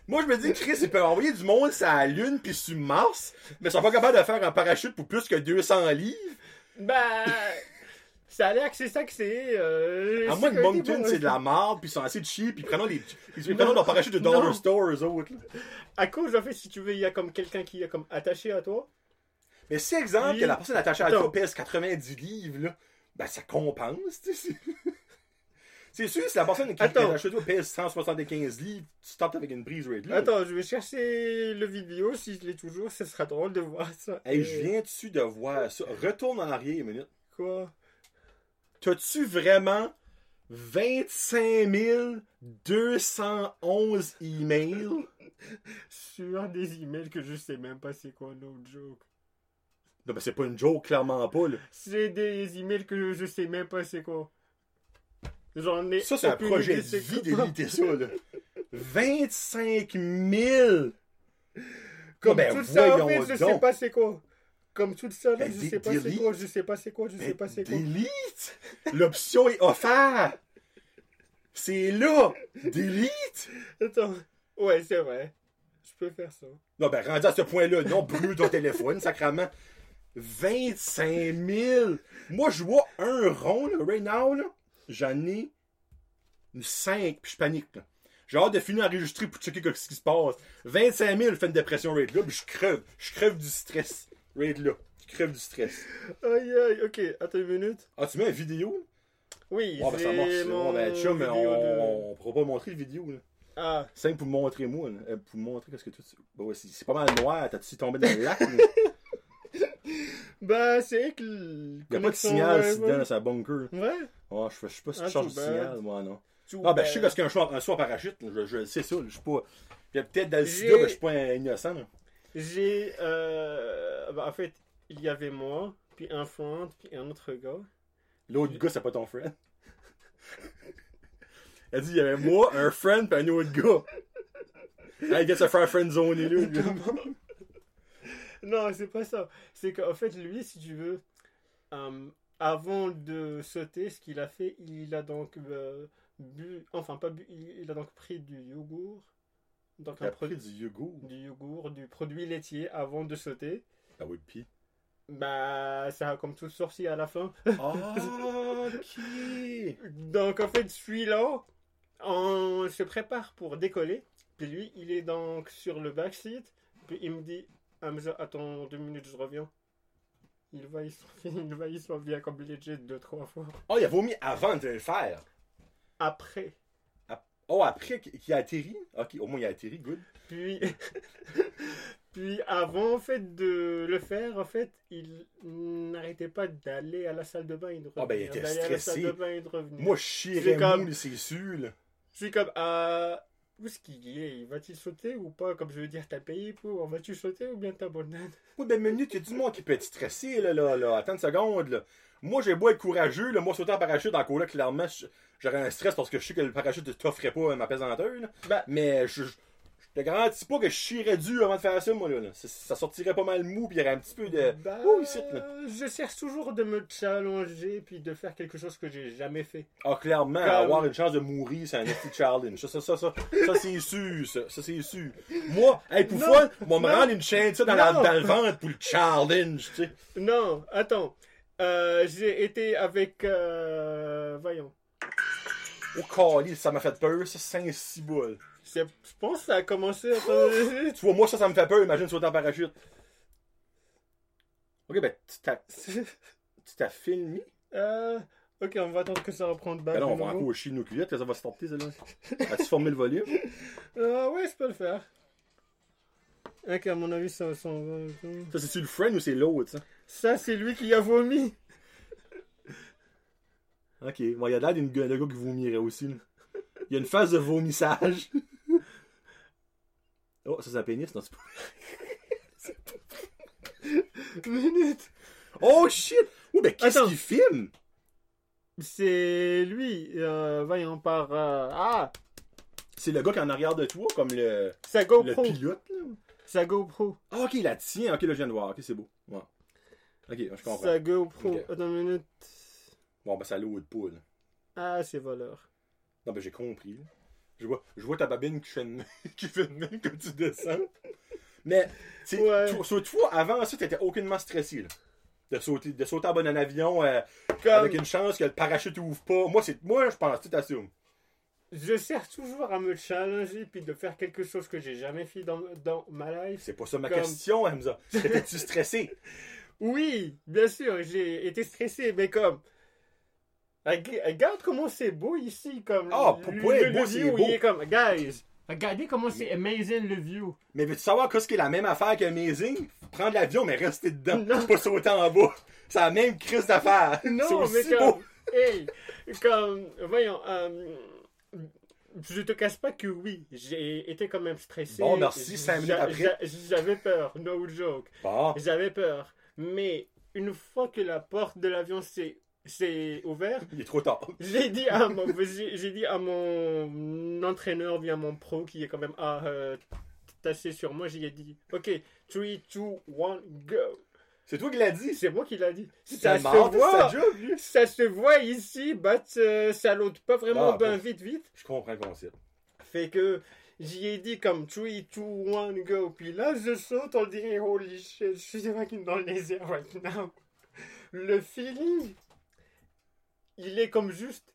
Speaker 1: Moi, je me dis, Chris, il peut envoyer du monde sur la Lune puis sur Mars, mais ils sont pas capables de faire un parachute pour plus que 200 livres.
Speaker 2: bah, ça a l'air que c'est ça que c'est. Euh,
Speaker 1: À moins que Moncton, c'est de la merde, puis ils sont assez cheap, puis ils prennent les, ils prennent leur parachute de Dollar
Speaker 2: Non.
Speaker 1: Store, eux autres. là.
Speaker 2: À cause, en fait, si tu veux, il y a comme quelqu'un qui est comme attaché à toi.
Speaker 1: Mais si, exemple,
Speaker 2: Oui.
Speaker 1: que la personne attachée à toi pèse 90 livres, là, ben ça compense, tu sais. C'est sûr, si la personne qui
Speaker 2: Attends.
Speaker 1: attachée à toi pèse 175 livres, tu startes avec une brise rate là.
Speaker 2: Attends, je vais chercher le vidéo. Si je l'ai toujours, ce sera drôle de voir ça.
Speaker 1: Hey,
Speaker 2: Euh,
Speaker 1: je viens dessus de voir ça? Retourne en arrière une minute.
Speaker 2: Quoi?
Speaker 1: T'as-tu vraiment 25 211 emails?
Speaker 2: Sur des emails que je sais même pas c'est quoi, no joke.
Speaker 1: Non, ben c'est pas une joke, clairement pas, là.
Speaker 2: C'est des emails que je sais même pas c'est quoi. J'en ai.
Speaker 1: Ça, c'est un projet de vie
Speaker 2: quoi.
Speaker 1: d'éviter ça, là. 25 000!
Speaker 2: Comme
Speaker 1: ben,
Speaker 2: tout ça, en
Speaker 1: voyons
Speaker 2: fait, je
Speaker 1: donc.
Speaker 2: sais pas c'est quoi. Comme tout ça, là,
Speaker 1: Ben,
Speaker 2: je sais pas c'est quoi, je sais pas c'est quoi, je sais
Speaker 1: Ben,
Speaker 2: pas c'est quoi.
Speaker 1: delete! L'option est offerte! C'est là! Delete!
Speaker 2: Attends. Ouais, c'est vrai. Je peux faire ça.
Speaker 1: Non, ben, rendu à ce point-là, non, brûle ton téléphone, sacrament. 25 000! Moi, je vois un rond, là, right now, là. J'en ai 5, puis je panique, là. J'ai hâte de finir d'enregistrer pour checker ce qui se passe. 25 000 fait une dépression rate là, puis je crève. Je crève du stress. Rate là. Je crève du stress.
Speaker 2: Aïe aïe, ok, attends une minute.
Speaker 1: Ah, tu mets une vidéo?
Speaker 2: Oui,
Speaker 1: Ah, ben, ça marche.
Speaker 2: mon
Speaker 1: Bon, ben, chum,
Speaker 2: vidéo
Speaker 1: on,
Speaker 2: de-
Speaker 1: on pourra pas montrer le vidéo, là.
Speaker 2: Ah,
Speaker 1: Simple pour me montrer moi, là. Euh, pour me montrer qu'est-ce que tu. Bon, c'est c'est pas mal noir. T'as-tu tombé dans le lac,
Speaker 2: bah c'est que.
Speaker 1: Il y a pas de signal ici dedans, c'est un bunker.
Speaker 2: Ouais.
Speaker 1: Ouais, je, je sais pas si tu
Speaker 2: Ah,
Speaker 1: changes de signal, moi, non.
Speaker 2: Too
Speaker 1: Ah, ben, je sais qu'est-ce qu'un choix, un saut en parachute, je, je sais ça, je suis pas. Puis peut-être dans le sida, ben, je suis pas innocent.
Speaker 2: J'ai. Euh... Bah, en fait, il y avait moi, puis un friend, puis un autre gars.
Speaker 1: L'autre gars, c'est pas ton friend. Elle dit, il y avait moi, un friend, pis un autre gars. Il gets se faire friend zone là.
Speaker 2: Non, c'est pas ça. C'est qu'en fait, lui, si tu veux, euh, avant de sauter, ce qu'il a fait, il a donc euh, bu, enfin pas bu, il, a donc pris du yogourt, donc
Speaker 1: Il
Speaker 2: un
Speaker 1: a pris du yogourt?
Speaker 2: du yogourt, du produit laitier avant de sauter.
Speaker 1: Ah oui, pis.
Speaker 2: Bah, ça a comme tout sorti à la fin.
Speaker 1: Ah, ok.
Speaker 2: Donc en fait, celui-là, on se prépare pour décoller. Puis lui, il est donc sur le backseat. Puis il me dit, Hamza, attends deux minutes, je reviens. Il va, il s'en il va, s'en vient comme legit deux, trois fois.
Speaker 1: Oh, il a vomi avant de le faire.
Speaker 2: Après.
Speaker 1: Oh, après qu'il a atterri? Ok, au moins il a atterri, good.
Speaker 2: Puis, puis avant en fait de le faire, en fait, il n'arrêtait pas d'aller à la salle de bain et de revenir.
Speaker 1: Ah, ben, il était stressé. Moi, je chierais
Speaker 2: C'est comme-
Speaker 1: mou, c'est sûr,
Speaker 2: suis comme, ah, où est-ce qu'il est? Va-t-il sauter ou pas? Comme je veux dire, t'as payé pour. Vas-tu sauter ou bien t'abandonnes
Speaker 1: Oui, ben, minute, il y a du monde qui peut être stressé, là, là, là. Attends une seconde, là. Moi, j'ai beau être courageux, là. Moi, sauter en parachute, en là, clairement, j'aurais un stress parce que je sais que le parachute ne t'offrait pas ma pesanteur, là.
Speaker 2: Ben-
Speaker 1: Mais je, je te garantis pas que je chierais dur avant de faire ça, moi, là. là. Ça, ça sortirait pas mal mou, puis il y aurait un petit peu de.
Speaker 2: Bah,
Speaker 1: Ouh, ici, là.
Speaker 2: je cherche toujours de me challenger puis de faire quelque chose que j'ai jamais fait.
Speaker 1: Ah, clairement,
Speaker 2: Comme-
Speaker 1: avoir une chance de mourir, c'est un petit challenge. Ça, ça, ça, ça, ça c'est sûr, ça, ça c'est sûr. Moi, hey, pour fun, moi, me rendre une chaîne ça dans, la- dans le ventre pour le challenge, tu sais.
Speaker 2: Non, attends. Euh, j'ai été avec. Euh, voyons.
Speaker 1: Au calice, ça m'a fait peur, ça, 5-6 boules.
Speaker 2: Je pense que ça a commencé. attends,
Speaker 1: Tu vois, moi, ça, ça me fait peur, imagine sauter en parachute. Ok, ben, tu t'as, tu t'as filmé?
Speaker 2: euh, ok, on va attendre que ça reprenne back.
Speaker 1: Ben là, on va encore chier nos culottes, là, ça va se tenter, ça, là. As-tu formé le volume?
Speaker 2: Euh, ouais, je peux le faire. Ok, à mon avis, ça s'en va.
Speaker 1: Ça, c'est-tu le friend ou c'est l'autre, ça?
Speaker 2: Ça, c'est lui qui a vomi.
Speaker 1: Ok, bon, il y a l'air d'un gars, gars qui vomirait aussi, là. Il y a une phase de vomissage. Oh, ça c'est un pénis, non, c'est pas.
Speaker 2: Minute.
Speaker 1: Oh shit! Oh, ben qu'est-ce
Speaker 2: Attends.
Speaker 1: qu'il filme?
Speaker 2: C'est lui, euh, voyons par. euh, ah,
Speaker 1: C'est le gars qui est en arrière de toi, comme le,
Speaker 2: sa
Speaker 1: le
Speaker 2: GoPro.
Speaker 1: pilote, là.
Speaker 2: Sa GoPro.
Speaker 1: Ah, ok, il la tient. Ok, là, je viens de voir. Ok, c'est beau. Ouais. Ok, je comprends.
Speaker 2: Sa GoPro.
Speaker 1: Ok.
Speaker 2: Attends une minute.
Speaker 1: Bon, ben, ça l'eau de poule.
Speaker 2: Ah, c'est voleur.
Speaker 1: Non, ben, j'ai compris. là. Je vois, je vois ta babine qui fait une qui fait une main quand tu descends. Mais, tu sais, toi- avant ça, t'étais aucunement stressé, là. De sauter, de sauter en bon en avion euh,
Speaker 2: Comme,
Speaker 1: avec une chance que le parachute ouvre pas. Moi, c'est, moi, je pense, tu t'assumes.
Speaker 2: je cherche toujours à me challenger puis de faire quelque chose que j'ai jamais fait dans, dans ma life.
Speaker 1: C'est pas ça ma
Speaker 2: Comme-
Speaker 1: question, Hamza. Étais-tu stressé?
Speaker 2: Oui, bien sûr, j'ai été stressé, mais comme. Reg- Regarde comment c'est beau ici, comme.
Speaker 1: Ah, pour-
Speaker 2: le-
Speaker 1: ouais,
Speaker 2: le,
Speaker 1: beau,
Speaker 2: le view,
Speaker 1: beau.
Speaker 2: il est comme. Guys, regardez comment c'est amazing le view.
Speaker 1: Mais veux-tu savoir qu'est-ce qui est la même affaire qu'Amazing? Prendre l'avion, mais rester dedans.
Speaker 2: Non.
Speaker 1: Pas sauter en bas. C'est la même crise d'affaires.
Speaker 2: Non, mais comme.
Speaker 1: beau.
Speaker 2: Hey, comme. Voyons, euh, je te cache pas que oui, j'ai été quand même stressé.
Speaker 1: Bon, merci, cinq minutes après.
Speaker 2: j'a- J'avais peur, no joke.
Speaker 1: Bon.
Speaker 2: J'avais peur. Mais une fois que la porte de l'avion s'est s'est ouverte,
Speaker 1: Il est trop tard.
Speaker 2: j'ai dit à mon j'ai dit à mon entraîneur bien mon pro qui est quand même ah, euh, tassé sur moi, j'ai dit OK, 3 2 1 go.
Speaker 1: C'est toi qui l'as dit?
Speaker 2: C'est moi qui l'a dit.
Speaker 1: C'est
Speaker 2: Ça se voit.
Speaker 1: job.
Speaker 2: Ça se voit ici, but euh, ça l'ôte pas vraiment
Speaker 1: Ah,
Speaker 2: ben vite vite.
Speaker 1: Je comprends le concept.
Speaker 2: Fait que j'y ai dit comme 3 2 1 go puis là je saute, on dirait holy shit, je suis dans les airs right now. Le feeling il est comme juste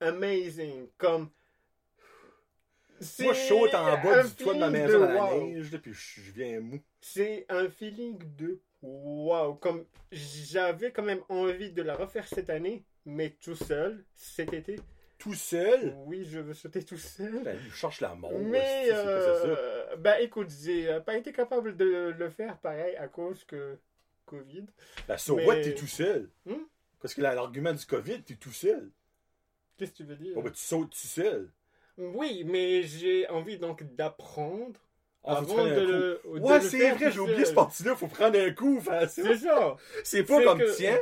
Speaker 2: amazing, comme c'est
Speaker 1: Moi, saute en bas du toit de ma maison
Speaker 2: de
Speaker 1: dans la
Speaker 2: wow.
Speaker 1: neige, là, puis je viens mou.
Speaker 2: C'est un feeling de wow. Comme j'avais quand même envie de la refaire cette année, mais tout seul, cet été.
Speaker 1: Tout seul?
Speaker 2: Oui, je veux sauter tout seul.
Speaker 1: Ben, je cherche la mort.
Speaker 2: mais,
Speaker 1: ça,
Speaker 2: euh, bah écoute, j'ai euh, pas été capable de le faire pareil à cause que Covid.
Speaker 1: Ben, so
Speaker 2: mais-
Speaker 1: what, t'es tout seul?
Speaker 2: Hmm?
Speaker 1: Parce que l'argument du COVID, t'es tout seul.
Speaker 2: Qu'est-ce que tu veux dire?
Speaker 1: Bon, ben, tu sautes tout seul.
Speaker 2: Oui, mais j'ai envie donc d'apprendre
Speaker 1: Ah,
Speaker 2: avant de le. de
Speaker 1: Ouais, c'est vrai, j'ai oublié ce parti-là, faut prendre un coup, ça.
Speaker 2: C'est ça.
Speaker 1: C'est pas comme
Speaker 2: que-
Speaker 1: tiens.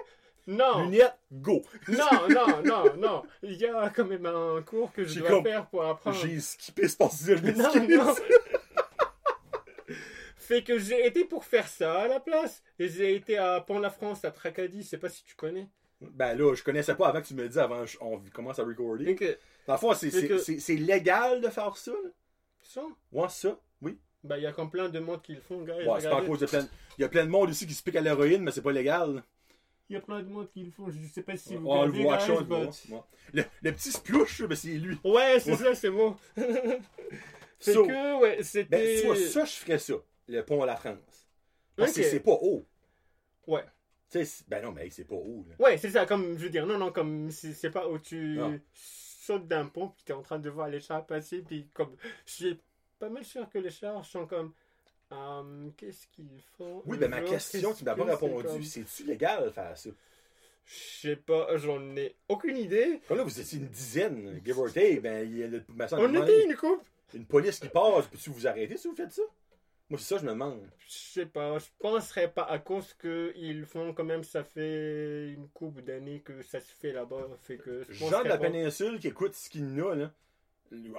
Speaker 2: Non,
Speaker 1: Lunettes, go.
Speaker 2: non, non, non, non. Il y a quand même un cours que je dois
Speaker 1: comme-
Speaker 2: faire pour apprendre.
Speaker 1: J'ai skippé ce je
Speaker 2: Non,
Speaker 1: m'excuse.
Speaker 2: non. Fait que j'ai été pour faire ça à la place. Et j'ai été à Pont-la-France, à Tracadie, je sais pas si tu connais.
Speaker 1: Ben là, je connaissais pas avant que tu me le dises, avant qu'on commence à recorder.
Speaker 2: Donc,
Speaker 1: Dans le fond, c'est-
Speaker 2: que-
Speaker 1: légal de faire ça, là?
Speaker 2: ça,
Speaker 1: Ouais, ça, oui.
Speaker 2: bah il y a comme plein de monde qui le font, gars.
Speaker 1: Ouais, c'est pas à cause de plein... Il y a plein de monde ici qui se pique à l'héroïne, mais c'est pas légal.
Speaker 2: Il y a plein de monde qui le font, je sais pas si vous
Speaker 1: on le voit,
Speaker 2: guys,
Speaker 1: on le
Speaker 2: but-
Speaker 1: voit. Ouais. Le, le petit splouche, ben c'est lui.
Speaker 2: Ouais, c'est
Speaker 1: Ouais.
Speaker 2: ça, c'est bon. c'est
Speaker 1: So,
Speaker 2: que, ouais, c'était...
Speaker 1: Ben, vois, ça, je ferais ça. Le pont à la France. Parce que c'est pas haut.
Speaker 2: Ouais.
Speaker 1: Tu sais, ben non, mais c'est pas haut, là.
Speaker 2: Ouais, c'est ça, comme, je veux dire, non, non, comme, c'est pas où tu
Speaker 1: Non.
Speaker 2: sautes d'un pont, puis t'es en train de voir les chars passer, puis comme, je suis pas mal sûr que les chars sont comme, euh, qu'est-ce qu'ils font
Speaker 1: Oui, ben ma question,
Speaker 2: Qu'est-ce
Speaker 1: tu m'as pas répondu.
Speaker 2: comme-
Speaker 1: C'est-tu légal de faire ça?
Speaker 2: Je sais pas, j'en ai aucune idée.
Speaker 1: Comme là, vous étiez une dizaine, give or take, ben, il y a le, semble,
Speaker 2: On était une coupe.
Speaker 1: une police qui passe, peux-tu vous arrêter si vous faites ça? Moi, c'est ça, je me demande.
Speaker 2: Je sais pas, je penserais pas à cause que ils font quand même, ça fait une couple d'années que ça se fait là-bas, fait que je penserais
Speaker 1: de la
Speaker 2: pas.
Speaker 1: péninsule qui écoute ce qu'il y a, là.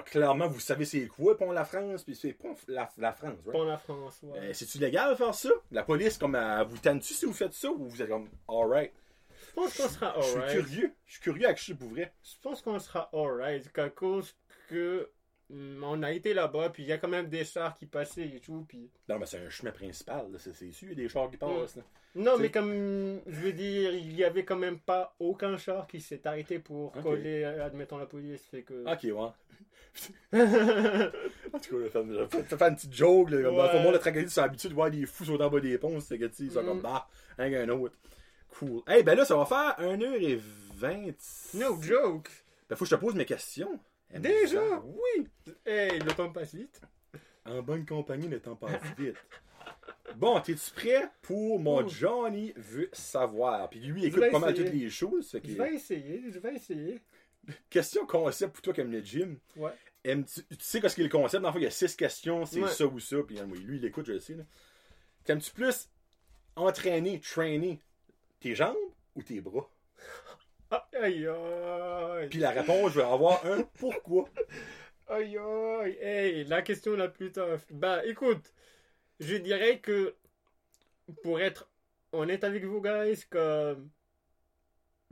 Speaker 1: Clairement, vous savez c'est quoi, Pont La France, puis c'est Pont La, la France, right?
Speaker 2: Pont la France, ouais.
Speaker 1: Euh, C'est-tu légal de faire ça? La police, comme, elle vous tente-tu si vous faites ça, ou vous êtes comme, alright?
Speaker 2: Je pense qu'on sera
Speaker 1: Je suis
Speaker 2: alright.
Speaker 1: curieux. Je suis curieux à que je suis pour vrai.
Speaker 2: Je pense qu'on sera alright, qu'à cause que on a été là-bas, puis il y a quand même des chars qui passaient et tout, puis...
Speaker 1: Non, mais c'est un chemin principal, c'est c'est sûr, il y a des chars qui passent. là.
Speaker 2: Non,
Speaker 1: C'est-
Speaker 2: mais comme, je veux dire, il y avait quand même pas aucun char qui s'est arrêté pour
Speaker 1: Ok.
Speaker 2: coller, euh, admettons, la police, fait que...
Speaker 1: Ok, ouais. En tout cas, je vais faire- une petite joke. Là, comme
Speaker 2: Ouais.
Speaker 1: moi, le tracadie, sont habitués de voir des fous sauter en bas des ponts. C'est que, tu sais, ils sont
Speaker 2: Mm.
Speaker 1: comme, bah, un un autre. Cool. Hey, ben là, ça va faire 1h20.
Speaker 2: no joke!
Speaker 1: Ben, faut que je te pose mes questions.
Speaker 2: Déjà?
Speaker 1: Oui.
Speaker 2: Hey, le temps passe vite.
Speaker 1: En bonne compagnie, le temps passe vite. Bon, t'es-tu prêt pour mon
Speaker 2: Oh.
Speaker 1: Johnny veut savoir? Puis lui, il écoute pas mal toutes les choses.
Speaker 2: Je vais essayer, je vais essayer.
Speaker 1: Question concept pour toi qui aime le gym.
Speaker 2: Ouais.
Speaker 1: Tu sais qu'est-ce qu'est le concept? Dans le fond, il y a six questions, c'est
Speaker 2: Ouais.
Speaker 1: ça ou ça. Puis lui, il écoute, je le sais. T'aimes-tu plus entraîner, trainer tes jambes ou tes bras?
Speaker 2: Aïe, aïe.
Speaker 1: Puis la réponse, je vais avoir un pourquoi.
Speaker 2: Aïe, aïe. Hey, la question la plus tough. Bah, écoute, je dirais que pour être honnête avec vous, guys, comme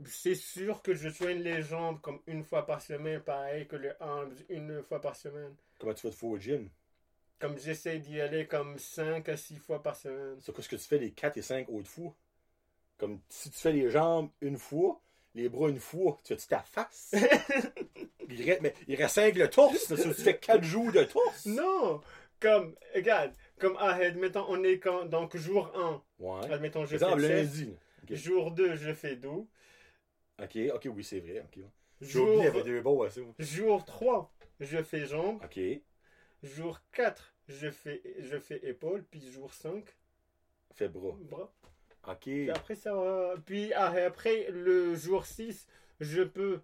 Speaker 2: c'est sûr que je soigne les jambes comme une fois par semaine, pareil que les arms une fois par semaine.
Speaker 1: Comment tu fais de fois au gym?
Speaker 2: Comme j'essaie d'y aller comme 5 à 6 fois par semaine.
Speaker 1: C'est quoi ce que tu fais les 4 et 5 autres fois? Comme si tu fais les jambes une fois, les bras une fois, tu fais-tu ta face? il, reste, mais il reste 5 le torse, là, tu fais 4 jours de torse?
Speaker 2: Non! Comme, regarde, comme, ah, admettons, on est quand, donc jour 1,
Speaker 1: Ouais.
Speaker 2: admettons, je
Speaker 1: exemple,
Speaker 2: fais
Speaker 1: lundi.
Speaker 2: chest. Jour 2, je fais dos.
Speaker 1: Ok, ok, oui, c'est vrai. ok. J'ai
Speaker 2: Jour, jour 3, je fais jambes.
Speaker 1: Ok.
Speaker 2: Jour 4, je fais, je fais épaules. Puis jour 5,
Speaker 1: Fait bras.
Speaker 2: bras.
Speaker 1: Ok.
Speaker 2: Puis après, ça va- Puis ah, après, le jour 6, je peux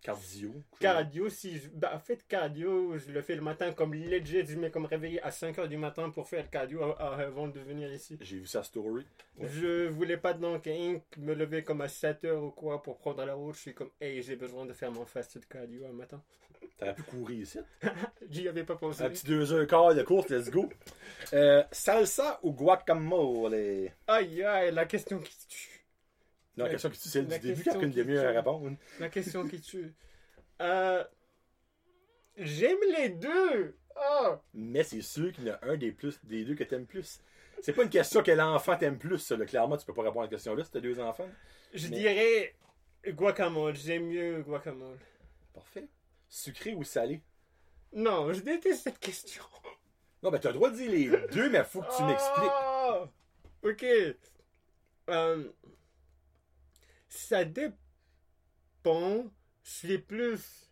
Speaker 1: Cardio.
Speaker 2: cardio. Si je- bah, en fait, cardio, je le fais le matin comme legit. Je mets comme réveillé à 5 heures du matin pour faire cardio ah, avant de venir ici.
Speaker 1: J'ai vu sa story. Ouais.
Speaker 2: Je voulais pas donc me lever comme à 7 heures ou quoi pour prendre la route. Je suis comme, hey, j'ai besoin de faire mon fast cardio un matin.
Speaker 1: T'aurais pu courir ici.
Speaker 2: J'y avais pas pensé.
Speaker 1: Un petit 2h15 de course, let's go. Euh, salsa ou guacamole?
Speaker 2: Aïe, aïe, la question qui tue.
Speaker 1: Non, la question que tu sais du début, car une
Speaker 2: qui
Speaker 1: demi-heure à
Speaker 2: tue.
Speaker 1: répondre.
Speaker 2: La question qui tue. Euh, J'aime les deux. Ah,
Speaker 1: Mais c'est sûr qu'il y en a un des, plus, des deux que t'aimes plus. C'est pas une question quel enfant t'aime plus, ça. là. Clairement, tu peux pas répondre à la question-là si t'as deux enfants.
Speaker 2: je
Speaker 1: Mais-
Speaker 2: dirais guacamole. J'aime mieux guacamole.
Speaker 1: Parfait. Sucré ou salé?
Speaker 2: Non, je déteste cette question.
Speaker 1: Non, ben t'as le droit de dire les deux, mais faut que tu m'expliques.
Speaker 2: Ah, Ok. Euh, ça dépend. Suis plus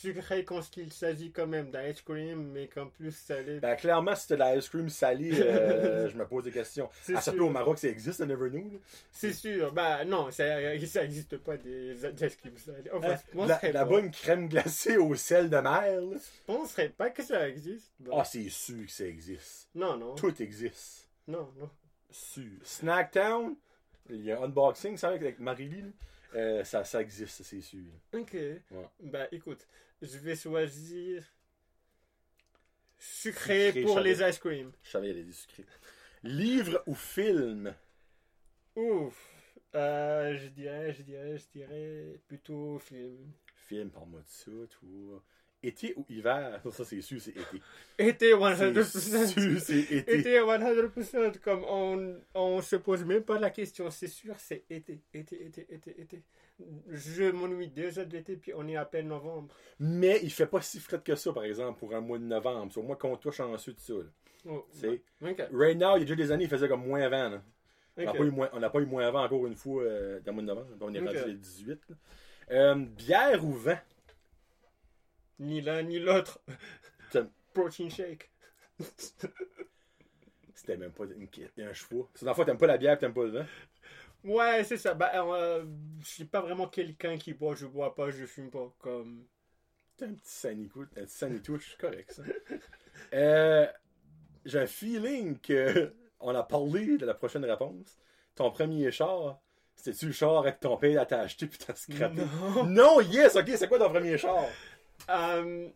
Speaker 2: sucré quand il s'agit quand même d'ice cream, mais quand plus salé.
Speaker 1: Ben clairement, si t'as de l'ice cream salé, euh, je me pose des questions.
Speaker 2: C'est
Speaker 1: À ça
Speaker 2: sûr.
Speaker 1: peut au Maroc, ça existe, I never.
Speaker 2: C'est sûr. Bah non, ça ça existe pas des ice cream salés. Enfin, je
Speaker 1: La, bonne crème glacée au sel de mer.
Speaker 2: Je penserais pas que ça existe. Bon.
Speaker 1: Ah, c'est sûr que ça existe.
Speaker 2: non, non.
Speaker 1: Tout existe.
Speaker 2: Non, non.
Speaker 1: Sûr. Snacktown Il y a un unboxing, ça, avec Marie-Lee. Euh, ça, ça existe, c'est sûr.
Speaker 2: Ok. Bah écoute, je vais choisir sucré,
Speaker 1: Sucré,
Speaker 2: pour les ice cream.
Speaker 1: Je savais, il y a des sucrés. Livre ou film?
Speaker 2: Ouf. Euh, je dirais, je dirais, je dirais plutôt film.
Speaker 1: Film, parle-moi de ça, toi. Été ou hiver? Ça, c'est sûr, c'est été.
Speaker 2: Été
Speaker 1: C'est
Speaker 2: 100%.
Speaker 1: sûr, c'est été.
Speaker 2: Été 100%. Comme on, on se pose même pas la question. C'est sûr, c'est été. Été, été, été, été. Je m'ennuie déjà de l'été, puis on est à peine novembre.
Speaker 1: Mais il fait pas si frais que ça, par exemple, pour un mois de novembre. Sur moi, compte-toi chanceux de ça.
Speaker 2: Oh, Ok.
Speaker 1: Right now, il y a déjà des années, il faisait comme moins 20. là. On n'a
Speaker 2: ok.
Speaker 1: pas, eu moins- on n'a pas eu moins 20 encore une fois euh, dans le mois de novembre. On est
Speaker 2: Ok.
Speaker 1: rendu les 18. là. Euh, bière ou vin?
Speaker 2: Ni l'un ni l'autre. Protein shake.
Speaker 1: C'était même pas une, un choix. C'est dans le t'aimes pas la bière t'aimes pas le vin.
Speaker 2: Ouais, c'est ça. Bah, euh, je suis pas vraiment quelqu'un qui boit, je bois pas, je fume pas. Comme.
Speaker 1: T'as un petit sanitou, un petit sanitouche, correct ça. Euh, J'ai un feeling que on a parlé de la prochaine réponse. Ton premier char, c'était-tu le char avec ton père t'a acheté puis t'as scrappé?
Speaker 2: Non.
Speaker 1: Non, yes, ok, c'est quoi ton premier char?
Speaker 2: Euh,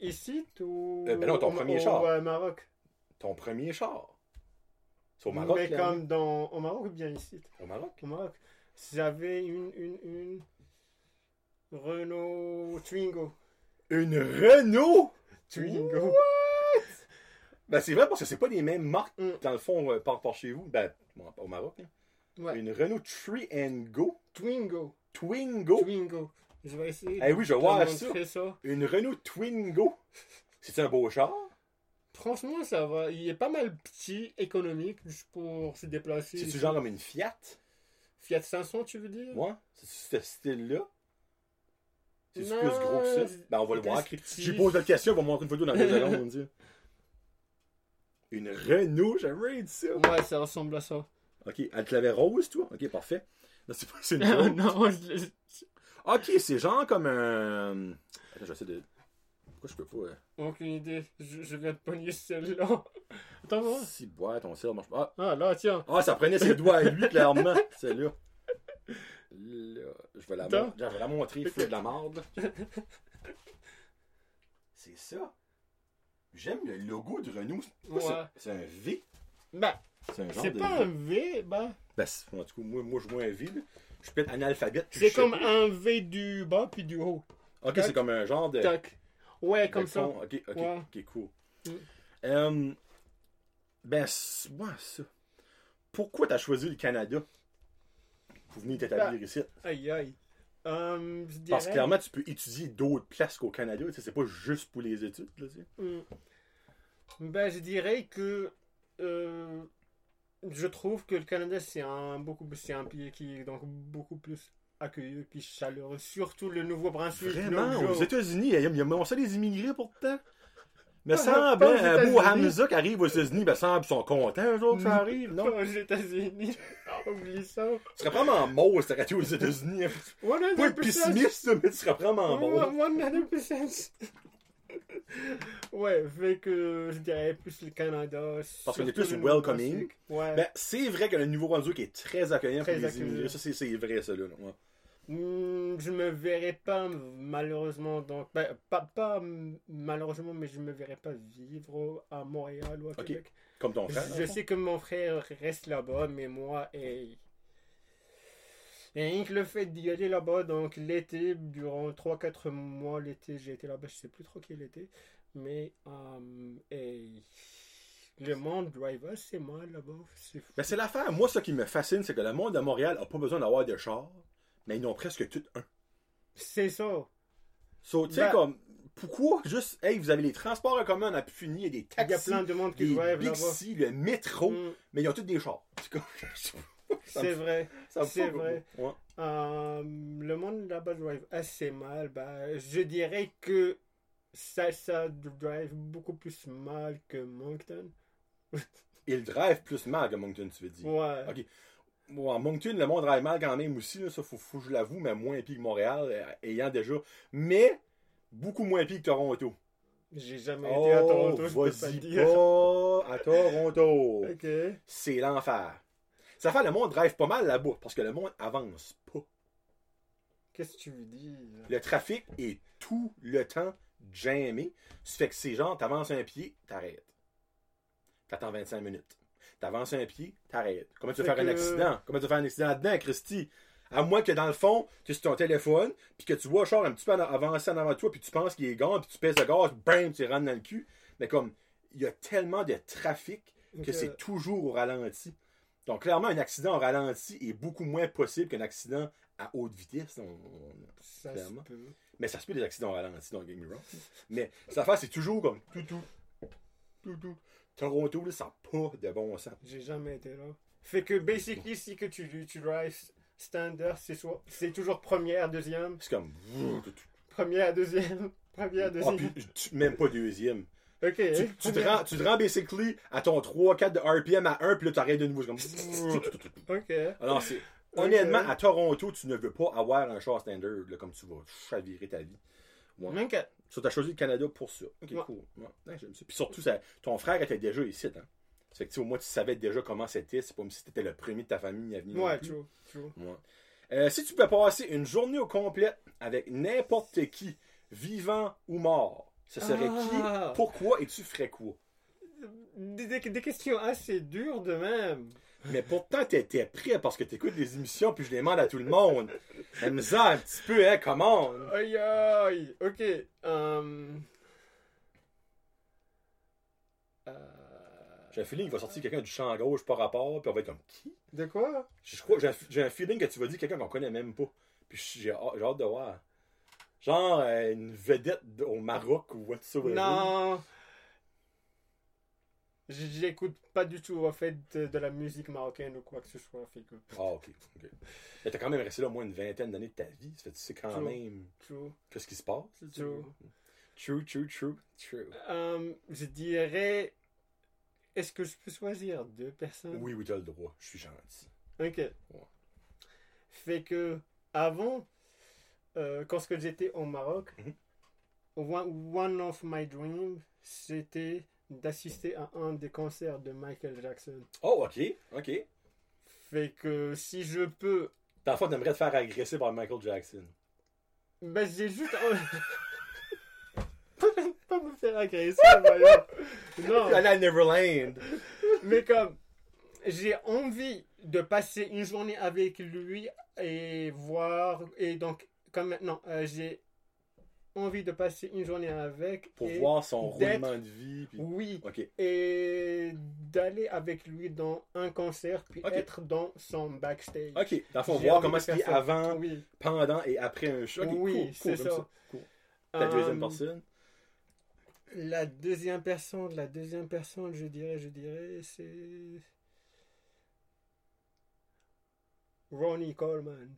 Speaker 2: ici ou.
Speaker 1: Euh, ben non, ton
Speaker 2: au-
Speaker 1: premier
Speaker 2: au,
Speaker 1: char.
Speaker 2: euh, Maroc.
Speaker 1: Ton premier char. C'est au Maroc,
Speaker 2: Mais comme dans. Au Maroc ou bien ici?
Speaker 1: Au Maroc?
Speaker 2: Au Maroc. J'avais une, une, une. Renault Twingo.
Speaker 1: Une Renault?
Speaker 2: Twingo?
Speaker 1: What? Ben c'est vrai parce que c'est pas les mêmes marques
Speaker 2: Mm.
Speaker 1: dans le fond euh, par, par chez vous. Ben, au Maroc. hein.
Speaker 2: Ouais.
Speaker 1: Une Renault Tree and Go.
Speaker 2: Twingo.
Speaker 1: Twingo.
Speaker 2: Twingo. Je vais essayer.
Speaker 1: Eh oui, je vois
Speaker 2: te
Speaker 1: ça. Une Renault Twingo. C'est un beau char?
Speaker 2: Franchement, ça va. Il est pas mal petit, économique, juste pour se déplacer.
Speaker 1: C'est-tu genre comme une Fiat?
Speaker 2: Fiat 500, tu veux dire?
Speaker 1: Ouais. C'est ce style-là? C'est plus gros que ça? Ben on va le voir. Je lui pose la question, on va montrer une photo dans deux secondes. on dit. Une Renault, j'aimerais ça.
Speaker 2: Ouais, ça ressemble à ça.
Speaker 1: Ok, elle te l'avait rose, toi? Ok, parfait. Non, c'est pas une
Speaker 2: non, je-
Speaker 1: Ok, c'est genre comme un. Attends, j'essaie de. Pourquoi je peux pas. euh,
Speaker 2: aucune idée. Je, je viens de pogner celle-là. Attends, voir.
Speaker 1: Si boîte, ton sel marche pas.
Speaker 2: Ah, là, tiens.
Speaker 1: Ah, ça prenait ses doigts à lui, clairement. C'est là. Je vais la,
Speaker 2: Attends.
Speaker 1: mon- je vais la montrer, fou de la marde. C'est ça. J'aime le logo de Renault. Pourquoi
Speaker 2: Ouais.
Speaker 1: c'est- C'est un V.
Speaker 2: Bah,
Speaker 1: C'est un genre
Speaker 2: c'est
Speaker 1: de
Speaker 2: pas un V, bah.
Speaker 1: Ben, c'est- en tout cas, moi, moi je vois un V. là. Je suis peut-être analphabète.
Speaker 2: C'est
Speaker 1: sais
Speaker 2: comme un V du bas puis du haut.
Speaker 1: Ok, c'est comme un genre de.
Speaker 2: Tac. Ouais,
Speaker 1: de
Speaker 2: comme ça.
Speaker 1: Ok, ok,
Speaker 2: Ouais.
Speaker 1: ok, cool.
Speaker 2: Mm.
Speaker 1: Ben, ouais, ça. Pourquoi t'as choisi le Canada? Pour venir t'établir
Speaker 2: Bah,
Speaker 1: ici?
Speaker 2: Aïe, aïe. Je
Speaker 1: Parce que clairement, tu peux étudier d'autres places qu'au Canada. sais, C'est pas juste pour les études. Là, sais.
Speaker 2: Hmm. Ben, je dirais que euh, je trouve que le Canada c'est un beaucoup c'est un pays qui est donc beaucoup plus accueilli puis chaleureux, surtout le Nouveau-Brunswick.
Speaker 1: Vraiment, aux États-Unis, il y a, a ça des immigrés pourtant. Mais semble, hein, un beau
Speaker 2: États-Unis.
Speaker 1: Hamza qui arrive aux États-Unis, ben semble, ils sont contents, eux autres, que ça arrive, non?
Speaker 2: Aux États-Unis. Oublie ça.
Speaker 1: Tu serais vraiment mort si t'aurais été aux États-Unis.
Speaker 2: 100%.
Speaker 1: Pas pessimiste, mais tu serais vraiment mort.
Speaker 2: 100%. Ouais, fait que je dirais plus le Canada.
Speaker 1: Parce qu'on est plus welcoming.
Speaker 2: Ouais.
Speaker 1: Ben, c'est vrai que le Nouveau-Brunswick est très accueillant
Speaker 2: Très
Speaker 1: pour les immigrés. Ça, c'est vrai, ça, là. ouais.
Speaker 2: Hmm, je me verrais pas malheureusement donc ben, pas, pas malheureusement mais je me verrais pas vivre à Montréal ou à. Québec.
Speaker 1: Comme ton frère.
Speaker 2: Je sais que mon frère reste là-bas mais moi et et rien que le fait d'y aller là-bas donc l'été durant 3-4 mois l'été j'ai été là-bas je sais plus trop quel été mais euh, et le monde drive assez mal là-bas c'est fou.
Speaker 1: Ben, c'est l'affaire. Moi, ce qui me fascine, c'est que le monde de Montréal a pas besoin d'avoir de char, mais ils ont presque tout un.
Speaker 2: c'est ça
Speaker 1: So, tu sais,
Speaker 2: Ben-
Speaker 1: comme, pourquoi juste, hey, vous avez les transports en commun, on a pu finir, il y a des
Speaker 2: il y a
Speaker 1: taxis,
Speaker 2: plein de monde qui
Speaker 1: des Bixi, le métro,
Speaker 2: Hmm,
Speaker 1: mais ils ont tous des chars. C'est
Speaker 2: vrai c'est vrai.
Speaker 1: ouais.
Speaker 2: Euh, le monde là-bas drive assez mal. Bah, je dirais que ça, ça drive beaucoup plus mal que Moncton.
Speaker 1: Ils drive plus mal que Moncton, tu veux dire.
Speaker 2: Ouais.
Speaker 1: Ok. Bon, Moncton, le monde drive mal quand même aussi, là, ça faut, je l'avoue, mais moins pire que Montréal, euh, ayant déjà. Mais beaucoup moins pire que Toronto.
Speaker 2: J'ai jamais été à Toronto,
Speaker 1: Oh, vas-y
Speaker 2: le dire.
Speaker 1: pas à Toronto. C'est l'enfer. Ça fait le monde drive pas mal là-bas parce que le monde avance pas.
Speaker 2: Qu'est-ce que tu veux dire?
Speaker 1: Le trafic est tout le temps jamais. Ça fait que c'est genre, t'avances un pied, t'arrêtes. T'attends 25 minutes. T'avances un pied, t'arrêtes. Comment tu vas faire un accident? Comment tu vas faire un accident là-dedans, Christy? À moins que dans le fond, tu es sur ton téléphone, puis que tu vois genre un petit peu avancer en avant de toi, puis tu penses qu'il est gant, puis tu pèses le gaz, bam, tu rentres dans le cul. Mais comme, il y a tellement de trafic que c'est toujours au ralenti. Donc, clairement, un accident au ralenti est beaucoup moins possible qu'un accident à haute vitesse. On- on-
Speaker 2: Ça
Speaker 1: clairement.
Speaker 2: se peut.
Speaker 1: mais ça se peut des accidents au ralenti, don't get me wrong. Mais cette affaire, c'est toujours comme tout, tout, tout, tout. Toronto, là, ça n'a pas de bon sens.
Speaker 2: J'ai jamais été là. Fait que, basically, si que tu, tu drives standard, c'est soit, c'est toujours première, deuxième,
Speaker 1: C'est comme.
Speaker 2: première, deuxième, première,
Speaker 1: Ah,
Speaker 2: deuxième.
Speaker 1: puis, même pas deuxième.
Speaker 2: Ok.
Speaker 1: Tu, tu te rends, tu te rends basically à ton 3-4 de RPM à 1, puis là, t'arrêtes de nouveau. Comme.
Speaker 2: Ok.
Speaker 1: Alors, c'est. Honnêtement, à Toronto, tu ne veux pas avoir un char standard, là, comme tu vas chavirer ta vie. Ouais.
Speaker 2: Ok.
Speaker 1: So, t'as choisi le Canada pour ça. Ok,
Speaker 2: Ouais.
Speaker 1: cool. Ouais, ouais, j'aime ça. Puis surtout, ça, ton frère était déjà ici, hein. Ça fait que, tu sais, au moins, tu savais déjà comment c'était. C'est pas comme si t'étais le premier de ta famille à venir.
Speaker 2: Ouais, true, true.
Speaker 1: Euh, si tu peux passer une journée au complet avec n'importe qui, vivant ou mort, ce serait
Speaker 2: Ah.
Speaker 1: qui, pourquoi et tu ferais quoi?
Speaker 2: Des, questions assez dures de même.
Speaker 1: Mais pourtant, t'étais prêt parce que t'écoutes les émissions puis je les demande à tout le monde. La misère un petit peu, hein, comment?
Speaker 2: Aïe aïe. Ok. hum, euh,
Speaker 1: J'ai un feeling qu'il va sortir quelqu'un du champ gauche par rapport, puis on va être comme qui?
Speaker 2: De quoi?
Speaker 1: Je crois, j'ai un, feeling que tu vas dire quelqu'un qu'on connaît même pas. Puis j'ai hâte de voir. Genre euh, une vedette de- au Maroc ou whatsoever.
Speaker 2: Non. J'écoute pas du tout en fait de, la musique marocaine ou quoi que ce soit. Fait que.
Speaker 1: Ah, ok. ok. Mais t'as quand même resté là au moins une vingtaine d'années de ta vie. Ça fait tu sais quand
Speaker 2: True.
Speaker 1: même
Speaker 2: True.
Speaker 1: qu'est-ce qui se passe?
Speaker 2: True.
Speaker 1: True, true, true, true.
Speaker 2: Hum, je dirais. Est-ce que je peux choisir deux personnes?
Speaker 1: Oui, oui, t'as le droit. Je suis gentil.
Speaker 2: Ok. Fait que avant, euh, quand j'étais au Maroc,
Speaker 1: Mhm.
Speaker 2: one, one of my dreams, c'était d'assister à un des concerts de Michael Jackson.
Speaker 1: Oh, ok, ok.
Speaker 2: Fait que si je peux,
Speaker 1: le fond, t'aimerais te faire agresser par Michael Jackson.
Speaker 2: ben j'ai juste pas me faire agresser, voyons. Non.
Speaker 1: Aller à Neverland.
Speaker 2: Mais comme j'ai envie de passer une journée avec lui et voir et donc comme maintenant euh, j'ai envie de passer une journée avec
Speaker 1: Pour
Speaker 2: et
Speaker 1: voir son roulement de vie. Puis...
Speaker 2: oui et d'aller avec lui dans un concert puis être dans son backstage.
Speaker 1: Ok. Dans fond, voir comment est-ce qu'il avant,
Speaker 2: Oui.
Speaker 1: pendant et après un show.
Speaker 2: Oui,
Speaker 1: cool,
Speaker 2: c'est ça.
Speaker 1: Cool. Ta deuxième
Speaker 2: Euh,
Speaker 1: personne?
Speaker 2: La deuxième personne, la deuxième personne, je dirais, je dirais, c'est Ronnie Coleman.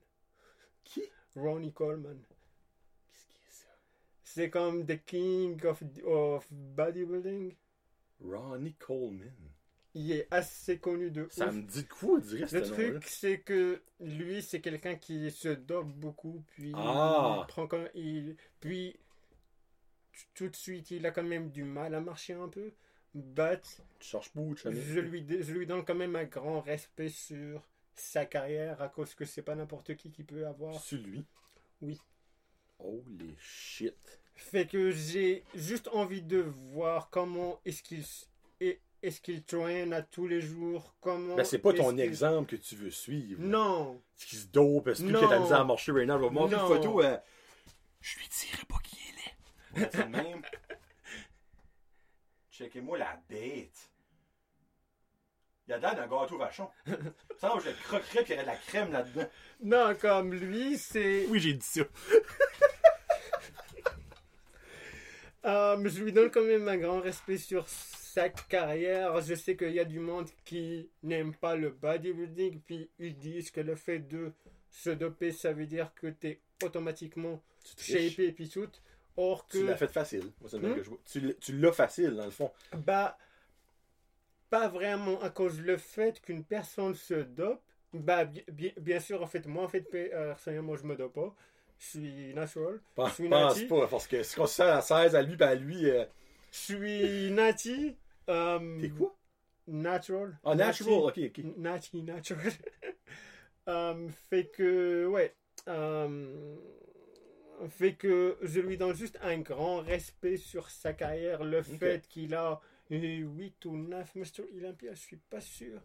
Speaker 1: Qui?
Speaker 2: Ronnie Coleman.
Speaker 1: Qu'est-ce qui est ça?
Speaker 2: C'est comme the king of, of bodybuilding?
Speaker 1: Ronnie Coleman.
Speaker 2: Il est assez connu de
Speaker 1: Ça
Speaker 2: ouf.
Speaker 1: me dit quoi, on dirait,
Speaker 2: Le truc, c'est que lui, c'est quelqu'un qui se dope beaucoup, puis
Speaker 1: Ah.
Speaker 2: il prend quand il, puis tout de suite, il a quand même du mal à marcher un peu. But
Speaker 1: Tu cherches chemin.
Speaker 2: je lui, je lui donne quand même un grand respect sur sa carrière à cause que c'est pas n'importe qui qui peut avoir.
Speaker 1: Sur lui?
Speaker 2: Oui.
Speaker 1: Holy shit.
Speaker 2: Fait que j'ai juste envie de voir comment est-ce qu'il est-ce qu'il traîne à tous les jours, comment.
Speaker 1: Ben, c'est pas ton
Speaker 2: qu'il-
Speaker 1: exemple que tu veux suivre.
Speaker 2: Non.
Speaker 1: Ce qui se dope, est-ce que
Speaker 2: Non.
Speaker 1: tu as misère à marcher right now? Je vais montrer une photo. euh, Je lui dirai pas qui il est. De. Checkez-moi la bête. Il a l'air d'un gâteau vachon. Ça, je le croquerais puis il y aurait de la crème là-dedans.
Speaker 2: Non, comme lui, c'est.
Speaker 1: Oui, j'ai dit ça.
Speaker 2: Euh, mais je lui donne quand même un grand respect sur sa carrière. Je sais qu'il y a du monde qui n'aime pas le bodybuilding, puis ils disent que le fait de se doper, ça veut dire que tu es automatiquement shapé puis tout. Or
Speaker 1: Tu l'as
Speaker 2: que,
Speaker 1: fait facile. Moi, c'est
Speaker 2: Hmm?
Speaker 1: que je Tu l'as facile, dans le fond.
Speaker 2: bah, pas vraiment à cause le fait qu'une personne se dope. Bah, bi- bi- bien sûr, en fait, moi, en fait, pe- euh, personnellement, je me dope pas. Je suis natural.
Speaker 1: Pense,
Speaker 2: Je suis
Speaker 1: pense
Speaker 2: nati.
Speaker 1: pas, parce que si on se sert à 16 à lui, ben à lui, euh,
Speaker 2: Je suis nati. euh,
Speaker 1: t'es quoi?
Speaker 2: natural.
Speaker 1: Ah, natural, ok, ok.
Speaker 2: Natty natural. Euh, fait que, ouais. fait que je lui donne juste un grand respect sur sa carrière. Le fait qu'il a eu 8 ou 9 Mr. Olympia, je suis pas sûr.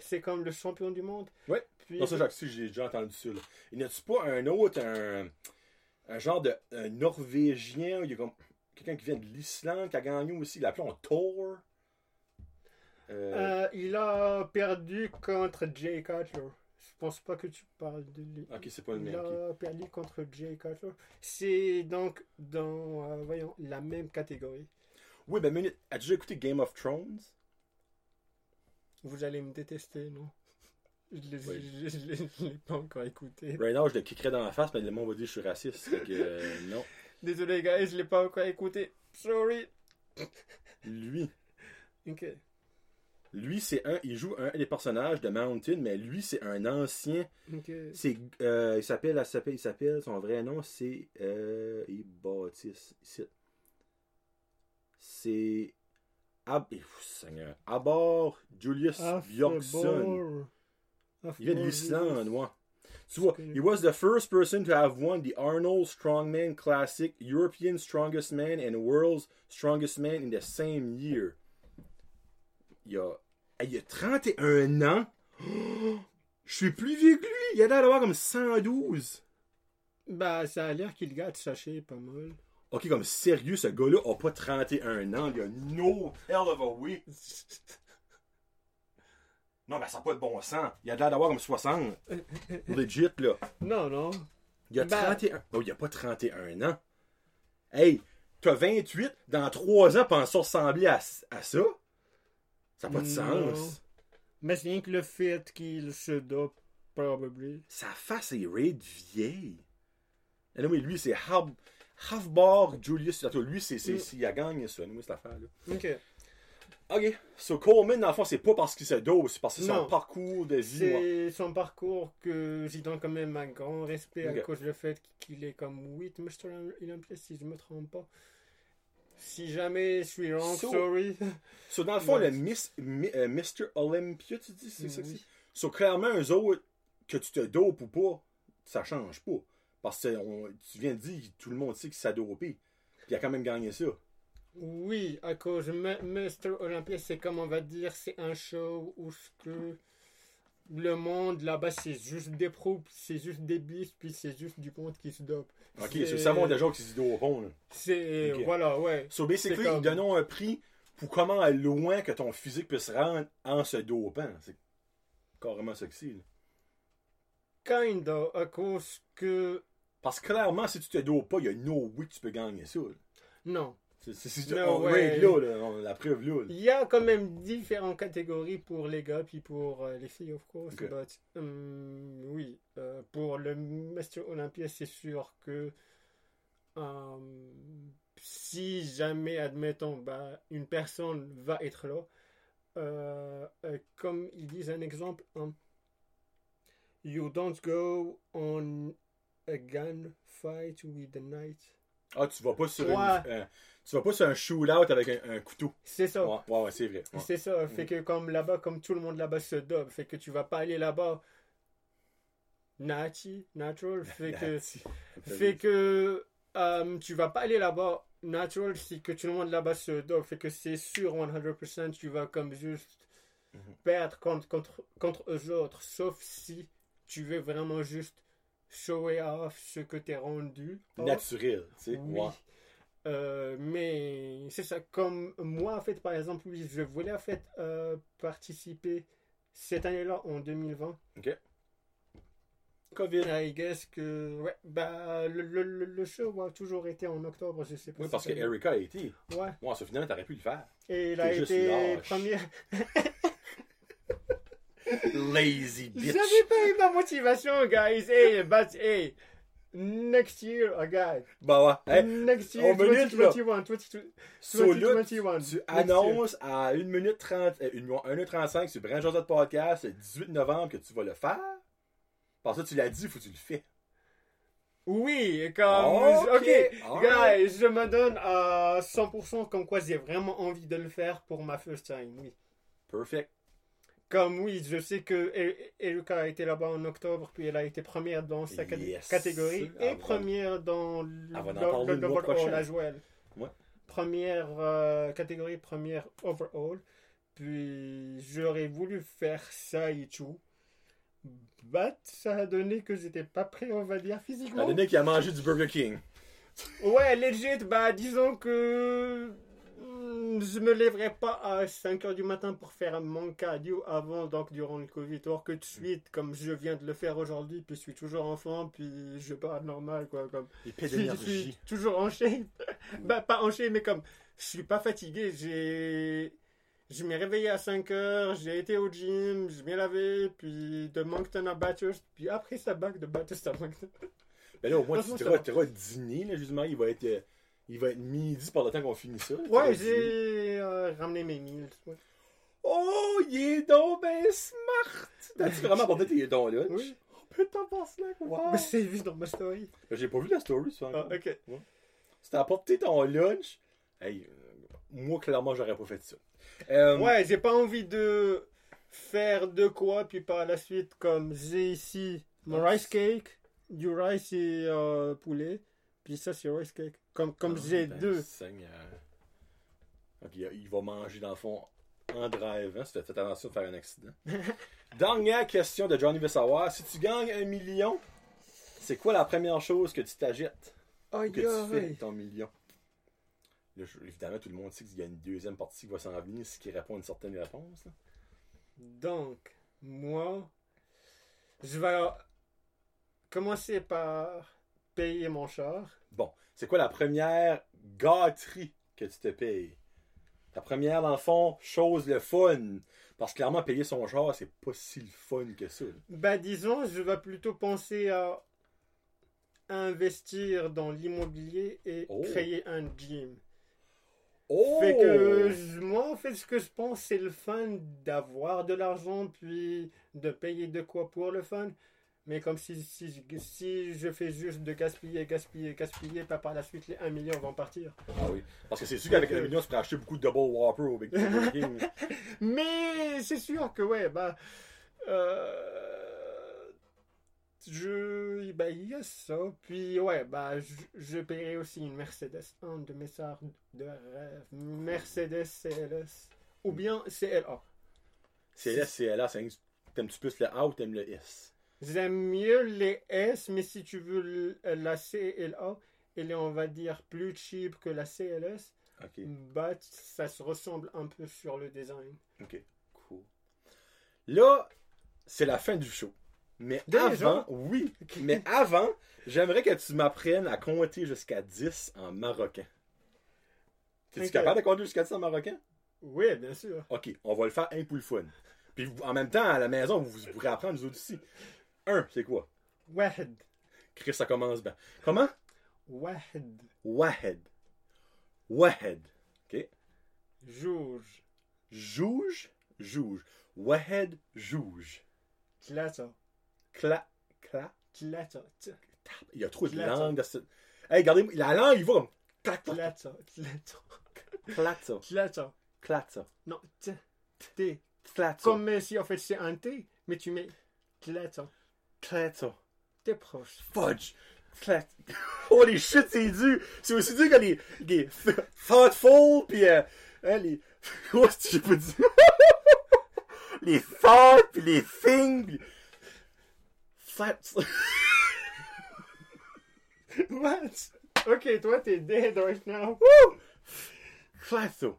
Speaker 2: C'est comme le champion du monde.
Speaker 1: Ouais.
Speaker 2: Puis,
Speaker 1: Non, ça, j'ai déjà entendu ça. Là. Y en a-tu pas un autre, un, un genre de un Norvégien, il y a comme quelqu'un qui vient de l'Islande qui a gagné aussi, il l'a appelé en Thor. Euh,
Speaker 2: euh, il a perdu contre Jay Cutler. Je pense pas que tu parles de lui.
Speaker 1: ok, c'est pas le
Speaker 2: Il
Speaker 1: même.
Speaker 2: a perdu contre Jay Cutler. C'est donc dans, euh, voyons, la même catégorie.
Speaker 1: Oui, ben, minute, as-tu déjà écouté Game of Thrones?
Speaker 2: Vous allez me détester, non? Je l'ai
Speaker 1: Oui.
Speaker 2: je- je l'ai- je l'ai pas encore écouté.
Speaker 1: Right now, je le kickerais dans la face, mais le monde va dire que je suis raciste. Que, euh, non.
Speaker 2: Désolé, guys, je l'ai pas encore écouté. Sorry.
Speaker 1: Lui,
Speaker 2: Ok.
Speaker 1: lui, c'est un, il joue un des personnages de Mountain, mais lui, c'est un ancien.
Speaker 2: Ok.
Speaker 1: C'est, euh, il s'appelle, il s'appelle, il s'appelle, son vrai nom, c'est, euh, il. C'est, Ab, eh, Abor Julius Bjorkson. Il vient de l'Islande, moi. Tu vois, he was the first person to have won the Arnold Strongman Classic, European Strongest Man and World's Strongest Man in the same year. Il a, il a 31 ans. Je suis plus vieux que lui. Il a l'air d'avoir comme 112.
Speaker 2: Bah, ça a l'air qu'il gâte sachet pas mal.
Speaker 1: Ok, comme sérieux, ce gars-là a pas 31 ans. Il a no hell of a way. Non, mais ça n'a pas de bon sens. Il a l'air d'avoir comme 60. Legit, là.
Speaker 2: Non, non.
Speaker 1: Il a
Speaker 2: Ben-
Speaker 1: 31. Oh, il a pas 31 ans. Hey, t'as 28, dans 3 ans, penses ressembler à, à ça? Ça n'a pas de
Speaker 2: Non.
Speaker 1: sens.
Speaker 2: Mais c'est rien que le fait qu'il se dope, probably.
Speaker 1: Sa face est raide vieille. Et oui, lui, c'est Hab... Havbar Julius. Lui, c'est, c'est,
Speaker 2: Mm.
Speaker 1: c'est- il a gagné ça, anyway, cette affaire-là.
Speaker 2: Ok.
Speaker 1: Ok. So, Coleman, dans le fond, c'est pas parce qu'il se dope, c'est parce que c'est son parcours de vie.
Speaker 2: C'est son parcours que j'y donne quand même un grand respect à cause du fait qu'il est comme 8 Mr. Olympia, si je me trompe pas. Si jamais je suis wrong,
Speaker 1: So-
Speaker 2: sorry.
Speaker 1: So, dans le fond,
Speaker 2: Ouais.
Speaker 1: le Miss, Mi- euh, Mr. Olympia, tu dis, c'est ça que c'est? So, clairement, eux autres, que tu te dopes ou pas, ça change pas. Parce que on- tu viens de dire, tout le monde sait qu'il s'est dopé. Puis il a quand même gagné ça.
Speaker 2: Oui, à cause M- Mr. Olympia, c'est comme on va dire, c'est un show où ce que le monde là-bas, c'est juste des pros, c'est juste des bis, puis c'est juste du monde qui se dope.
Speaker 1: Ok,
Speaker 2: C'est-
Speaker 1: c'est le savon déjà qui se dopent. là.
Speaker 2: C'est, voilà, ouais.
Speaker 1: So, basically,
Speaker 2: C'est comme-
Speaker 1: ils donnent un prix pour comment loin que ton physique peut se rendre en se dopant. C'est carrément que c'est. là.
Speaker 2: Kinda, à cause que,
Speaker 1: Parce que clairement, si tu te dopes pas, il y a no way que tu peux gagner ça. là.
Speaker 2: non.
Speaker 1: C'est
Speaker 2: No
Speaker 1: là, là, on- la preuve là. là.
Speaker 2: Il y a quand même différentes catégories pour les gars puis pour euh, les filles, of course. But, hum, oui, euh, pour le Mr. Olympia, c'est sûr que hum, si jamais, admettons, bah, une personne va être là, euh, comme ils disent un exemple, hum, you don't go on a gun fight with the knight.
Speaker 1: Ah, tu vas pas sur,
Speaker 2: Ouais.
Speaker 1: une- euh, tu vas pas sur un shootout avec un, un couteau.
Speaker 2: C'est ça.
Speaker 1: Ouais, ouais, ouais, c'est vrai. ouais.
Speaker 2: C'est ça, fait que comme là-bas, comme tout le monde là-bas se dope, fait que tu vas pas aller là-bas nati, natural, fait que, fait que euh, tu vas pas aller là-bas natural si que tout le monde là-bas se dope, fait que c'est sûr 100% tu vas comme juste
Speaker 1: Mhm.
Speaker 2: perdre contre, contre, contre eux autres, sauf si tu veux vraiment juste show off ce que t'es rendu. off.
Speaker 1: Naturel, tu sais.
Speaker 2: Oui.
Speaker 1: Ouais.
Speaker 2: Euh, mais c'est ça, comme moi, en fait, par exemple, oui, je voulais en fait euh, participer cette année-là, en 2020.
Speaker 1: COVID.
Speaker 2: I guess que, ouais, bah, le, le, le- show a toujours été en octobre, je sais pas.
Speaker 1: Oui,
Speaker 2: si
Speaker 1: parce que Erika a été.
Speaker 2: Ouais,
Speaker 1: Ouais, ça finalement, t'aurais pu le faire.
Speaker 2: et il a été
Speaker 1: lâche. Lazy bitch.
Speaker 2: J'avais pas eu ma motivation, guys. Hey, but, hey, next year, oh, guys.
Speaker 1: Bah ouais. Hey,
Speaker 2: next year,
Speaker 1: minute, là.
Speaker 2: 2021, 22
Speaker 1: so là,
Speaker 2: 2021.
Speaker 1: tu
Speaker 2: year.
Speaker 1: annonces à 1 minute 30, euh, 1 minute 35 sur Brand Josette Podcast le 18 novembre que tu vas le faire? Parce que tu l'as dit, faut que tu le fais.
Speaker 2: Oui, comme.
Speaker 1: Ok,
Speaker 2: Ok,
Speaker 1: alright.
Speaker 2: guys, je me donne à 100% comme quoi j'ai vraiment envie de le faire pour ma first time, oui.
Speaker 1: Perfect.
Speaker 2: Comme oui, je sais que E- Erika a été là-bas en octobre, puis elle a été première dans sa
Speaker 1: Yes.
Speaker 2: catégorie
Speaker 1: Elle
Speaker 2: et première dans le,
Speaker 1: en
Speaker 2: le- le
Speaker 1: le mois
Speaker 2: overall
Speaker 1: prochain.
Speaker 2: à Joël.
Speaker 1: Ouais.
Speaker 2: Première euh, catégorie, première overall. Puis j'aurais voulu faire ça et tout. But ça a donné que j'étais pas prêt, on va dire, physiquement.
Speaker 1: donné qui a mangé du Burger King.
Speaker 2: Ouais, legit, bah disons que je me lèverai pas à 5h du matin pour faire mon cardio avant, donc durant le Covid, or que de suite, comme je viens de le faire aujourd'hui, puis je suis toujours en forme, puis je parle normal, quoi, comme je suis, je suis toujours en shape. bah pas en shape, mais comme je suis pas fatigué, j'ai... Je m'ai réveillé à 5 heures, j'ai été au gym, je m'ai lavé, puis de Moncton à Bathurst, puis après ça back de Bathurst à Moncton.
Speaker 1: Ben là, au moins, iras tu iras dîner, là, justement. Il va être, euh, il va être midi par le temps qu'on finit ça.
Speaker 2: Ouais, j'ai euh, ramené mes meals. ouais.
Speaker 1: Oh, il est donc ben smart! T'as-tu vraiment apporté tes dons lunch?
Speaker 2: Oui.
Speaker 1: Oh, putain, pense là, wow!
Speaker 2: Mais c'est vu dans ma story.
Speaker 1: J'ai pas vu la story, ça.
Speaker 2: Ah, ok.
Speaker 1: Si t'as apporté ton lunch, hey, euh, moi, clairement, j'aurais pas fait ça. Euh,
Speaker 2: Ouais, j'ai pas envie de faire de quoi, puis par la suite, comme j'ai ici mon
Speaker 1: Rice.
Speaker 2: rice cake, du rice et euh, poulet, puis ça c'est rice cake. Comme, comme
Speaker 1: ah,
Speaker 2: j'ai
Speaker 1: ben,
Speaker 2: deux.
Speaker 1: Il va manger dans le fond en drivant, si t'as fait attention de faire un accident. Dernière question de Johnny veut savoir. Si tu gagnes un million, c'est quoi la première chose que tu t'agites?
Speaker 2: Aïe,
Speaker 1: que tu fais ton million? Là, je- évidemment, tout le monde sait qu'il y a une deuxième partie qui va s'en venir, ce qui répond à une certaine réponse. là.
Speaker 2: Donc, moi, je vais commencer par payer mon char.
Speaker 1: Bon, c'est quoi la première gâterie que tu te payes? Ta première, dans le fond, chose le fun. Parce que clairement, payer son char, c'est pas si le fun que ça.
Speaker 2: Bah disons, je vais plutôt penser à investir dans l'immobilier et
Speaker 1: Oh.
Speaker 2: créer un gym.
Speaker 1: Oh!
Speaker 2: Fait que je- moi, en fait, ce que je pense, c'est le fun d'avoir de l'argent, puis de payer de quoi pour le fun. Mais comme si, si, si je fais juste de gaspiller, gaspiller, gaspiller, pas par la suite, les 1 million vont partir.
Speaker 1: Ah oui. Parce que c'est sûr qu'avec
Speaker 2: Ok.
Speaker 1: un million, tu pourrais acheter beaucoup de Double Whopper au Big King.
Speaker 2: Mais c'est sûr que, ouais, bah. euh, je. Bah, il y a ça. Puis, ouais, bah, je, je paierai aussi une Mercedes. Un de mes arts de rêve. Mercedes CLS. Ou bien CLA.
Speaker 1: CLS, CLA, c'est un- t'aimes-tu plus le A ou t'aimes le S?
Speaker 2: J'aime mieux les S, mais si tu veux le- la CLA, elle est, on va dire, plus cheap que la CLS.
Speaker 1: Ok,
Speaker 2: But ça se ressemble un peu sur le design.
Speaker 1: ok, cool. Là, c'est la fin du show. Mais
Speaker 2: Déjà?
Speaker 1: avant, oui, mais avant, j'aimerais que tu m'apprennes à compter jusqu'à 10 en marocain. Es-tu
Speaker 2: Ok.
Speaker 1: capable de compter jusqu'à 10 en marocain?
Speaker 2: Oui, bien sûr.
Speaker 1: Ok, on va le faire un pour le fun. Puis vous- en même temps, à la maison, vous, vous pourrez apprendre nous autres aussi. Un, c'est quoi?
Speaker 2: Wahed.
Speaker 1: Chris, ça commence bien. Comment?
Speaker 2: Wahed.
Speaker 1: Wahed. Wahed. Ok?
Speaker 2: Jouge.
Speaker 1: Jouge, jouge. Wahed, jouge.
Speaker 2: Tlata.
Speaker 1: Cla, cla.
Speaker 2: Tlata. T-
Speaker 1: Il y a trop de
Speaker 2: Clata.
Speaker 1: langue dans ce. Hey, regardez, la langue, il va comme. Clatza,
Speaker 2: Tlata.
Speaker 1: clatza,
Speaker 2: Non, T. T. Comme si en fait c'est un T, mais tu mets Tlata.
Speaker 1: Clatza.
Speaker 2: T'es proche.
Speaker 1: Fudge. Clat. Holy shit, c'est dur. C'est aussi dur que les, les th- thoughtful, pis euh, hein, les. Oh, c'est- j'ai pas dit. les thought, pis les thing, pis. Flat.
Speaker 2: What? Ok, toi t'es dead right now.
Speaker 1: Woo! Clatho.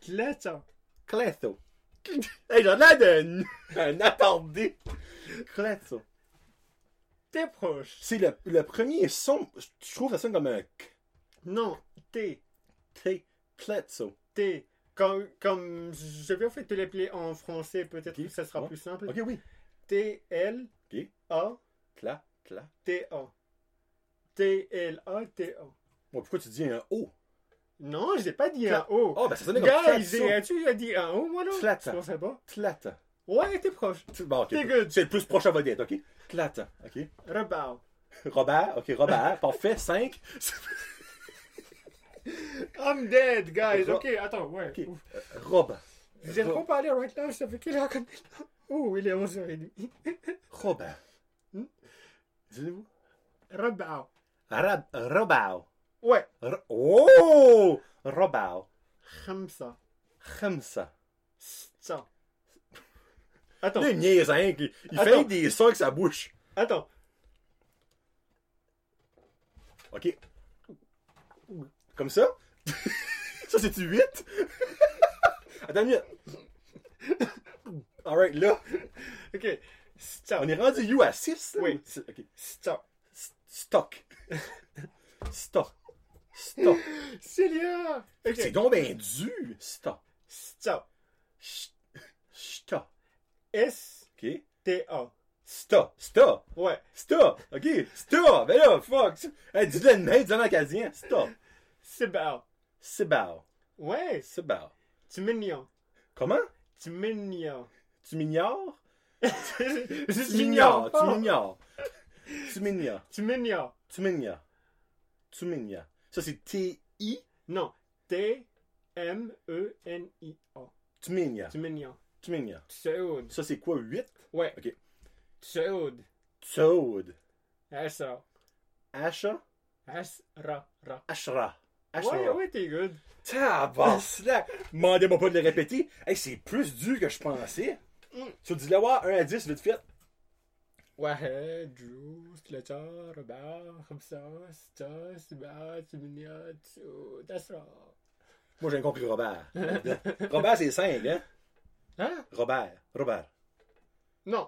Speaker 2: Tlata.
Speaker 1: Clatho. Hey, j'en ai d'un un attardé.
Speaker 2: T'es proche.
Speaker 1: C'est le, le premier son, je trouve ça sonne comme un K.
Speaker 2: Non, T.
Speaker 1: T. Clatho.
Speaker 2: T. Comme, comme je vais en fait te l'appeler en français, peut-être que ça sera plus simple.
Speaker 1: Ok, oui.
Speaker 2: T L. A. T A. T L A T A.
Speaker 1: Pourquoi tu dis un O?
Speaker 2: Non, j'ai pas dit un O.
Speaker 1: Oh, ben ça sonnait comme
Speaker 2: Guys, j'ai- tu as dit un O, moi non?
Speaker 1: Tlata.
Speaker 2: Je pas.
Speaker 1: Tlata.
Speaker 2: Ouais, t'es proche.
Speaker 1: Bon, ok.
Speaker 2: T'es good.
Speaker 1: C'est le plus proche à vedette, ok? Tlata, ok?
Speaker 2: Rebao.
Speaker 1: Robert, ok, Robert, parfait, 5.
Speaker 2: I'm dead, guys.
Speaker 1: Ro-
Speaker 2: Ok, attends, ouais.
Speaker 1: Ok.
Speaker 2: Ouf.
Speaker 1: Rob.
Speaker 2: Vous êtes trop parlé right now, ça fait quelle heure qu'on est là? Oh, il est 11h30.
Speaker 1: Robert.
Speaker 2: Hmm?
Speaker 1: Dites-vous.
Speaker 2: Rabao.
Speaker 1: Arab, Robao.
Speaker 2: Ouais.
Speaker 1: R- oh! Robao.
Speaker 2: Khamsa.
Speaker 1: Khamsa.
Speaker 2: Ça. Attends,
Speaker 1: Là, il niaise, Il fait des sons avec sa bouche.
Speaker 2: attends.
Speaker 1: OK. Comme ça? ça, c'est-tu 8? Attends une minute. Alright, là,
Speaker 2: Ok. Ça.
Speaker 1: on est rendu U à 6?
Speaker 2: Oui.
Speaker 1: OK.
Speaker 2: Ça.
Speaker 1: S- Stock. Stock. Stock.
Speaker 2: Célia.
Speaker 1: C'est donc bien. Stock.
Speaker 2: Ça.
Speaker 1: Ch- Stock.
Speaker 2: S-T-A.
Speaker 1: Sta. Sta.
Speaker 2: Ouais.
Speaker 1: Sta. OK? Sta. Ben là, fuck. Hey, dis-le de même, dis-le en acadien. Sta.
Speaker 2: Sibao.
Speaker 1: Sibao.
Speaker 2: Ouais.
Speaker 1: Sibao.
Speaker 2: Tu mignon.
Speaker 1: Comment?
Speaker 2: Tu mignon.
Speaker 1: Tu m'ignores? Tu m'ignores. Tu m'ignores. Tu m'ignores.
Speaker 2: Tu mignon.
Speaker 1: Tu m'ignores. Tu m'ignores. Ça, c'est T-I?
Speaker 2: Non. T-M-E-N-I-A.
Speaker 1: Tu m'ignores.
Speaker 2: Tu mignon.
Speaker 1: Tu m'ignores.
Speaker 2: Tseoud.
Speaker 1: Ça, c'est quoi, 8?
Speaker 2: Ouais.
Speaker 1: Ok.
Speaker 2: Tseoud.
Speaker 1: Tsoud.
Speaker 2: Asra.
Speaker 1: Asha?
Speaker 2: Asra. Ra.
Speaker 1: Ashra.
Speaker 2: Ouais,
Speaker 1: Ashra.
Speaker 2: ouais, t'es good.
Speaker 1: Tabarnak! Demandez-moi pas de le répéter. Hey, c'est plus dur que je pensais.
Speaker 2: Mm.
Speaker 1: Tu dis-le voir, 1 à 10, vite fait.
Speaker 2: واحد جوج ثلاثة أربعة خمسة ستة سبعة ثمانية تسعة عشرة
Speaker 1: Moi, j'ai compris Robert. Robert, c'est 5, hein?
Speaker 2: ها؟
Speaker 1: Robert. Robert.
Speaker 2: Non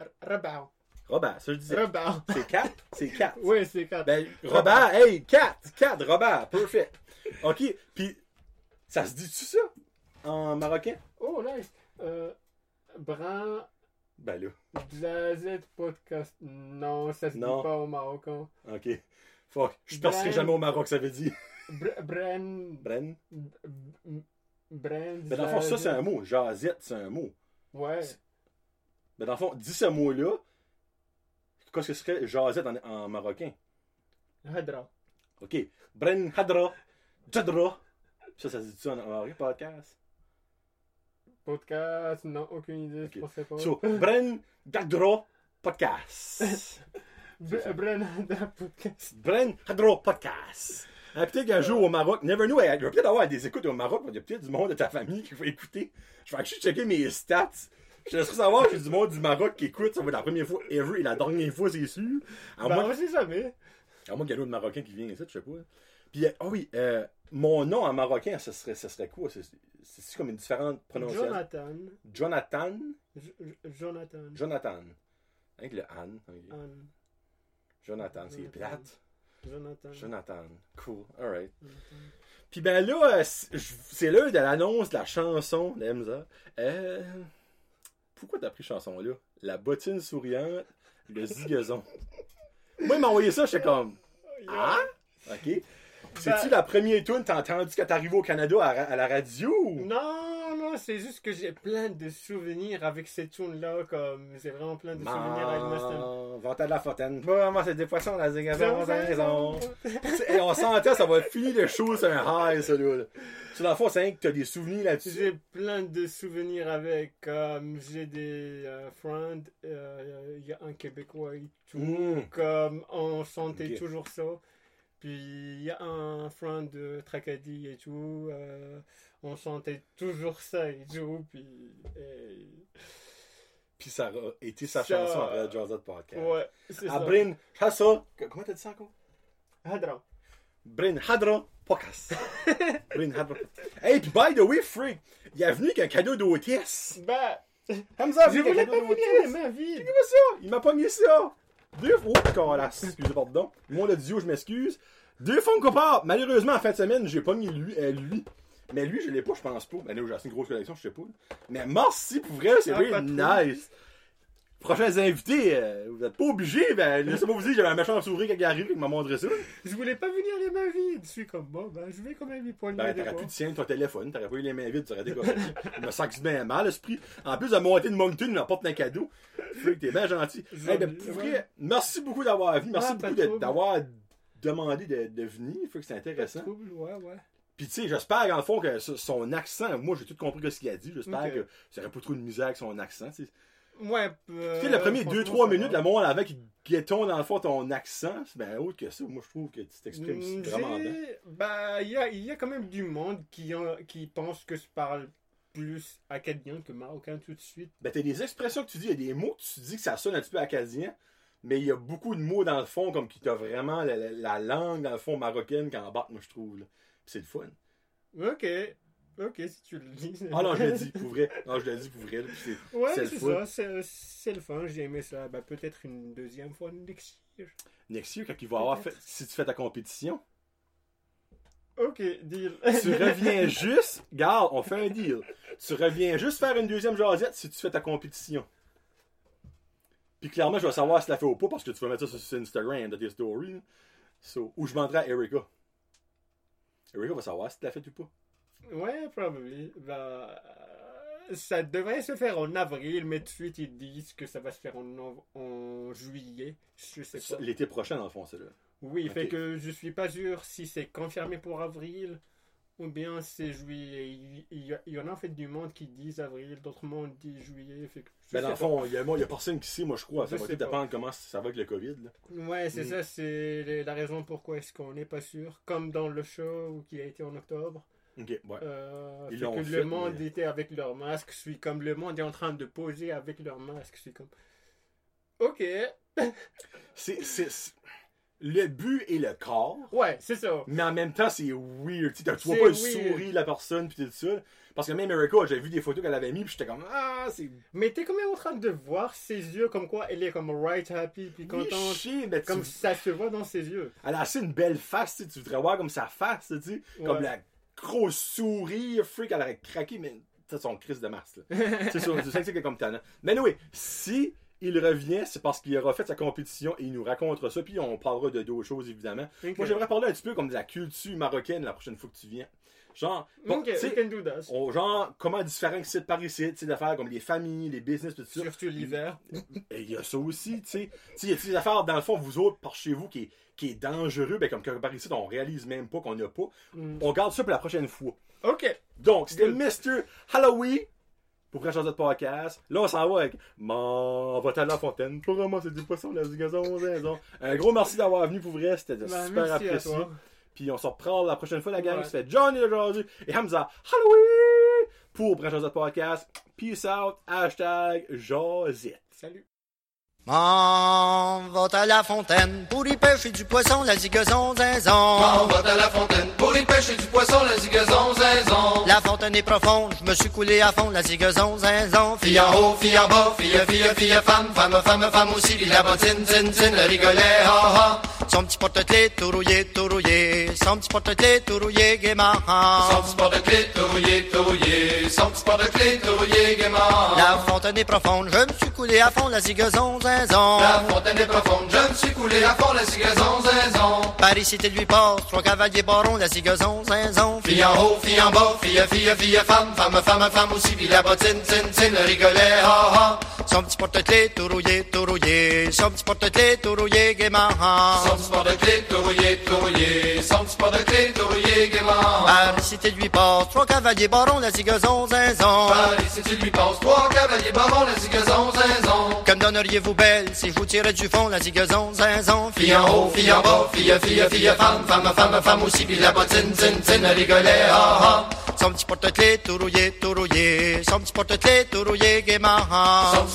Speaker 2: R- ربعة
Speaker 1: Robert, ça je disais.
Speaker 2: ربعة
Speaker 1: C'est 4? C'est 4.
Speaker 2: Oui, c'est quatre.
Speaker 1: Ben, Robert, hey, 4! 4, Robert, perfect. OK, puis ça se dit-tu ça? En marocain?
Speaker 2: Oh, nice. Euh, Brun
Speaker 1: Ben là.
Speaker 2: Podcast. Non, ça se
Speaker 1: non.
Speaker 2: dit pas au Maroc. Hein.
Speaker 1: Ok. Fuck. Je
Speaker 2: ne
Speaker 1: jamais au Maroc, ça veut dire.
Speaker 2: Bren.
Speaker 1: Bren.
Speaker 2: Bren.
Speaker 1: Mais dans le fond, ça, c'est un mot. Jazette, c'est un mot.
Speaker 2: Ouais.
Speaker 1: Mais dans le fond, dis ce mot-là. Qu'est-ce que serait jazette en, en marocain?
Speaker 2: Hadra.
Speaker 1: Ok. Bren Hadra. Jadra. Ça, ça se dit ça en marocain, podcast.
Speaker 2: Podcast. Non, aucune idée.
Speaker 1: Ok.
Speaker 2: Je pensais pas.
Speaker 1: So, Bren Gadra Podcast.
Speaker 2: Br- Bren Hadra Podcast.
Speaker 1: Bren Hadra Podcast. Peut-être qu'un jour au Maroc, never know, il va peut-être avoir des écoutes au Maroc, il y a peut-être du monde de ta famille qui va écouter. Je vais juste checker mes stats. Je laisserai savoir qu'il y a du monde du Maroc qui écoute. Ça va être la première fois ever et la dernière fois, c'est sûr. À
Speaker 2: on sait jamais.
Speaker 1: À moins qu'il y ait un autre Marocain qui vient ici, je sais pas. Puis, euh, ah oui, euh, mon nom en marocain, ce serait, ce serait quoi? C'est, comme une différente prononciation?
Speaker 2: Jonathan.
Speaker 1: Jonathan?
Speaker 2: J- Jonathan.
Speaker 1: Jonathan. Avec le Anne.
Speaker 2: Anne.
Speaker 1: Jonathan, c'est plate.
Speaker 2: Jonathan.
Speaker 1: Jonathan. Cool. Alright. Puis ben là, euh, c'est l'heure de l'annonce de la chanson d'Emza. Euh, pourquoi t'as pris cette chanson-là? La bottine souriante, le zigazon. Moi, il m'a envoyé ça, j'étais comme... Ah? OK. C'est-tu la première tune t'as entendu quand t'es arrivé au Canada à, la radio?
Speaker 2: Non, non, c'est juste que j'ai plein de souvenirs avec cette tune-là, comme j'ai vraiment plein de souvenirs avec Mustang.
Speaker 1: Vental de la fontaine. Pas vraiment, c'est des poissons, la raison. Et on sentait, ça va finir le show sur un high, ça, là. Sur la fois, c'est rien que t'as des souvenirs là-dessus.
Speaker 2: J'ai plein de souvenirs avec, comme j'ai des euh, friends, euh, il y a un Québécois et tout,
Speaker 1: Mm.
Speaker 2: comme on chantait
Speaker 1: Ok.
Speaker 2: toujours ça. Puis il y a un friend de Tracadie et tout, euh, on chantait toujours ça et tout. Puis, et-
Speaker 1: Puis ça a été sa
Speaker 2: Ça-
Speaker 1: chanson après Josette Podcast.
Speaker 2: ouais, c'est ça.
Speaker 1: Abrin Hassa. Comment t'as dit ça encore?
Speaker 2: Hadra.
Speaker 1: Brin Hadra Podcast. Brin Hadra. Hey, puis by the way, Freak, il est venu avec un cadeau d'hôtesse.
Speaker 2: Bah,
Speaker 1: Hamza
Speaker 2: je voulais
Speaker 1: un
Speaker 2: pas les mains vides.
Speaker 1: Regarde ça! Il m'a pogné ça! Deux fois. Oh, colasse. Excusez, pardon. Moi, le duo, je m'excuse. Deux Funko Pop. Malheureusement, en fin de semaine, j'ai pogné lui, euh, lui. Mais lui, je l'ai pas, je pense pas. Mais là, j'ai assez une grosse collection, je sais pas. Mais merci pour vrai, c'est
Speaker 2: Ah, pas trop.
Speaker 1: Prochains invités, euh, vous êtes pas obligés, ben, laissez-moi vous dire, j'avais un méchant sourire quand il est arrivé, qui m'a montré ça.
Speaker 2: Je voulais pas venir les mains vides. Je suis comme, bon, ben, je vais quand même y poigner
Speaker 1: Ben, t'aurais pu te tirer ton téléphone, t'aurais pas eu les mains vides, t'aurais été correct. Il me senti bien mal, l'esprit. En plus de monter de Moncton, il m'apporte un cadeau. Fait que t'es bien gentil. Ben, pour vrai, merci beaucoup d'avoir venu. Merci
Speaker 2: Ah,
Speaker 1: beaucoup d'avoir demandé de, de venir. Fait que c'est intéressant.
Speaker 2: trouble, ouais, ouais.
Speaker 1: Puis tu sais, j'espère dans le fond que son accent, moi j'ai tout compris ce qu'il a dit, j'espère que ça aurait pas trop de misère avec son accent.
Speaker 2: Ouais. euh,
Speaker 1: Tu sais, premiers
Speaker 2: franchement,
Speaker 1: 2-3
Speaker 2: ça
Speaker 1: minutes, le monde avec qui guetton dans le fond ton accent, c'est bien autre que ça. Moi je trouve que tu t'exprimes
Speaker 2: Mm,
Speaker 1: vraiment bien.
Speaker 2: Bah, il y a, y a quand même du monde qui, qui pense que je parle plus acadien que marocain tout de suite.
Speaker 1: Ben, t'as des expressions que tu dis, il y a des mots que tu dis que ça sonne un petit peu acadien, mais il y a beaucoup de mots dans le fond, comme qui t'as vraiment la, la- la langue, dans le fond, marocaine qui embarque, moi, je trouve. c'est le fun.
Speaker 2: Ok. Ok, si tu le dis.
Speaker 1: Ah non, je l'ai dit, pour vrai. Non, je l'ai dit pour vrai. là, puis c'est-
Speaker 2: Ouais,
Speaker 1: c'est
Speaker 2: ça, c'est c'est le fun, j'ai aimé ça. Bah, peut-être une deuxième fois next year.
Speaker 1: Next year, quand il va avoir fait, si tu fais ta compétition,
Speaker 2: Ok, deal.
Speaker 1: tu reviens juste, garde, on fait un deal. Tu reviens juste faire une deuxième jasette si tu fais ta compétition. Puis clairement, je vais savoir si tu la fait ou pas parce que tu vas mettre ça sur Instagram de tes stories. So, ou je demanderai à Erika. Erika va savoir si tu l'as fait ou pas.
Speaker 2: Ouais, probablement. Bah, euh, ça devrait se faire en avril, mais tout de suite ils disent que ça va se faire en, juillet. Je sais pas.
Speaker 1: L'été prochain, dans le fond, c'est là.
Speaker 2: Oui,
Speaker 1: Ok.
Speaker 2: fait que je suis pas sûr si c'est confirmé pour avril ou bien c'est juillet. Il, y en a en fait du monde qui disent avril, d'autres monde disent juillet. Fait que
Speaker 1: Mais dans le fond, il y, a, personne qui sait, moi, je crois. Ça
Speaker 2: Je
Speaker 1: va tout dépendre comment ça va avec le COVID. Là.
Speaker 2: Ouais, c'est
Speaker 1: Mm.
Speaker 2: ça, c'est la raison pourquoi est-ce qu'on n'est pas sûr. Comme dans le show qui a été en octobre.
Speaker 1: Ok, ouais.
Speaker 2: Euh,
Speaker 1: Ils
Speaker 2: que
Speaker 1: fait,
Speaker 2: le monde
Speaker 1: mais-
Speaker 2: était avec leur masque. Je suis comme le monde est en train de poser avec leur masque. Je suis comme. Ok.
Speaker 1: C'est, Le but est le corps,
Speaker 2: Ouais, c'est ça.
Speaker 1: mais en même temps, c'est weird. Tu vois pas le sourire de la personne, puis tout ça. Parce que même Erika, j'ai vu des photos qu'elle avait mis, puis j'étais comme, ah, c'est.
Speaker 2: Mais t'es quand même en train de voir ses yeux comme quoi elle est comme right happy puis contente.
Speaker 1: chier, mais tu-
Speaker 2: Comme ça se voit dans ses yeux.
Speaker 1: Elle a assez une belle face, tu tu voudrais voir comme sa face, tu sais. Comme la grosse sourire, freak, elle aurait craqué, mais c'est son crise de masse, c'est sûr, je sais que c'est comme talent. Mais oui, si il revient, c'est parce qu'il aura fait sa compétition et il nous racontera ça, puis on parlera de d'autres choses, évidemment. Moi, j'aimerais parler un petit peu comme de la culture marocaine la prochaine fois que tu viens. Genre, bon,
Speaker 2: Ok,
Speaker 1: tu sais,
Speaker 2: we can do that.
Speaker 1: on- genre, comment différents sites par ici, tu d'affaires comme les familles, les business, tout ça.
Speaker 2: Surtout l'hiver.
Speaker 1: Et il y a ça aussi, tu sais. Tu sais, il y a des affaires, dans le fond, vous autres, par chez vous, qui est, qui est dangereux, ben, comme par ici, on réalise même pas qu'on n'a pas.
Speaker 2: Mm.
Speaker 1: On garde ça pour la prochaine fois.
Speaker 2: Ok.
Speaker 1: Donc, c'était. Mr. Halloween pour Crash de podcast. Là, on s'en va avec M'en va à la fontaine pour ramasser du poisson, la gazon, zinzon. Un gros merci d'avoir venu pour vrai, c'était
Speaker 2: Bah,
Speaker 1: super apprécié. Puis on se reprend la prochaine fois, la gang.
Speaker 2: Ouais.
Speaker 1: Ça fait Johnny aujourd'hui et Hamza Halloween pour Crash de podcast. Peace out, hashtag Josette.
Speaker 2: Salut.
Speaker 3: M'en va à la fontaine pour y pêcher du poisson, la zigazon
Speaker 4: On
Speaker 3: zinzon.
Speaker 4: va à la fontaine pour y pêcher du poisson, la zigazon, zinzon.
Speaker 3: La fontaine est profonde, je me suis coulé à fond, la zigazon zinzon.
Speaker 4: Fille en haut, fille en bas, fille, fille, fille, femme, femme, femme, femme aussi, la bottine, tin, tin, le rigolet, ha, ha.
Speaker 3: Son petit porte-clés tout rouillé, tout rouillé. Son petit porte-clés tout rouillé, gaiement.
Speaker 4: Son petit clé, tout rouillé, tout rouillé. Son petit clé, tout rouillé, gaiement.
Speaker 3: La fontaine est profonde, je me suis coulé à fond, la zigazon zinzon.
Speaker 4: La fontaine est profonde, je me suis coulé à fond, la zigazon, zinzon.
Speaker 3: Paris, c'était lui passe, trois cavaliers barons, la zigazon zinzon.
Speaker 4: Fille en haut, fille en bas, fille, fille, fille, femme, femme, femme, femme aussi, puis la bottine, tin, tin, le rigolet, ha, ha.
Speaker 3: Petit porte-clés tout rouillé, tout rouillé. Petit porte-clés tout rouillé, gaiement.
Speaker 4: Son petit sport de clé, tout rouillé, tout rouillé. Son petit sport de clé, tout rouillé, gaiement.
Speaker 3: Paris, c'était lui passe, trois cavaliers barons, la zigazon zinzon.
Speaker 4: Paris, si tu lui passes trois cavaliers barons, la zigazon, zinzon.
Speaker 3: Comme donneriez-vous belle si je vous tirais du fond la zigazon zinzon
Speaker 4: Fille en haut, fille en bas, fille, fille, fille, femme, femme, femme, femme aussi, puis la bottine, tin, tin, le rigolet, ha, ha.
Speaker 3: Son petit porte-clés tout rouillé, tout rouillé petit porte-clés tout rouillé gaiement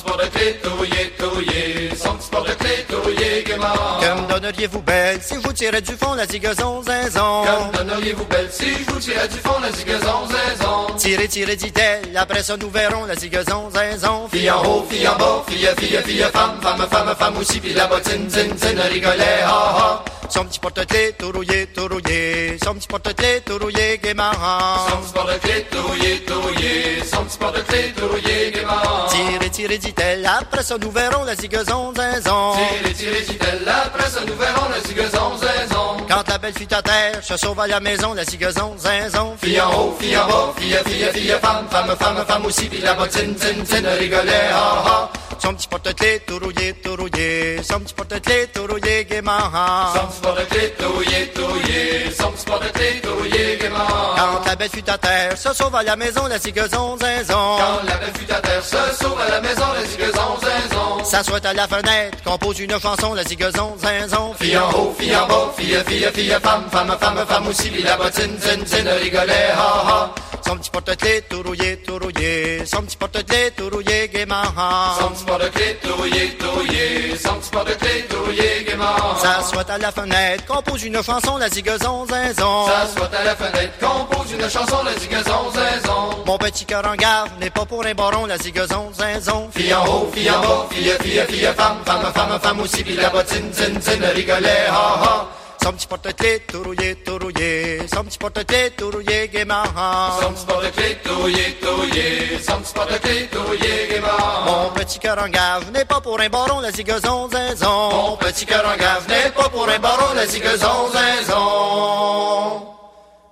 Speaker 4: Son petit sport de clé, tout rouillé, tout rouillé. Son petit sport de clé, tout rouillé, gaiement.
Speaker 3: Comme donneriez-vous belle si vous tirais du fond la zigazon zinzon
Speaker 4: Comme donneriez-vous belle si vous tirais du fond, la zigazon, zinzon.
Speaker 3: Tirez, tirez, dit-elle, après ça nous verrons la zigazon zinzon
Speaker 4: Fille en haut, fille en bas, fille, fille, fille, femme, femme, femme, femme aussi, puis la bottine, tin, tin, le rigolet, ha, ha.
Speaker 3: Son petit porte-clés tout rouillé, tout rouillé Son petit porte-clés tout rouillé gaiement
Speaker 4: Son petit sport de clé, tout rouillé, tout rouillé. Son petit sport de clé, tout rouillé, gaiement.
Speaker 3: Tirez, tirez, dit-elle, après ça nous verrons la zigazon zinzon
Speaker 4: Tirez, tirez, dit-elle, après ça nous verrons la zigazon, zinzon.
Speaker 3: Quand la belle fut à terre, se sauve à la maison la zigazon zinzon
Speaker 4: Fille en haut, fille en bas, fille, fille, fille, femme, femme, femme, femme aussi, puis la bottine, tin, tin, le rigolet, ha, ha.
Speaker 3: Son petit porte-clés tout rouillé, tout rouillé tout rouillé gaiement
Speaker 4: touillé, touillé, touillé.
Speaker 3: Quand la belle fut à terre, se sauve à la maison, la zigazon, zinzon.
Speaker 4: Quand la belle fut à terre, se sauve à la maison, la zigazon, zinzon.
Speaker 3: S'assoit à la fenêtre, compose une chanson, la zigazon, zinzon.
Speaker 4: Fille en haut, fille en bas, fille, fille, fille, femme, femme, femme, femme aussi, puis la bottine, zin, zin, rigolait, ha, ha.
Speaker 3: Son petit porte-clés tout rouillé, tout rouillé. Son petit porte-clés tout rouillé gaiement.
Speaker 4: Son petit porte-clés touillé, touillé, son petit porte-clés touillé gaiement.
Speaker 3: S'assoit à la fenêtre, compose une chanson, la zigazon, zinzon.
Speaker 4: S'assoit à la fenêtre, compose une chanson, la zigazon, zinzon.
Speaker 3: Mon petit cœur en garde n'est pas pour un baron, la zigazon, zinzon.
Speaker 4: Fille en haut, fille en bas, fille, fille, fille, femme, femme, femme, femme aussi, puis la bottine, zin, zin, rigolait, ha, ha.
Speaker 3: Mon petit cœur en gage n'est pas pour un baron, la zigazon, zinzon.
Speaker 4: Mon petit cœur en gave n'est pas pour un baron, la zigazon, zinzon.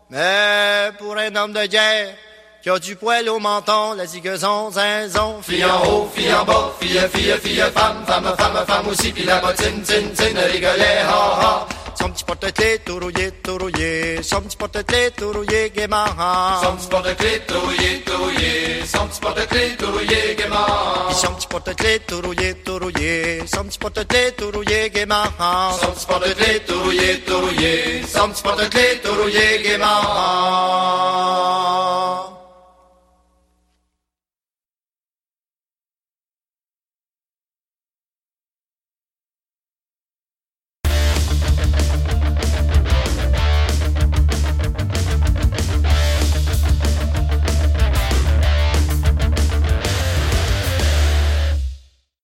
Speaker 3: Mais pour un homme de guerre qui a du poil au menton, la zigazon, zinzon.
Speaker 4: Fille en haut, fille en bas, fille, fille, fille, femme, femme, femme, femme aussi, puis la bottine, tin, tin, rigolait, ha, ha.
Speaker 3: Son petit porte-clés tout rouillé, tout rouillé. Son petit porte-clés tout rouillé gaiement.
Speaker 4: Son petit porte-clés touillé, touillé, son petit porte-clés touillé gaiement.
Speaker 3: Puis son petit porte-clés tout rouillé, tout rouillé. Son